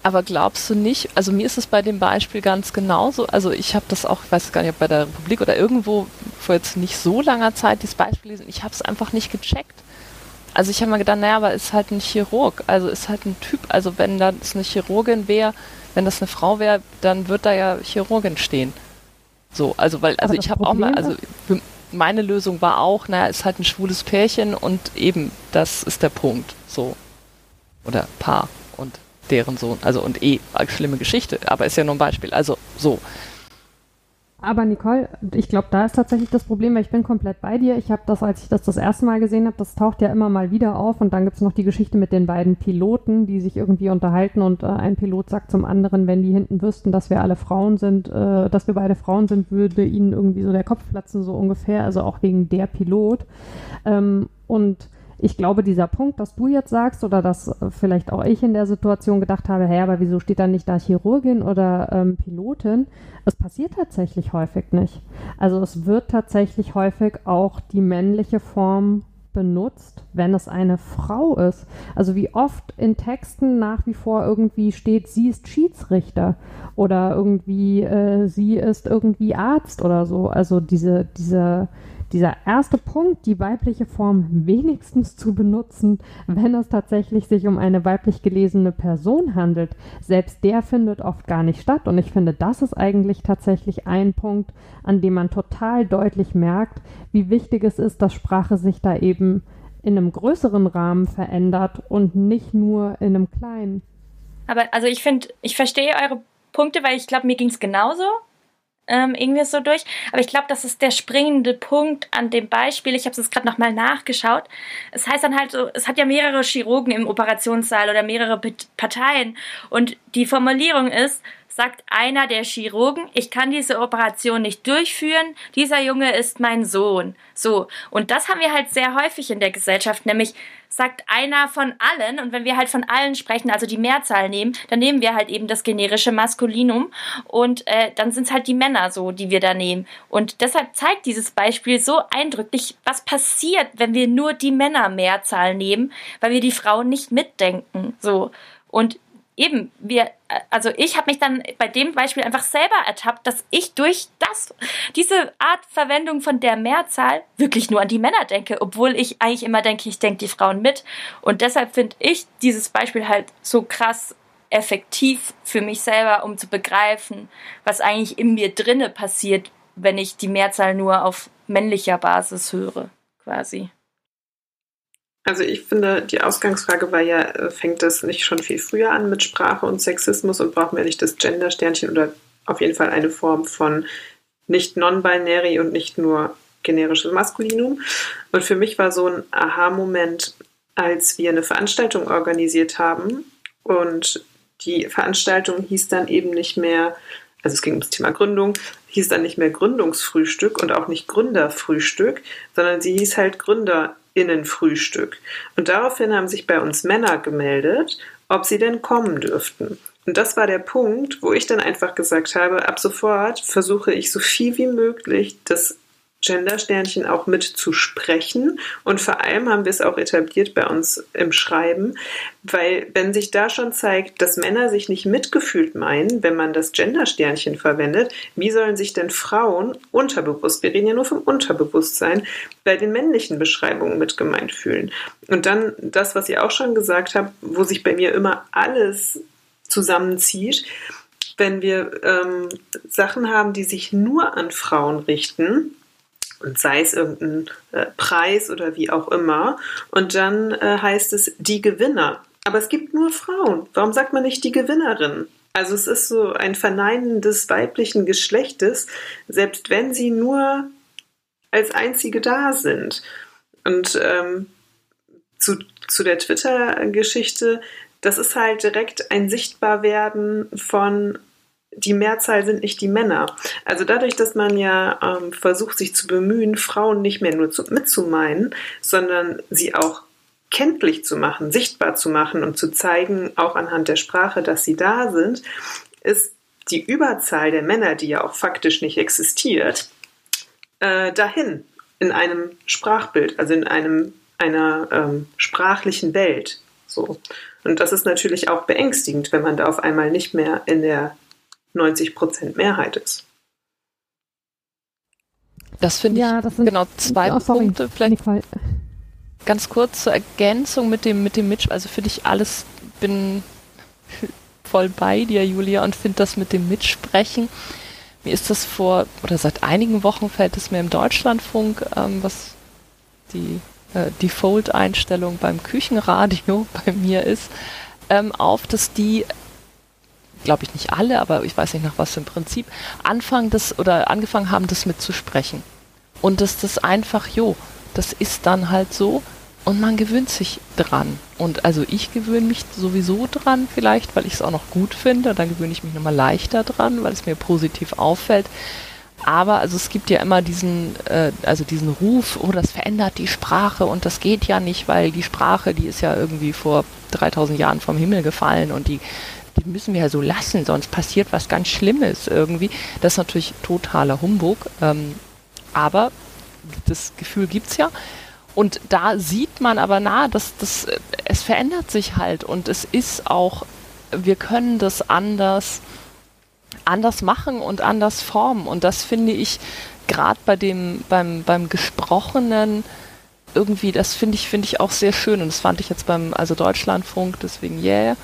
Aber glaubst du nicht, also mir ist es bei dem Beispiel ganz genauso, also ich habe das auch, ich weiß gar nicht, ob bei der Republik oder irgendwo vor jetzt nicht so langer Zeit dieses Beispiel gelesen, ich habe es einfach nicht gecheckt also ich habe mir gedacht, naja, aber ist halt ein Chirurg, also ist halt ein Typ, also wenn das eine Chirurgin wäre, wenn das eine Frau wäre, dann wird da ja Chirurgin stehen. So, also weil, also ich habe auch mal, also meine Lösung war auch, naja, ist halt ein schwules Pärchen und eben, das ist der Punkt, so. Oder Paar deren Sohn, also und eh, schlimme Geschichte, aber ist ja nur ein Beispiel, also so. Aber Nicole, ich glaube, da ist tatsächlich das Problem, weil ich bin komplett bei dir. Ich habe das, als ich das das erste Mal gesehen habe, das taucht ja immer mal wieder auf. Und dann gibt es noch die Geschichte mit den beiden Piloten, die sich irgendwie unterhalten. Und äh, ein Pilot sagt zum anderen, wenn die hinten wüssten, dass wir alle Frauen sind, äh, dass wir beide Frauen sind, würde ihnen irgendwie so der Kopf platzen, so ungefähr. Also auch wegen der Pilot. Ähm, und ich glaube, dieser Punkt, dass du jetzt sagst oder dass äh, vielleicht auch ich in der Situation gedacht habe, hey, aber wieso steht da nicht da Chirurgin oder ähm, Pilotin? Es passiert tatsächlich häufig nicht. Also es wird tatsächlich häufig auch die männliche Form benutzt, wenn es eine Frau ist. Also wie oft in Texten nach wie vor irgendwie steht, sie ist Schiedsrichter oder irgendwie äh, sie ist irgendwie Arzt oder so. Also diese, diese dieser erste Punkt, die weibliche Form wenigstens zu benutzen, wenn es tatsächlich sich um eine weiblich gelesene Person handelt, selbst der findet oft gar nicht statt. Und ich finde, das ist eigentlich tatsächlich ein Punkt, an dem man total deutlich merkt, wie wichtig es ist, dass Sprache sich da eben in einem größeren Rahmen verändert und nicht nur in einem kleinen. Aber also ich finde, ich verstehe eure Punkte, weil ich glaube, mir ging es genauso ähm, irgendwie so durch. Aber ich glaube, das ist der springende Punkt an dem Beispiel. Ich habe es jetzt gerade nochmal nachgeschaut. Es heißt dann halt so, es hat ja mehrere Chirurgen im Operationssaal oder mehrere Parteien. Und die Formulierung ist, sagt einer der Chirurgen, ich kann diese Operation nicht durchführen, dieser Junge ist mein Sohn. So, und das haben wir halt sehr häufig in der Gesellschaft, nämlich sagt einer von allen, und wenn wir halt von allen sprechen, also die Mehrzahl nehmen, dann nehmen wir halt eben das generische Maskulinum und äh, dann sind es halt die Männer so, die wir da nehmen. Und deshalb zeigt dieses Beispiel so eindrücklich, was passiert, wenn wir nur die Männermehrzahl nehmen, weil wir die Frauen nicht mitdenken. So. Und eben, wir, also ich habe mich dann bei dem Beispiel einfach selber ertappt, dass ich durch das, diese Art Verwendung von der Mehrzahl wirklich nur an die Männer denke, obwohl ich eigentlich immer denke, ich denke die Frauen mit. Und deshalb finde ich dieses Beispiel halt so krass effektiv für mich selber, um zu begreifen, was eigentlich in mir drinne passiert, wenn ich die Mehrzahl nur auf männlicher Basis höre, quasi. Also ich finde, die Ausgangsfrage war ja, äh, fängt das nicht schon viel früher an mit Sprache und Sexismus und brauchen wir nicht das Gender-Sternchen oder auf jeden Fall eine Form von nicht non-binary und nicht nur generisches Maskulinum. Und für mich war so ein Aha-Moment, als wir eine Veranstaltung organisiert haben und die Veranstaltung hieß dann eben nicht mehr, also es ging ums Thema Gründung, hieß dann nicht mehr Gründungsfrühstück und auch nicht Gründerfrühstück, sondern sie hieß halt Gründer Innenfrühstück. Und daraufhin haben sich bei uns Männer gemeldet, ob sie denn kommen dürften. Und das war der Punkt, wo ich dann einfach gesagt habe, ab sofort versuche ich so viel wie möglich das Gender-Sternchen auch mit zu sprechen. Und vor allem haben wir es auch etabliert bei uns im Schreiben, weil wenn sich da schon zeigt, dass Männer sich nicht mitgefühlt meinen, wenn man das Gender-Sternchen verwendet, wie sollen sich denn Frauen unterbewusst, wir reden ja nur vom Unterbewusstsein, bei den männlichen Beschreibungen mitgemeint fühlen? Und dann das, was ihr auch schon gesagt habt, wo sich bei mir immer alles zusammenzieht, wenn wir ähm, Sachen haben, die sich nur an Frauen richten, und sei es irgendein äh, Preis oder wie auch immer. Und dann äh, heißt es die Gewinner. Aber es gibt nur Frauen. Warum sagt man nicht die Gewinnerin? Also es ist so ein Verneinen des weiblichen Geschlechtes, selbst wenn sie nur als einzige da sind. Und ähm, zu, zu der Twitter-Geschichte, das ist halt direkt ein Sichtbarwerden von die Mehrzahl sind nicht die Männer. Also dadurch, dass man ja ähm, versucht, sich zu bemühen, Frauen nicht mehr nur zu, mitzumeinen, sondern sie auch kenntlich zu machen, sichtbar zu machen und zu zeigen, auch anhand der Sprache, dass sie da sind, ist die Überzahl der Männer, die ja auch faktisch nicht existiert, äh, dahin in einem Sprachbild, also in einem einer ähm, sprachlichen Welt. So. Und das ist natürlich auch beängstigend, wenn man da auf einmal nicht mehr in der 90 Prozent Mehrheit ist. Das finde ja, ich das sind, genau zwei oh, sorry, Punkte. Vielleicht Nicole. ganz kurz zur Ergänzung mit dem, mit dem Mitch. Also finde ich alles, bin voll bei dir, Julia, und finde das mit dem Mitsprechen. Mir ist das vor, oder seit einigen Wochen fällt es mir im Deutschlandfunk, ähm, was die äh, Default-Einstellung beim Küchenradio bei mir ist, ähm, auf, dass die glaube ich nicht alle, aber ich weiß nicht nach was ein Prinzip, anfangen das oder angefangen haben, das mitzusprechen. Und dass das einfach, jo, das ist dann halt so und man gewöhnt sich dran. Und also ich gewöhne mich sowieso dran vielleicht, weil ich es auch noch gut finde. Dann gewöhne ich mich nochmal leichter dran, weil es mir positiv auffällt. Aber also es gibt ja immer diesen, äh, also diesen Ruf, oh, das verändert die Sprache und das geht ja nicht, weil die Sprache, die ist ja irgendwie vor 3000 Jahren vom Himmel gefallen und die die müssen wir ja so lassen, sonst passiert was ganz Schlimmes irgendwie. Das ist natürlich totaler Humbug. Ähm, aber das Gefühl gibt es ja. Und da sieht man aber nah, dass das, es verändert sich halt und es ist auch, wir können das anders, anders machen und anders formen. Und das finde ich gerade bei dem, beim, beim Gesprochenen irgendwie, das finde ich, finde ich auch sehr schön. Und das fand ich jetzt beim, also Deutschlandfunk, deswegen yeah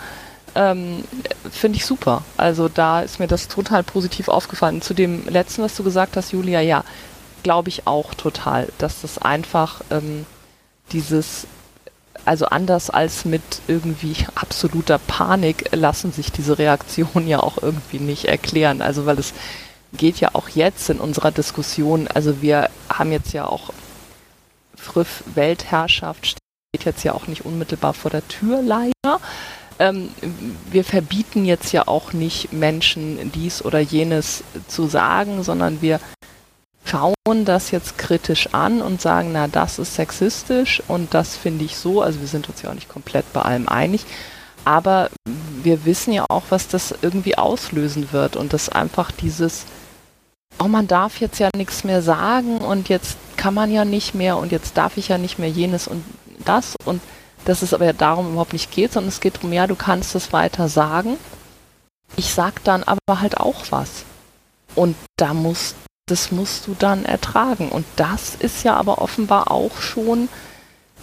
ähm, finde ich super. Also da ist mir das total positiv aufgefallen. Zu dem letzten, was du gesagt hast, Julia, ja, glaube ich auch total, dass das einfach ähm, dieses, also anders als mit irgendwie absoluter Panik lassen sich diese Reaktionen ja auch irgendwie nicht erklären. Also weil es geht ja auch jetzt in unserer Diskussion, also wir haben jetzt ja auch Früff Weltherrschaft steht jetzt ja auch nicht unmittelbar vor der Tür leider ähm, wir verbieten jetzt ja auch nicht Menschen dies oder jenes zu sagen, sondern wir schauen das jetzt kritisch an und sagen, na, das ist sexistisch und das finde ich so. Also wir sind uns ja auch nicht komplett bei allem einig. Aber wir wissen ja auch, was das irgendwie auslösen wird und das einfach dieses, oh, man darf jetzt ja nichts mehr sagen und jetzt kann man ja nicht mehr und jetzt darf ich ja nicht mehr jenes und das und dass es aber darum überhaupt nicht geht, sondern es geht darum, ja, du kannst es weiter sagen. Ich sag dann aber halt auch was. Und da musst, das musst du dann ertragen. Und das ist ja aber offenbar auch schon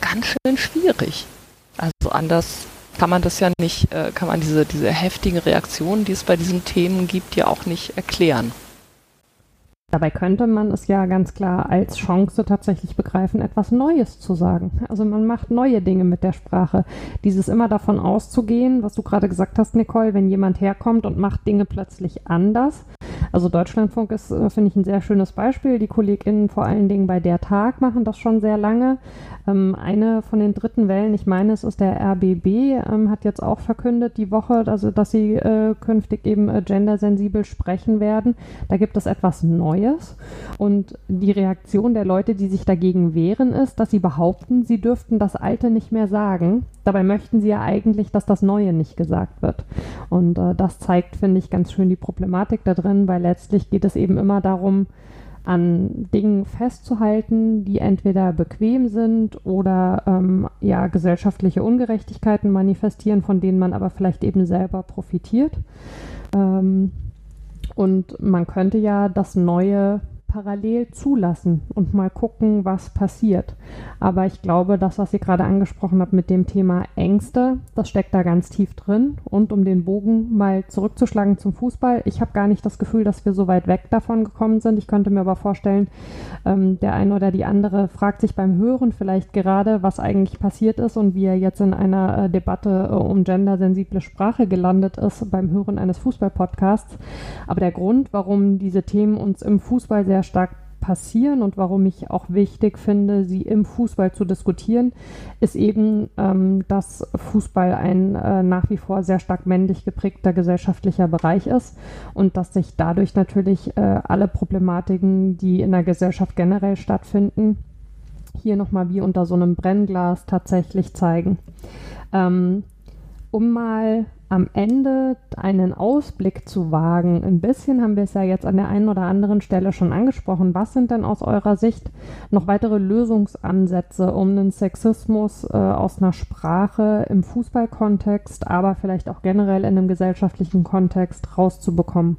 ganz schön schwierig. Also anders kann man das ja nicht, äh, kann man diese, diese heftigen Reaktionen, die es bei diesen Themen gibt, ja auch nicht erklären. Dabei könnte man es ja ganz klar als Chance tatsächlich begreifen, etwas Neues zu sagen. Also man macht neue Dinge mit der Sprache. Dieses immer davon auszugehen, was du gerade gesagt hast, Nicole, wenn jemand herkommt und macht Dinge plötzlich anders, Also Deutschlandfunk ist, äh, finde ich, ein sehr schönes Beispiel. Die KollegInnen vor allen Dingen bei der Tag machen das schon sehr lange. Ähm, eine von den dritten Wellen, ich meine, es ist der RBB, ähm, hat jetzt auch verkündet die Woche, also dass sie äh, künftig eben äh, gendersensibel sprechen werden. Da gibt es etwas Neues. Und die Reaktion der Leute, die sich dagegen wehren, ist, dass sie behaupten, sie dürften das Alte nicht mehr sagen. Dabei möchten sie ja eigentlich, dass das Neue nicht gesagt wird. Und äh, das zeigt, finde ich, ganz schön die Problematik da drin, weil letztlich geht es eben immer darum, an Dingen festzuhalten, die entweder bequem sind oder ähm, ja gesellschaftliche Ungerechtigkeiten manifestieren, von denen man aber vielleicht eben selber profitiert. Ähm, und man könnte ja das Neue parallel zulassen und mal gucken, was passiert. Aber ich glaube, das, was ihr gerade angesprochen habt mit dem Thema Ängste, das steckt da ganz tief drin. Und um den Bogen mal zurückzuschlagen zum Fußball, ich habe gar nicht das Gefühl, dass wir so weit weg davon gekommen sind. Ich könnte mir aber vorstellen, ähm, der eine oder die andere fragt sich beim Hören vielleicht gerade, was eigentlich passiert ist und wie er jetzt in einer äh, Debatte äh, um gendersensible Sprache gelandet ist beim Hören eines Fußballpodcasts. Aber der Grund, warum diese Themen uns im Fußball sehr stark passieren und warum ich auch wichtig finde, sie im Fußball zu diskutieren, ist eben, ähm, dass Fußball ein äh, nach wie vor sehr stark männlich geprägter gesellschaftlicher Bereich ist und dass sich dadurch natürlich äh, alle Problematiken, die in der Gesellschaft generell stattfinden, hier nochmal wie unter so einem Brennglas tatsächlich zeigen. Ähm, um mal am Ende einen Ausblick zu wagen. Ein bisschen haben wir es ja jetzt an der einen oder anderen Stelle schon angesprochen. Was sind denn aus eurer Sicht noch weitere Lösungsansätze, um einen Sexismus äh, aus einer Sprache im Fußballkontext, aber vielleicht auch generell in einem gesellschaftlichen Kontext rauszubekommen?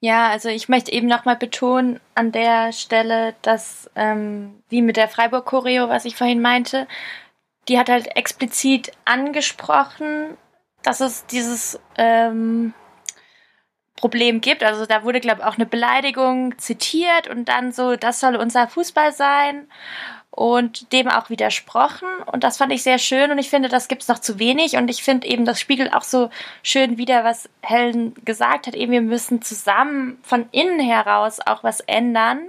Ja, also ich möchte eben nochmal betonen an der Stelle, dass, ähm, wie mit der Freiburg-Choreo, was ich vorhin meinte, die hat halt explizit angesprochen, dass es dieses ähm, Problem gibt. Also da wurde, glaube ich, auch eine Beleidigung zitiert und dann so, das soll unser Fußball sein und dem auch widersprochen. Und das fand ich sehr schön und ich finde, das gibt es noch zu wenig. Und ich finde eben, das spiegelt auch so schön wieder, was Helen gesagt hat. Eben, wir müssen zusammen von innen heraus auch was ändern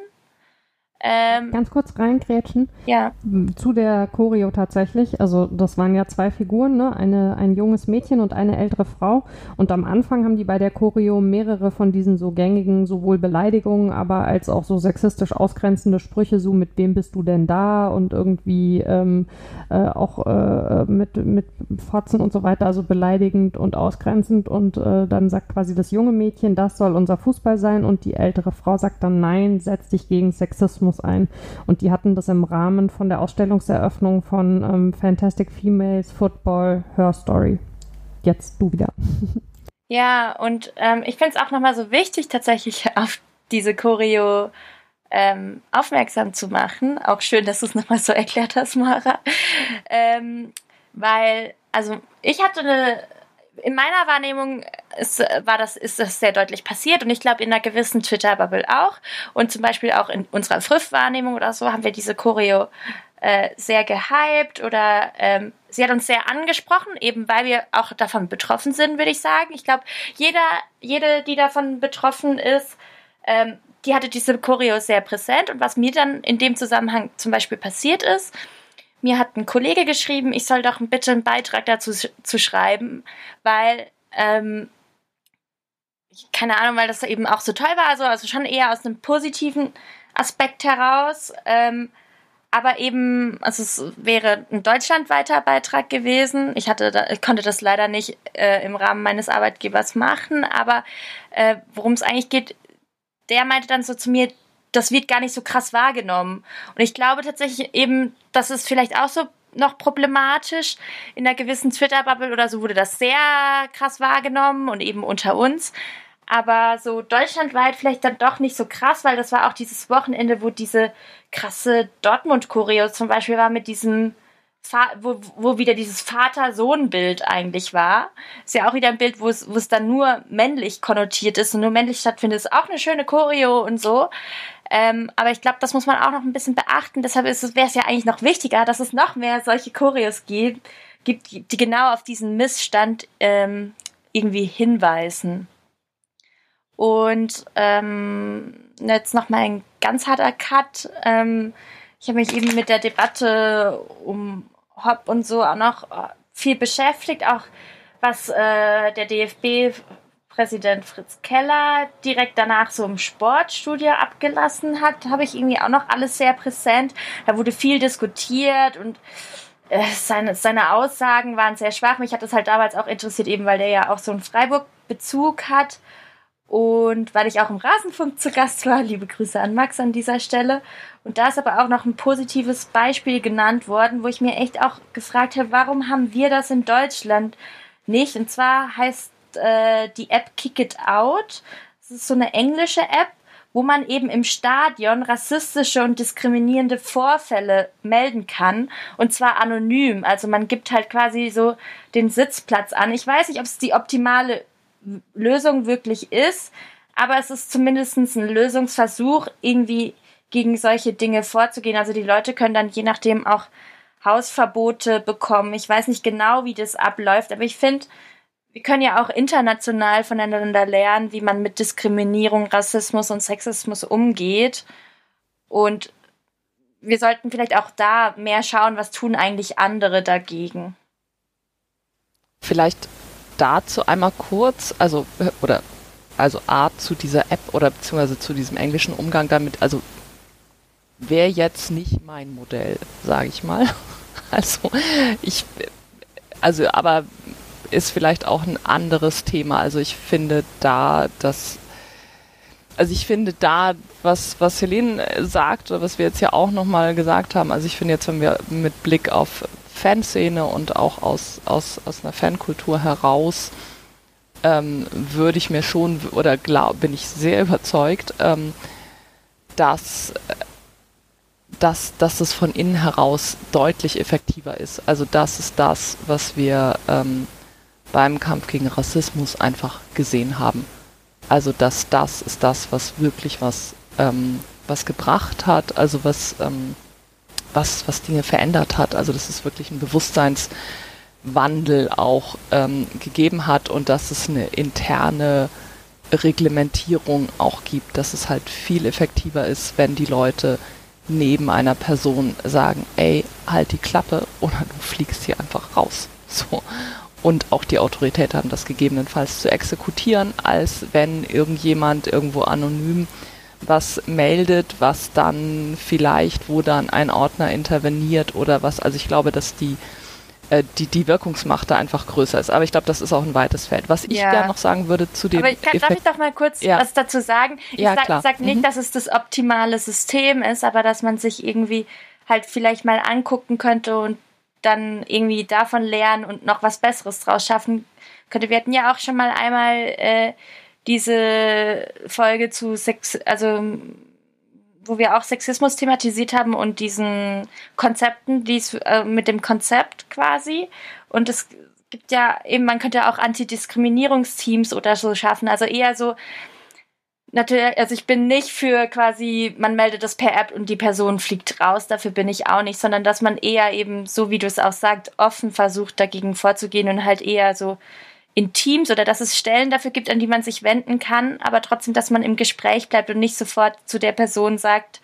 ähm, Ganz kurz reingrätschen. Ja. Zu der Choreo tatsächlich. Also das waren ja zwei Figuren, ne? Eine, ein junges Mädchen und eine ältere Frau. Und am Anfang haben die bei der Choreo mehrere von diesen so gängigen, sowohl Beleidigungen, aber als auch so sexistisch ausgrenzende Sprüche, so mit wem bist du denn da? Und irgendwie ähm, äh, auch äh, mit, mit Fotzen und so weiter, also beleidigend und ausgrenzend. Und äh, dann sagt quasi das junge Mädchen, das soll unser Fußball sein. Und die ältere Frau sagt dann, nein, setz dich gegen Sexismus Rassismus ein. Und die hatten das im Rahmen von der Ausstellungseröffnung von ähm, Fantastic Females Football Her Story. Jetzt du wieder. Ja, und ähm, ich finde es auch nochmal so wichtig, tatsächlich auf diese Choreo ähm, aufmerksam zu machen. Auch schön, dass du es nochmal so erklärt hast, Mara. Ähm, weil, also ich hatte eine in meiner Wahrnehmung ist, war das, ist das sehr deutlich passiert und ich glaube in einer gewissen Twitter-Bubble auch. Und zum Beispiel auch in unserer Früff-Wahrnehmung oder so haben wir diese Choreo äh, sehr gehypt oder ähm, sie hat uns sehr angesprochen, eben weil wir auch davon betroffen sind, würde ich sagen. Ich glaube, jeder, jede, die davon betroffen ist, ähm, die hatte diese Choreo sehr präsent und was mir dann in dem Zusammenhang zum Beispiel passiert ist, mir hat ein Kollege geschrieben, ich soll doch bitte einen Beitrag dazu zu schreiben, weil, ähm, keine Ahnung, weil das eben auch so toll war, also, also schon eher aus einem positiven Aspekt heraus. Ähm, aber eben, also es wäre ein deutschlandweiter Beitrag gewesen. Ich hatte, da, konnte das leider nicht äh, im Rahmen meines Arbeitgebers machen, aber äh, worum es eigentlich geht, der meinte dann so zu mir, das wird gar nicht so krass wahrgenommen. Und ich glaube tatsächlich eben, das ist vielleicht auch so noch problematisch. In einer gewissen Twitter-Bubble oder so wurde das sehr krass wahrgenommen und eben unter uns. Aber so deutschlandweit vielleicht dann doch nicht so krass, weil das war auch dieses Wochenende, wo diese krasse Dortmund-Choreo zum Beispiel war mit diesem wo, wo wieder dieses Vater-Sohn-Bild eigentlich war. Ist ja auch wieder ein Bild, wo es dann nur männlich konnotiert ist und nur männlich stattfindet. Ist auch eine schöne Choreo und so. Ähm, aber ich glaube, das muss man auch noch ein bisschen beachten. Deshalb wäre es ja eigentlich noch wichtiger, dass es noch mehr solche Choreos gibt, gibt die genau auf diesen Missstand ähm, irgendwie hinweisen. Und ähm, jetzt nochmal ein ganz harter Cut. Ähm, ich habe mich eben mit der Debatte um Hop und so auch noch äh, viel beschäftigt, auch was äh, der DFB-Präsident Fritz Keller direkt danach so im Sportstudio abgelassen hat, habe ich irgendwie auch noch alles sehr präsent. Da wurde viel diskutiert und äh, seine, seine Aussagen waren sehr schwach. Mich hat das halt damals auch interessiert, eben weil der ja auch so einen Freiburg-Bezug hat. Und weil ich auch im Rasenfunk zu Gast war, liebe Grüße an Max an dieser Stelle. Und da ist aber auch noch ein positives Beispiel genannt worden, wo ich mir echt auch gefragt habe, warum haben wir das in Deutschland nicht? Und zwar heißt äh, die App Kick It Out. Das ist so eine englische App, wo man eben im Stadion rassistische und diskriminierende Vorfälle melden kann. Und zwar anonym. Also man gibt halt quasi so den Sitzplatz an. Ich weiß nicht, ob es die optimale Lösung wirklich ist, aber es ist zumindest ein Lösungsversuch, irgendwie gegen solche Dinge vorzugehen. Also die Leute können dann je nachdem auch Hausverbote bekommen. Ich weiß nicht genau, wie das abläuft, aber ich finde, wir können ja auch international voneinander lernen, wie man mit Diskriminierung, Rassismus und Sexismus umgeht. Und wir sollten vielleicht auch da mehr schauen, was tun eigentlich andere dagegen. Vielleicht dazu einmal kurz, also oder also A zu dieser App oder beziehungsweise zu diesem englischen Umgang damit, also wäre jetzt nicht mein Modell, sage ich mal. Also ich, also aber ist vielleicht auch ein anderes Thema. Also ich finde da, dass also ich finde da, was, was Helene sagt, oder was wir jetzt ja auch nochmal gesagt haben, also ich finde jetzt, wenn wir mit Blick auf Fanszene und auch aus, aus, aus einer Fankultur heraus ähm, würde ich mir schon oder glaub, bin ich sehr überzeugt, ähm, dass, dass, dass es von innen heraus deutlich effektiver ist. Also das ist das, was wir ähm, beim Kampf gegen Rassismus einfach gesehen haben. Also dass das ist das, was wirklich was, ähm, was gebracht hat, also was ähm, was, was Dinge verändert hat. Also dass es wirklich ein Bewusstseinswandel auch ähm, gegeben hat und dass es eine interne Reglementierung auch gibt, dass es halt viel effektiver ist, wenn die Leute neben einer Person sagen, ey, halt die Klappe oder du fliegst hier einfach raus. So. Und auch die Autorität haben, das gegebenenfalls zu exekutieren, als wenn irgendjemand irgendwo anonym was meldet, was dann vielleicht, wo dann ein Ordner interveniert oder was. Also ich glaube, dass die äh, die, die Wirkungsmacht da einfach größer ist. Aber ich glaube, das ist auch ein weites Feld. Was ich ja. gerne noch sagen würde zu dem. Aber ich kann, darf ich doch mal kurz ja. was dazu sagen? Ich ja, sage sag nicht, mhm. dass es das optimale System ist, aber dass man sich irgendwie halt vielleicht mal angucken könnte und dann irgendwie davon lernen und noch was Besseres draus schaffen könnte. Wir hatten ja auch schon mal einmal äh, diese Folge zu Sex, also wo wir auch Sexismus thematisiert haben und diesen Konzepten, dies äh, mit dem Konzept quasi. Und es gibt ja eben, man könnte auch Antidiskriminierungsteams oder so schaffen. Also eher so, natürlich, also ich bin nicht für quasi, man meldet das per App und die Person fliegt raus, dafür bin ich auch nicht, sondern dass man eher eben, so wie du es auch sagst, offen versucht dagegen vorzugehen und halt eher so in oder dass es Stellen dafür gibt, an die man sich wenden kann, aber trotzdem, dass man im Gespräch bleibt und nicht sofort zu der Person sagt,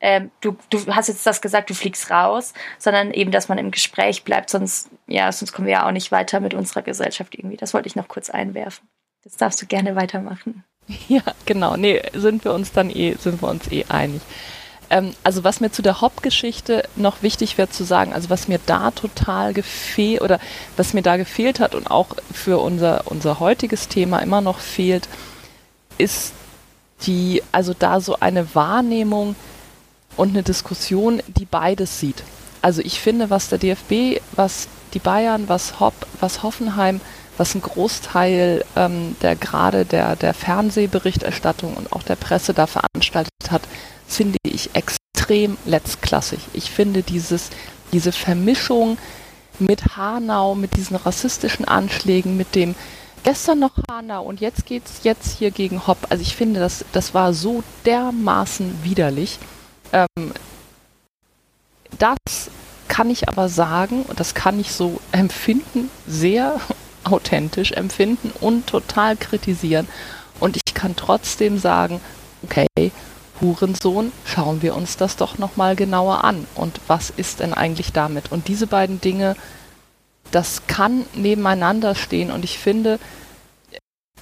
äh, du, du hast jetzt das gesagt, du fliegst raus, sondern eben, dass man im Gespräch bleibt, sonst, ja, sonst kommen wir ja auch nicht weiter mit unserer Gesellschaft irgendwie. Das wollte ich noch kurz einwerfen. Das darfst du gerne weitermachen. Ja, genau. Nee, sind wir uns dann eh, sind wir uns eh einig. Ähm, also was mir zu der Hop-Geschichte noch wichtig wäre zu sagen, also was mir da total gefehlt oder was mir da gefehlt hat und auch für unser, unser heutiges Thema immer noch fehlt, ist die, also da so eine Wahrnehmung und eine Diskussion, die beides sieht. Also ich finde, was der DFB, was die Bayern, was Hopp, was Hoffenheim, was ein Großteil ähm, der gerade der, der Fernsehberichterstattung und auch der Presse da veranstaltet hat, finde ich extrem letztklassig. Ich finde dieses, diese Vermischung mit Hanau, mit diesen rassistischen Anschlägen, mit dem gestern noch Hanau und jetzt geht's jetzt hier gegen Hopp. Also ich finde, das, das war so dermaßen widerlich. Ähm, das kann ich aber sagen, und das kann ich so empfinden, sehr authentisch empfinden und total kritisieren. Und ich kann trotzdem sagen, okay, Hurensohn, schauen wir uns das doch nochmal genauer an. Und was ist denn eigentlich damit? Und diese beiden Dinge, das kann nebeneinander stehen. Und ich finde,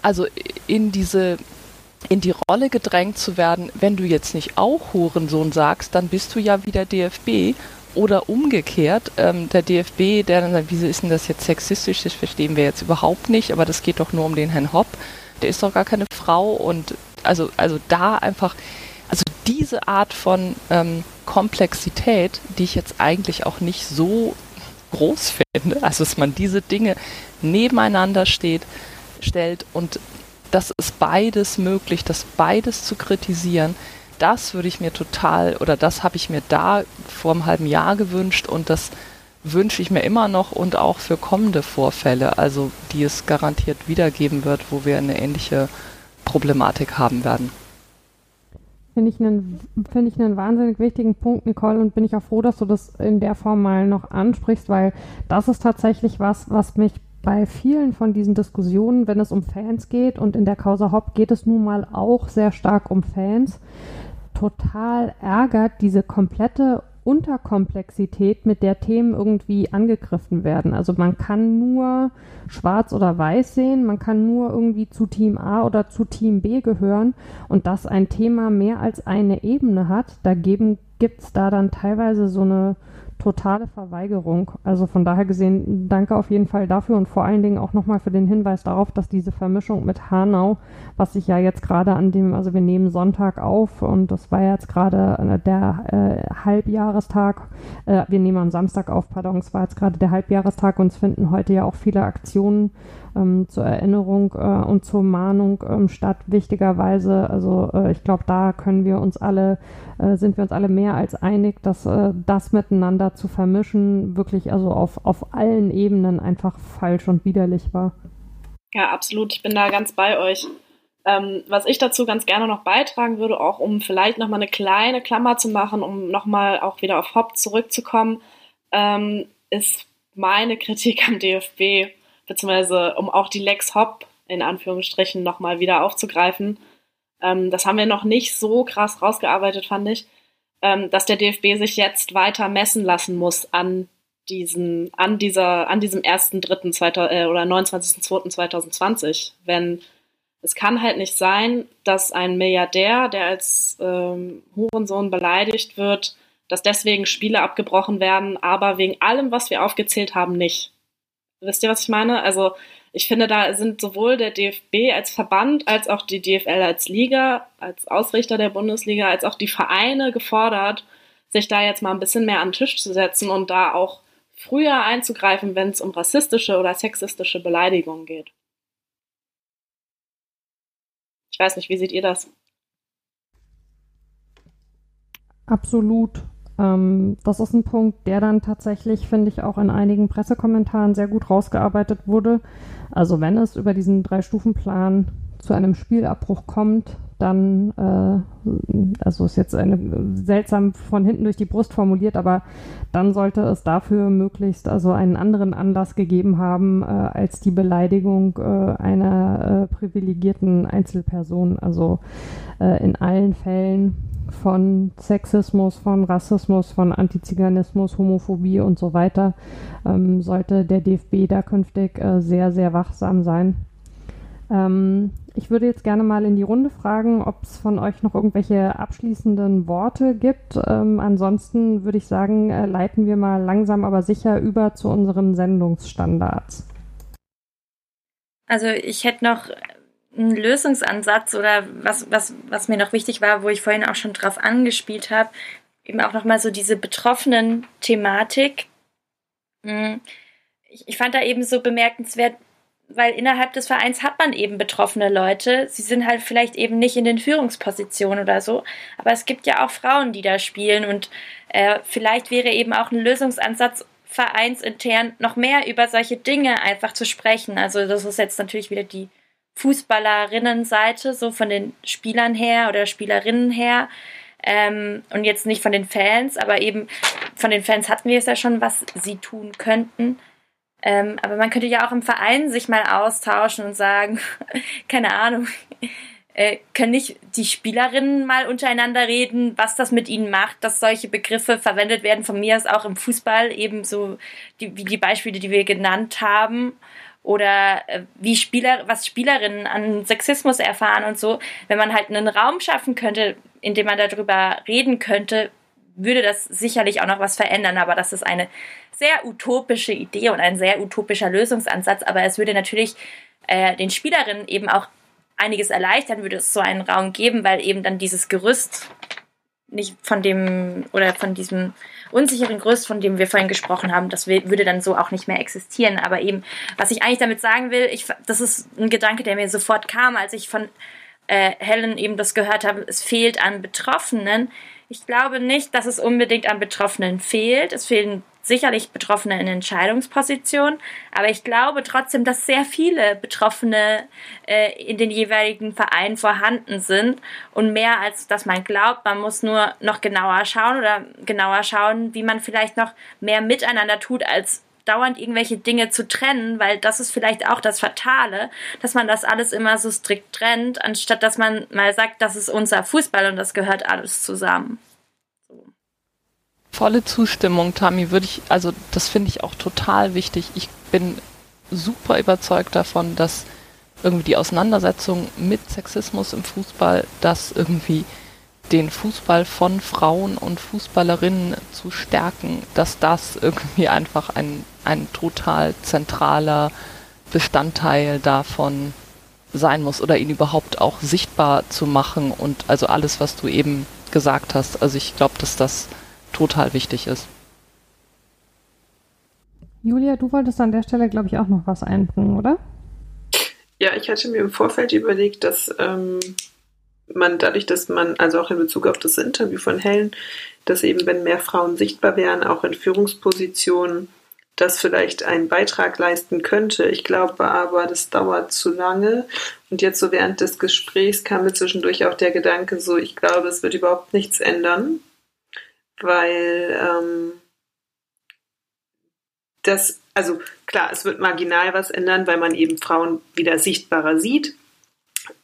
also in diese in die Rolle gedrängt zu werden, wenn du jetzt nicht auch Hurensohn sagst, dann bist du ja wieder DFB oder umgekehrt, ähm, der DFB, der dann sagt, wieso ist denn das jetzt sexistisch, das verstehen wir jetzt überhaupt nicht, aber das geht doch nur um den Herrn Hopp, der ist doch gar keine Frau und also, also da einfach, also diese Art von ähm, Komplexität, die ich jetzt eigentlich auch nicht so groß finde, also dass man diese Dinge nebeneinander steht, stellt und das ist beides möglich, das beides zu kritisieren, das würde ich mir total, oder das habe ich mir da vor einem halben Jahr gewünscht und das wünsche ich mir immer noch und auch für kommende Vorfälle, also die es garantiert wiedergeben wird, wo wir eine ähnliche Problematik haben werden. Finde ich, einen, finde ich einen wahnsinnig wichtigen Punkt, Nicole, und bin ich auch froh, dass du das in der Form mal noch ansprichst, weil das ist tatsächlich was, was mich bei vielen von diesen Diskussionen, wenn es um Fans geht, und in der Causa Hop geht es nun mal auch sehr stark um Fans, total ärgert diese komplette Unterkomplexität, mit der Themen irgendwie angegriffen werden. Also man kann nur schwarz oder weiß sehen, man kann nur irgendwie zu Team A oder zu Team B gehören und dass ein Thema mehr als eine Ebene hat, da gibt es da dann teilweise so eine totale Verweigerung. Also von daher gesehen, danke auf jeden Fall dafür und vor allen Dingen auch nochmal für den Hinweis darauf, dass diese Vermischung mit Hanau, was sich ja jetzt gerade an dem, also wir nehmen Sonntag auf und das war jetzt gerade äh, der äh, Halbjahrestag, äh, wir nehmen am Samstag auf, pardon, es war jetzt gerade der Halbjahrestag und es finden heute ja auch viele Aktionen ähm, zur Erinnerung äh, und zur Mahnung ähm, statt. Wichtigerweise, also äh, ich glaube, da können wir uns alle, äh, sind wir uns alle mehr als einig, dass äh, das miteinander zu vermischen wirklich also auf, auf allen Ebenen einfach falsch und widerlich war. Ja, absolut. Ich bin da ganz bei euch. Ähm, was ich dazu ganz gerne noch beitragen würde, auch um vielleicht nochmal eine kleine Klammer zu machen, um nochmal auch wieder auf Hop zurückzukommen, ähm, ist meine Kritik am DFB beziehungsweise um auch die Lex Hop in Anführungsstrichen nochmal wieder aufzugreifen. Ähm, das haben wir noch nicht so krass rausgearbeitet, fand ich, ähm, dass der DFB sich jetzt weiter messen lassen muss an diesen, an dieser, an diesem 1.3. Äh, oder 29.2.2020. Wenn es kann halt nicht sein, dass ein Milliardär, der als ähm, Hurensohn beleidigt wird, dass deswegen Spiele abgebrochen werden, aber wegen allem, was wir aufgezählt haben, nicht. Wisst ihr, was ich meine? Also ich finde, da sind sowohl der DFB als Verband als auch die DFL als Liga, als Ausrichter der Bundesliga, als auch die Vereine gefordert, sich da jetzt mal ein bisschen mehr an den Tisch zu setzen und da auch früher einzugreifen, wenn es um rassistische oder sexistische Beleidigungen geht. Ich weiß nicht, wie seht ihr das? Absolut. Ähm, das ist ein Punkt, der dann tatsächlich, finde ich, auch in einigen Pressekommentaren sehr gut rausgearbeitet wurde. Also wenn es über diesen Drei-Stufen-Plan zu einem Spielabbruch kommt, dann, äh, also ist jetzt eine, seltsam von hinten durch die Brust formuliert, aber dann sollte es dafür möglichst also einen anderen Anlass gegeben haben äh, als die Beleidigung äh, einer äh, privilegierten Einzelperson. Also äh, in allen Fällen von Sexismus, von Rassismus, von Antiziganismus, Homophobie und so weiter, ähm, sollte der DFB da künftig äh, sehr, sehr wachsam sein. Ähm, ich würde jetzt gerne mal in die Runde fragen, ob es von euch noch irgendwelche abschließenden Worte gibt. Ähm, ansonsten würde ich sagen, äh, leiten wir mal langsam aber sicher über zu unseren Sendungsstandards. Also ich hätte noch einen Lösungsansatz oder was, was, was mir noch wichtig war, wo ich vorhin auch schon drauf angespielt habe, eben auch nochmal so diese betroffenen Thematik. Hm. Ich, ich fand da eben so bemerkenswert, weil innerhalb des Vereins hat man eben betroffene Leute. Sie sind halt vielleicht eben nicht in den Führungspositionen oder so, aber es gibt ja auch Frauen, die da spielen und äh, vielleicht wäre eben auch ein Lösungsansatz vereinsintern noch mehr über solche Dinge einfach zu sprechen. Also das ist jetzt natürlich wieder die Fußballerinnenseite, so von den Spielern her oder Spielerinnen her. Ähm, und jetzt nicht von den Fans, aber eben von den Fans hatten wir es ja schon, was sie tun könnten. Ähm, aber man könnte ja auch im Verein sich mal austauschen und sagen, keine Ahnung, äh, können nicht die Spielerinnen mal untereinander reden, was das mit ihnen macht, dass solche Begriffe verwendet werden, von mir aus auch im Fußball, ebenso die, wie die Beispiele, die wir genannt haben oder äh, wie Spieler, was Spielerinnen an Sexismus erfahren und so, wenn man halt einen Raum schaffen könnte, in dem man darüber reden könnte, würde das sicherlich auch noch was verändern, aber das ist eine sehr utopische Idee und ein sehr utopischer Lösungsansatz, aber es würde natürlich äh, den Spielerinnen eben auch einiges erleichtern, würde es so einen Raum geben, weil eben dann dieses Gerüst nicht von dem oder von diesem unsicheren Gerüst, von dem wir vorhin gesprochen haben, das würde dann so auch nicht mehr existieren. Aber eben, was ich eigentlich damit sagen will, ich, das ist ein Gedanke, der mir sofort kam, als ich von äh, Helen eben das gehört habe, es fehlt an Betroffenen. Ich glaube nicht, dass es unbedingt an Betroffenen fehlt. Es fehlen sicherlich Betroffene in Entscheidungspositionen, aber ich glaube trotzdem, dass sehr viele Betroffene äh, in den jeweiligen Vereinen vorhanden sind und mehr als dass man glaubt, man muss nur noch genauer schauen oder genauer schauen, wie man vielleicht noch mehr miteinander tut, als dauernd irgendwelche Dinge zu trennen, weil das ist vielleicht auch das Fatale, dass man das alles immer so strikt trennt, anstatt dass man mal sagt, das ist unser Fußball und das gehört alles zusammen volle Zustimmung, Tami, würde ich, also das finde ich auch total wichtig. Ich bin super überzeugt davon, dass irgendwie die Auseinandersetzung mit Sexismus im Fußball, dass irgendwie den Fußball von Frauen und Fußballerinnen zu stärken, dass das irgendwie einfach ein, ein total zentraler Bestandteil davon sein muss oder ihn überhaupt auch sichtbar zu machen und also alles, was du eben gesagt hast. Also ich glaube, dass das total wichtig ist. Julia, du wolltest an der Stelle, glaube ich, auch noch was einbringen, oder? Ja, ich hatte mir im Vorfeld überlegt, dass ähm, man dadurch, dass man, also auch in Bezug auf das Interview von Helen, dass eben, wenn mehr Frauen sichtbar wären, auch in Führungspositionen, das vielleicht einen Beitrag leisten könnte. Ich glaube aber, das dauert zu lange. Und jetzt so während des Gesprächs kam mir zwischendurch auch der Gedanke so, ich glaube, es wird überhaupt nichts ändern weil ähm, das, also klar, es wird marginal was ändern, weil man eben Frauen wieder sichtbarer sieht.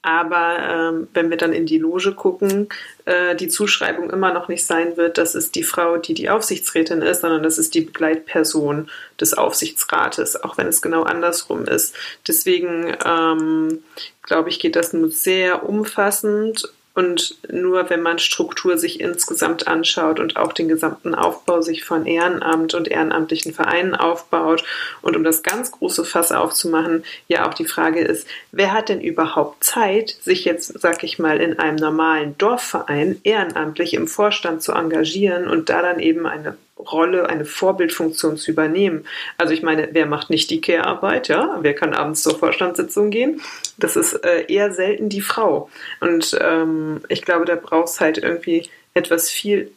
Aber ähm, wenn wir dann in die Loge gucken, äh, die Zuschreibung immer noch nicht sein wird, das ist die Frau, die die Aufsichtsrätin ist, sondern das ist die Begleitperson des Aufsichtsrates, auch wenn es genau andersrum ist. Deswegen ähm, glaube ich, geht das nur sehr umfassend und nur wenn man Struktur sich insgesamt anschaut und auch den gesamten Aufbau sich von Ehrenamt und ehrenamtlichen Vereinen aufbaut und um das ganz große Fass aufzumachen, ja auch die Frage ist, wer hat denn überhaupt Zeit, sich jetzt, sag ich mal, in einem normalen Dorfverein ehrenamtlich im Vorstand zu engagieren und da dann eben eine Rolle, eine Vorbildfunktion zu übernehmen. Also ich meine, wer macht nicht die Care-Arbeit, ja? Wer kann abends zur Vorstandssitzung gehen? Das ist äh, eher selten die Frau. Und ähm, ich glaube, da braucht es halt irgendwie etwas viel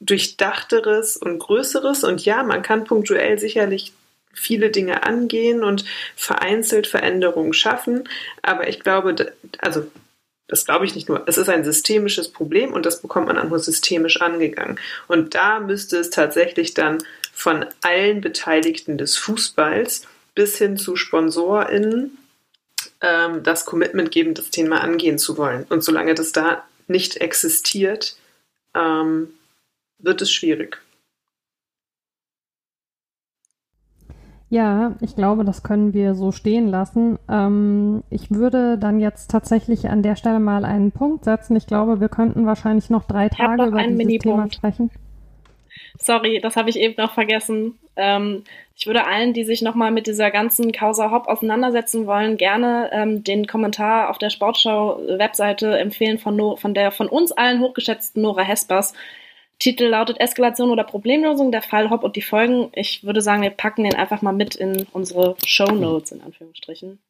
durchdachteres und größeres. Und ja, man kann punktuell sicherlich viele Dinge angehen und vereinzelt Veränderungen schaffen. Aber ich glaube, also das glaube ich nicht nur. Es ist ein systemisches Problem und das bekommt man auch nur systemisch angegangen. Und da müsste es tatsächlich dann von allen Beteiligten des Fußballs bis hin zu SponsorInnen ähm, das Commitment geben, das Thema angehen zu wollen. Und solange das da nicht existiert, ähm, wird es schwierig. Ja, ich glaube, das können wir so stehen lassen. Ähm, ich würde dann jetzt tatsächlich an der Stelle mal einen Punkt setzen. Ich glaube, wir könnten wahrscheinlich noch drei Tage über dieses Thema sprechen. Sorry, das habe ich eben noch vergessen. Ähm, ich würde allen, die sich nochmal mit dieser ganzen Causa Hop auseinandersetzen wollen, gerne ähm, den Kommentar auf der Sportschau-Webseite empfehlen von, no von der von uns allen hochgeschätzten Nora Hespers. Titel lautet Eskalation oder Problemlösung, der Fall Hopp und die Folgen. Ich würde sagen, wir packen den einfach mal mit in unsere Show Notes, in Anführungsstrichen.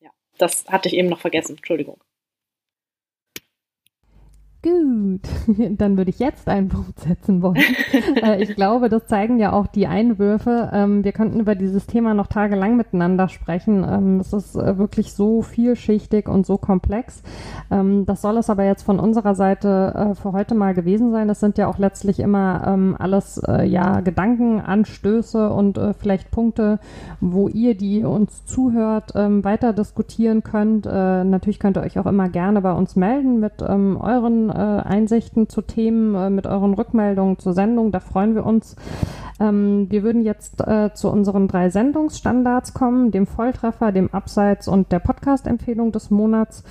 Ja, das hatte ich eben noch vergessen. Entschuldigung. Gut, dann würde ich jetzt einen Punkt setzen wollen. äh, ich glaube, das zeigen ja auch die Einwürfe. Ähm, wir könnten über dieses Thema noch tagelang miteinander sprechen. Ähm, es ist äh, wirklich so vielschichtig und so komplex. Ähm, das soll es aber jetzt von unserer Seite äh, für heute mal gewesen sein. Das sind ja auch letztlich immer alles ja Gedankenanstöße und äh, vielleicht Punkte, wo ihr, die uns zuhört, weiter diskutieren könnt. Natürlich könnt ihr euch auch immer gerne bei uns melden mit euren Einsichten zu Themen, äh, mit euren Rückmeldungen zur Sendung. Da freuen wir uns. Ähm, wir würden jetzt äh, zu unseren drei Sendungsstandards kommen, dem Volltreffer, dem Abseits und der Podcast-Empfehlung des Monats.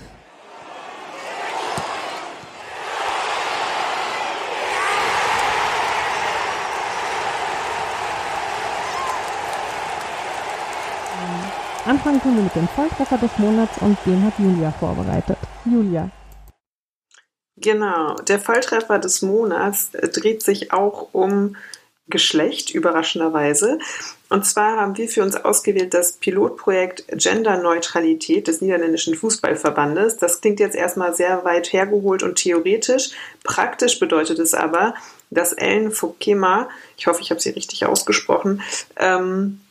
Anfangen tun wir mit dem Volltreffer des Monats und den hat Julia vorbereitet. Julia. Genau, der Volltreffer des Monats äh, dreht sich auch um Geschlecht, überraschenderweise. Und zwar haben wir für uns ausgewählt das Pilotprojekt Genderneutralität des Niederländischen Fußballverbandes. Das klingt jetzt erstmal sehr weit hergeholt und theoretisch. Praktisch bedeutet es aber, dass Ellen Fokema, ich hoffe, ich habe sie richtig ausgesprochen, ähm,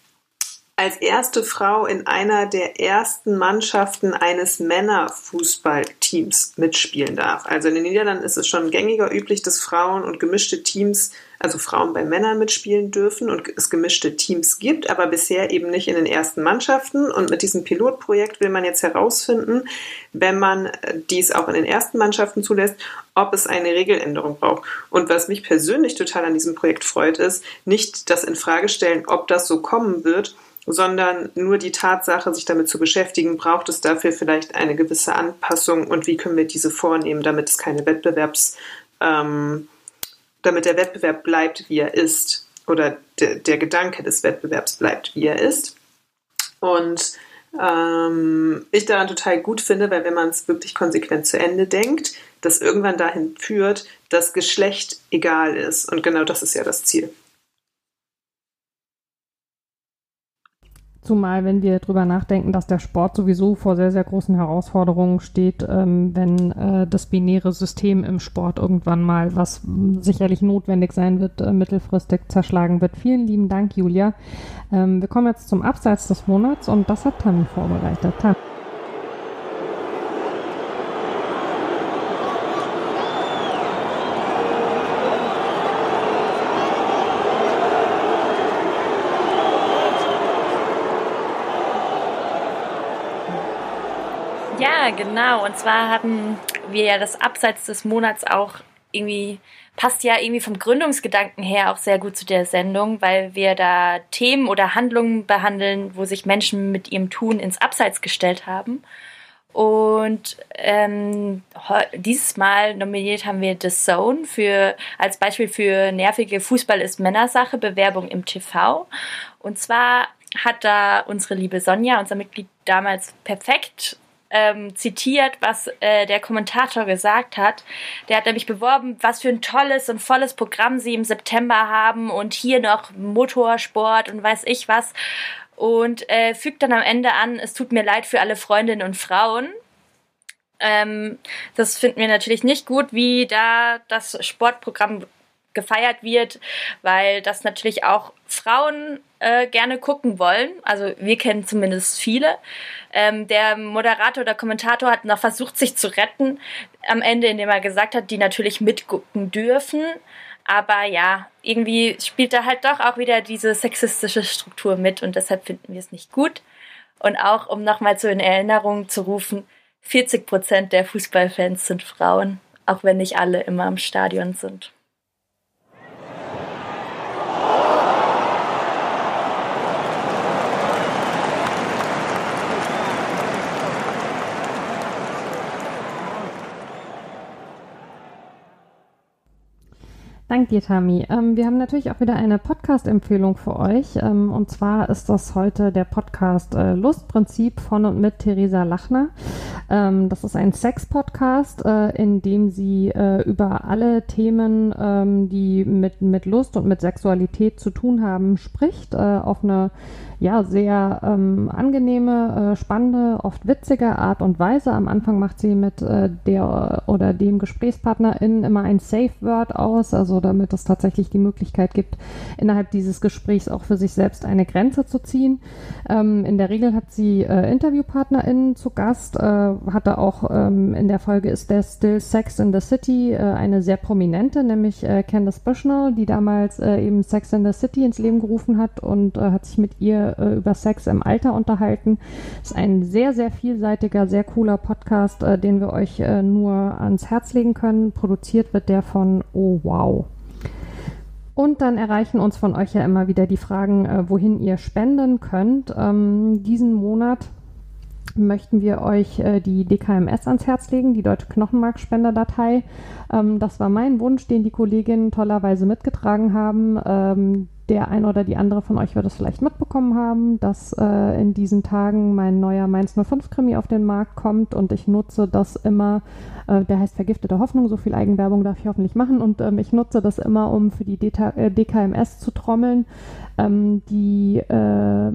als erste Frau in einer der ersten Mannschaften eines Männerfußballteams mitspielen darf. Also in den Niederlanden ist es schon gängiger üblich, dass Frauen und gemischte Teams, also Frauen bei Männern mitspielen dürfen und es gemischte Teams gibt, aber bisher eben nicht in den ersten Mannschaften. Und mit diesem Pilotprojekt will man jetzt herausfinden, wenn man dies auch in den ersten Mannschaften zulässt, ob es eine Regeländerung braucht. Und was mich persönlich total an diesem Projekt freut, ist nicht das in Frage stellen, ob das so kommen wird, sondern nur die Tatsache, sich damit zu beschäftigen, braucht es dafür vielleicht eine gewisse Anpassung und wie können wir diese vornehmen, damit es keine Wettbewerbs, ähm, damit der Wettbewerb bleibt, wie er ist oder de, der Gedanke des Wettbewerbs bleibt, wie er ist. Und ähm, ich daran total gut finde, weil wenn man es wirklich konsequent zu Ende denkt, das irgendwann dahin führt, dass Geschlecht egal ist. Und genau das ist ja das Ziel. Zumal, wenn wir drüber nachdenken, dass der Sport sowieso vor sehr, sehr großen Herausforderungen steht, ähm, wenn äh, das binäre System im Sport irgendwann mal, was sicherlich notwendig sein wird, äh, mittelfristig zerschlagen wird. Vielen lieben Dank, Julia. Ähm, wir kommen jetzt zum Abseits des Monats und das hat Tammy vorbereitet. Tammy. Genau. Und zwar hatten wir ja das Abseits des Monats auch irgendwie, passt ja irgendwie vom Gründungsgedanken her auch sehr gut zu der Sendung, weil wir da Themen oder Handlungen behandeln, wo sich Menschen mit ihrem Tun ins Abseits gestellt haben. Und ähm, dieses Mal nominiert haben wir The Zone für, als Beispiel für nervige Fußball ist Männersache, Bewerbung im TV. Und zwar hat da unsere liebe Sonja, unser Mitglied, damals perfekt ähm, zitiert, was äh, der Kommentator gesagt hat. Der hat nämlich beworben, was für ein tolles und volles Programm sie im September haben und hier noch Motorsport und weiß ich was. Und äh, fügt dann am Ende an, es tut mir leid für alle Freundinnen und Frauen. Ähm, das finden wir natürlich nicht gut, wie da das Sportprogramm gefeiert wird, weil das natürlich auch Frauen äh, gerne gucken wollen. Also wir kennen zumindest viele. Ähm, der Moderator oder Kommentator hat noch versucht, sich zu retten am Ende, indem er gesagt hat, die natürlich mitgucken dürfen. Aber ja, irgendwie spielt da halt doch auch wieder diese sexistische Struktur mit und deshalb finden wir es nicht gut. Und auch, um nochmal so in Erinnerung zu rufen, 40 Prozent der Fußballfans sind Frauen, auch wenn nicht alle immer im Stadion sind. Dank dir, Tami. Ähm, wir haben natürlich auch wieder eine Podcast-Empfehlung für euch. Ähm, und zwar ist das heute der Podcast äh, Lustprinzip von und mit Theresa Lachner. Ähm, das ist ein Sex-Podcast, äh, in dem sie äh, über alle Themen, ähm, die mit, mit Lust und mit Sexualität zu tun haben, spricht, äh, auf eine ja, sehr ähm, angenehme, äh, spannende, oft witzige Art und Weise. Am Anfang macht sie mit äh, der oder dem GesprächspartnerInnen immer ein Safe Word aus, also damit es tatsächlich die Möglichkeit gibt, innerhalb dieses Gesprächs auch für sich selbst eine Grenze zu ziehen. Ähm, in der Regel hat sie äh, InterviewpartnerInnen zu Gast, äh, hatte auch ähm, in der Folge Ist there still Sex in the City äh, eine sehr prominente, nämlich äh, Candace Bushnell, die damals äh, eben Sex in the City ins Leben gerufen hat und äh, hat sich mit ihr über Sex im Alter unterhalten. Ist ein sehr, sehr vielseitiger, sehr cooler Podcast, den wir euch nur ans Herz legen können. Produziert wird der von Oh Wow. Und dann erreichen uns von euch ja immer wieder die Fragen, äh, wohin ihr spenden könnt. Ähm, diesen Monat möchten wir euch äh, die DKMS ans Herz legen, die Deutsche Knochenmarkspenderdatei. Ähm, das war mein Wunsch, den die Kolleginnen tollerweise mitgetragen haben. Ähm, der ein oder die andere von euch wird es vielleicht mitbekommen haben, dass äh, in diesen Tagen mein neuer Mainz 05 Krimi auf den Markt kommt und ich nutze das immer, äh, der heißt Vergiftete Hoffnung, so viel Eigenwerbung darf ich hoffentlich machen und ähm, ich nutze das immer, um für die DTA, äh, DKMS zu trommeln, ähm, die äh,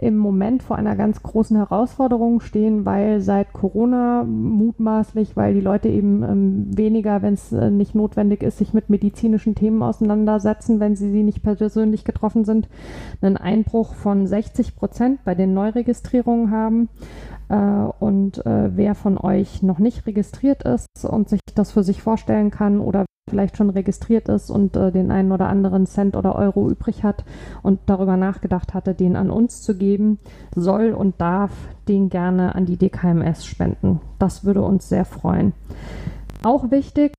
im Moment vor einer ganz großen Herausforderung stehen, weil seit Corona mutmaßlich, weil die Leute eben ähm, weniger, wenn es äh, nicht notwendig ist, sich mit medizinischen Themen auseinandersetzen, wenn sie sie nicht persönlich getroffen sind, einen Einbruch von 60 Prozent bei den Neuregistrierungen haben. Äh, und äh, wer von euch noch nicht registriert ist und sich das für sich vorstellen kann oder vielleicht schon registriert ist und äh, den einen oder anderen Cent oder Euro übrig hat und darüber nachgedacht hatte, den an uns zu geben, soll und darf den gerne an die DKMS spenden. Das würde uns sehr freuen. Auch wichtig,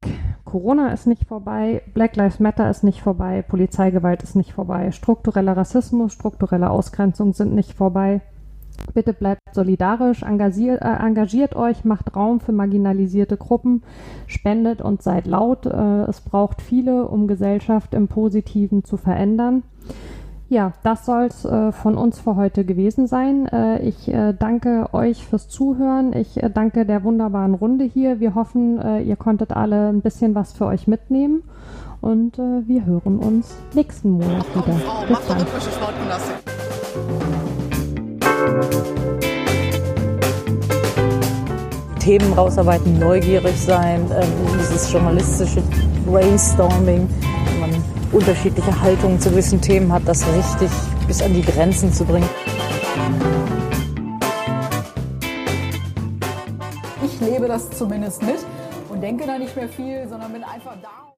Corona ist nicht vorbei, Black Lives Matter ist nicht vorbei, Polizeigewalt ist nicht vorbei, struktureller Rassismus, strukturelle Ausgrenzung sind nicht vorbei. Bitte bleibt solidarisch, engagiert, äh, engagiert, euch, macht Raum für marginalisierte Gruppen, spendet und seid laut. Äh, es braucht viele, um Gesellschaft im Positiven zu verändern. Ja, das soll es äh, von uns für heute gewesen sein. Äh, ich äh, danke euch fürs Zuhören. Ich äh, danke der wunderbaren Runde hier. Wir hoffen, ihr konntet alle ein bisschen was für euch mitnehmen. Und wir hören uns nächsten Monat wieder. Bis dann. Themen rausarbeiten, neugierig sein, äh, dieses journalistische Brainstorming, wenn man unterschiedliche Haltungen zu gewissen Themen hat, das richtig bis an die Grenzen zu bringen. Ich lebe das zumindest mit und denke da nicht mehr viel, sondern bin einfach da.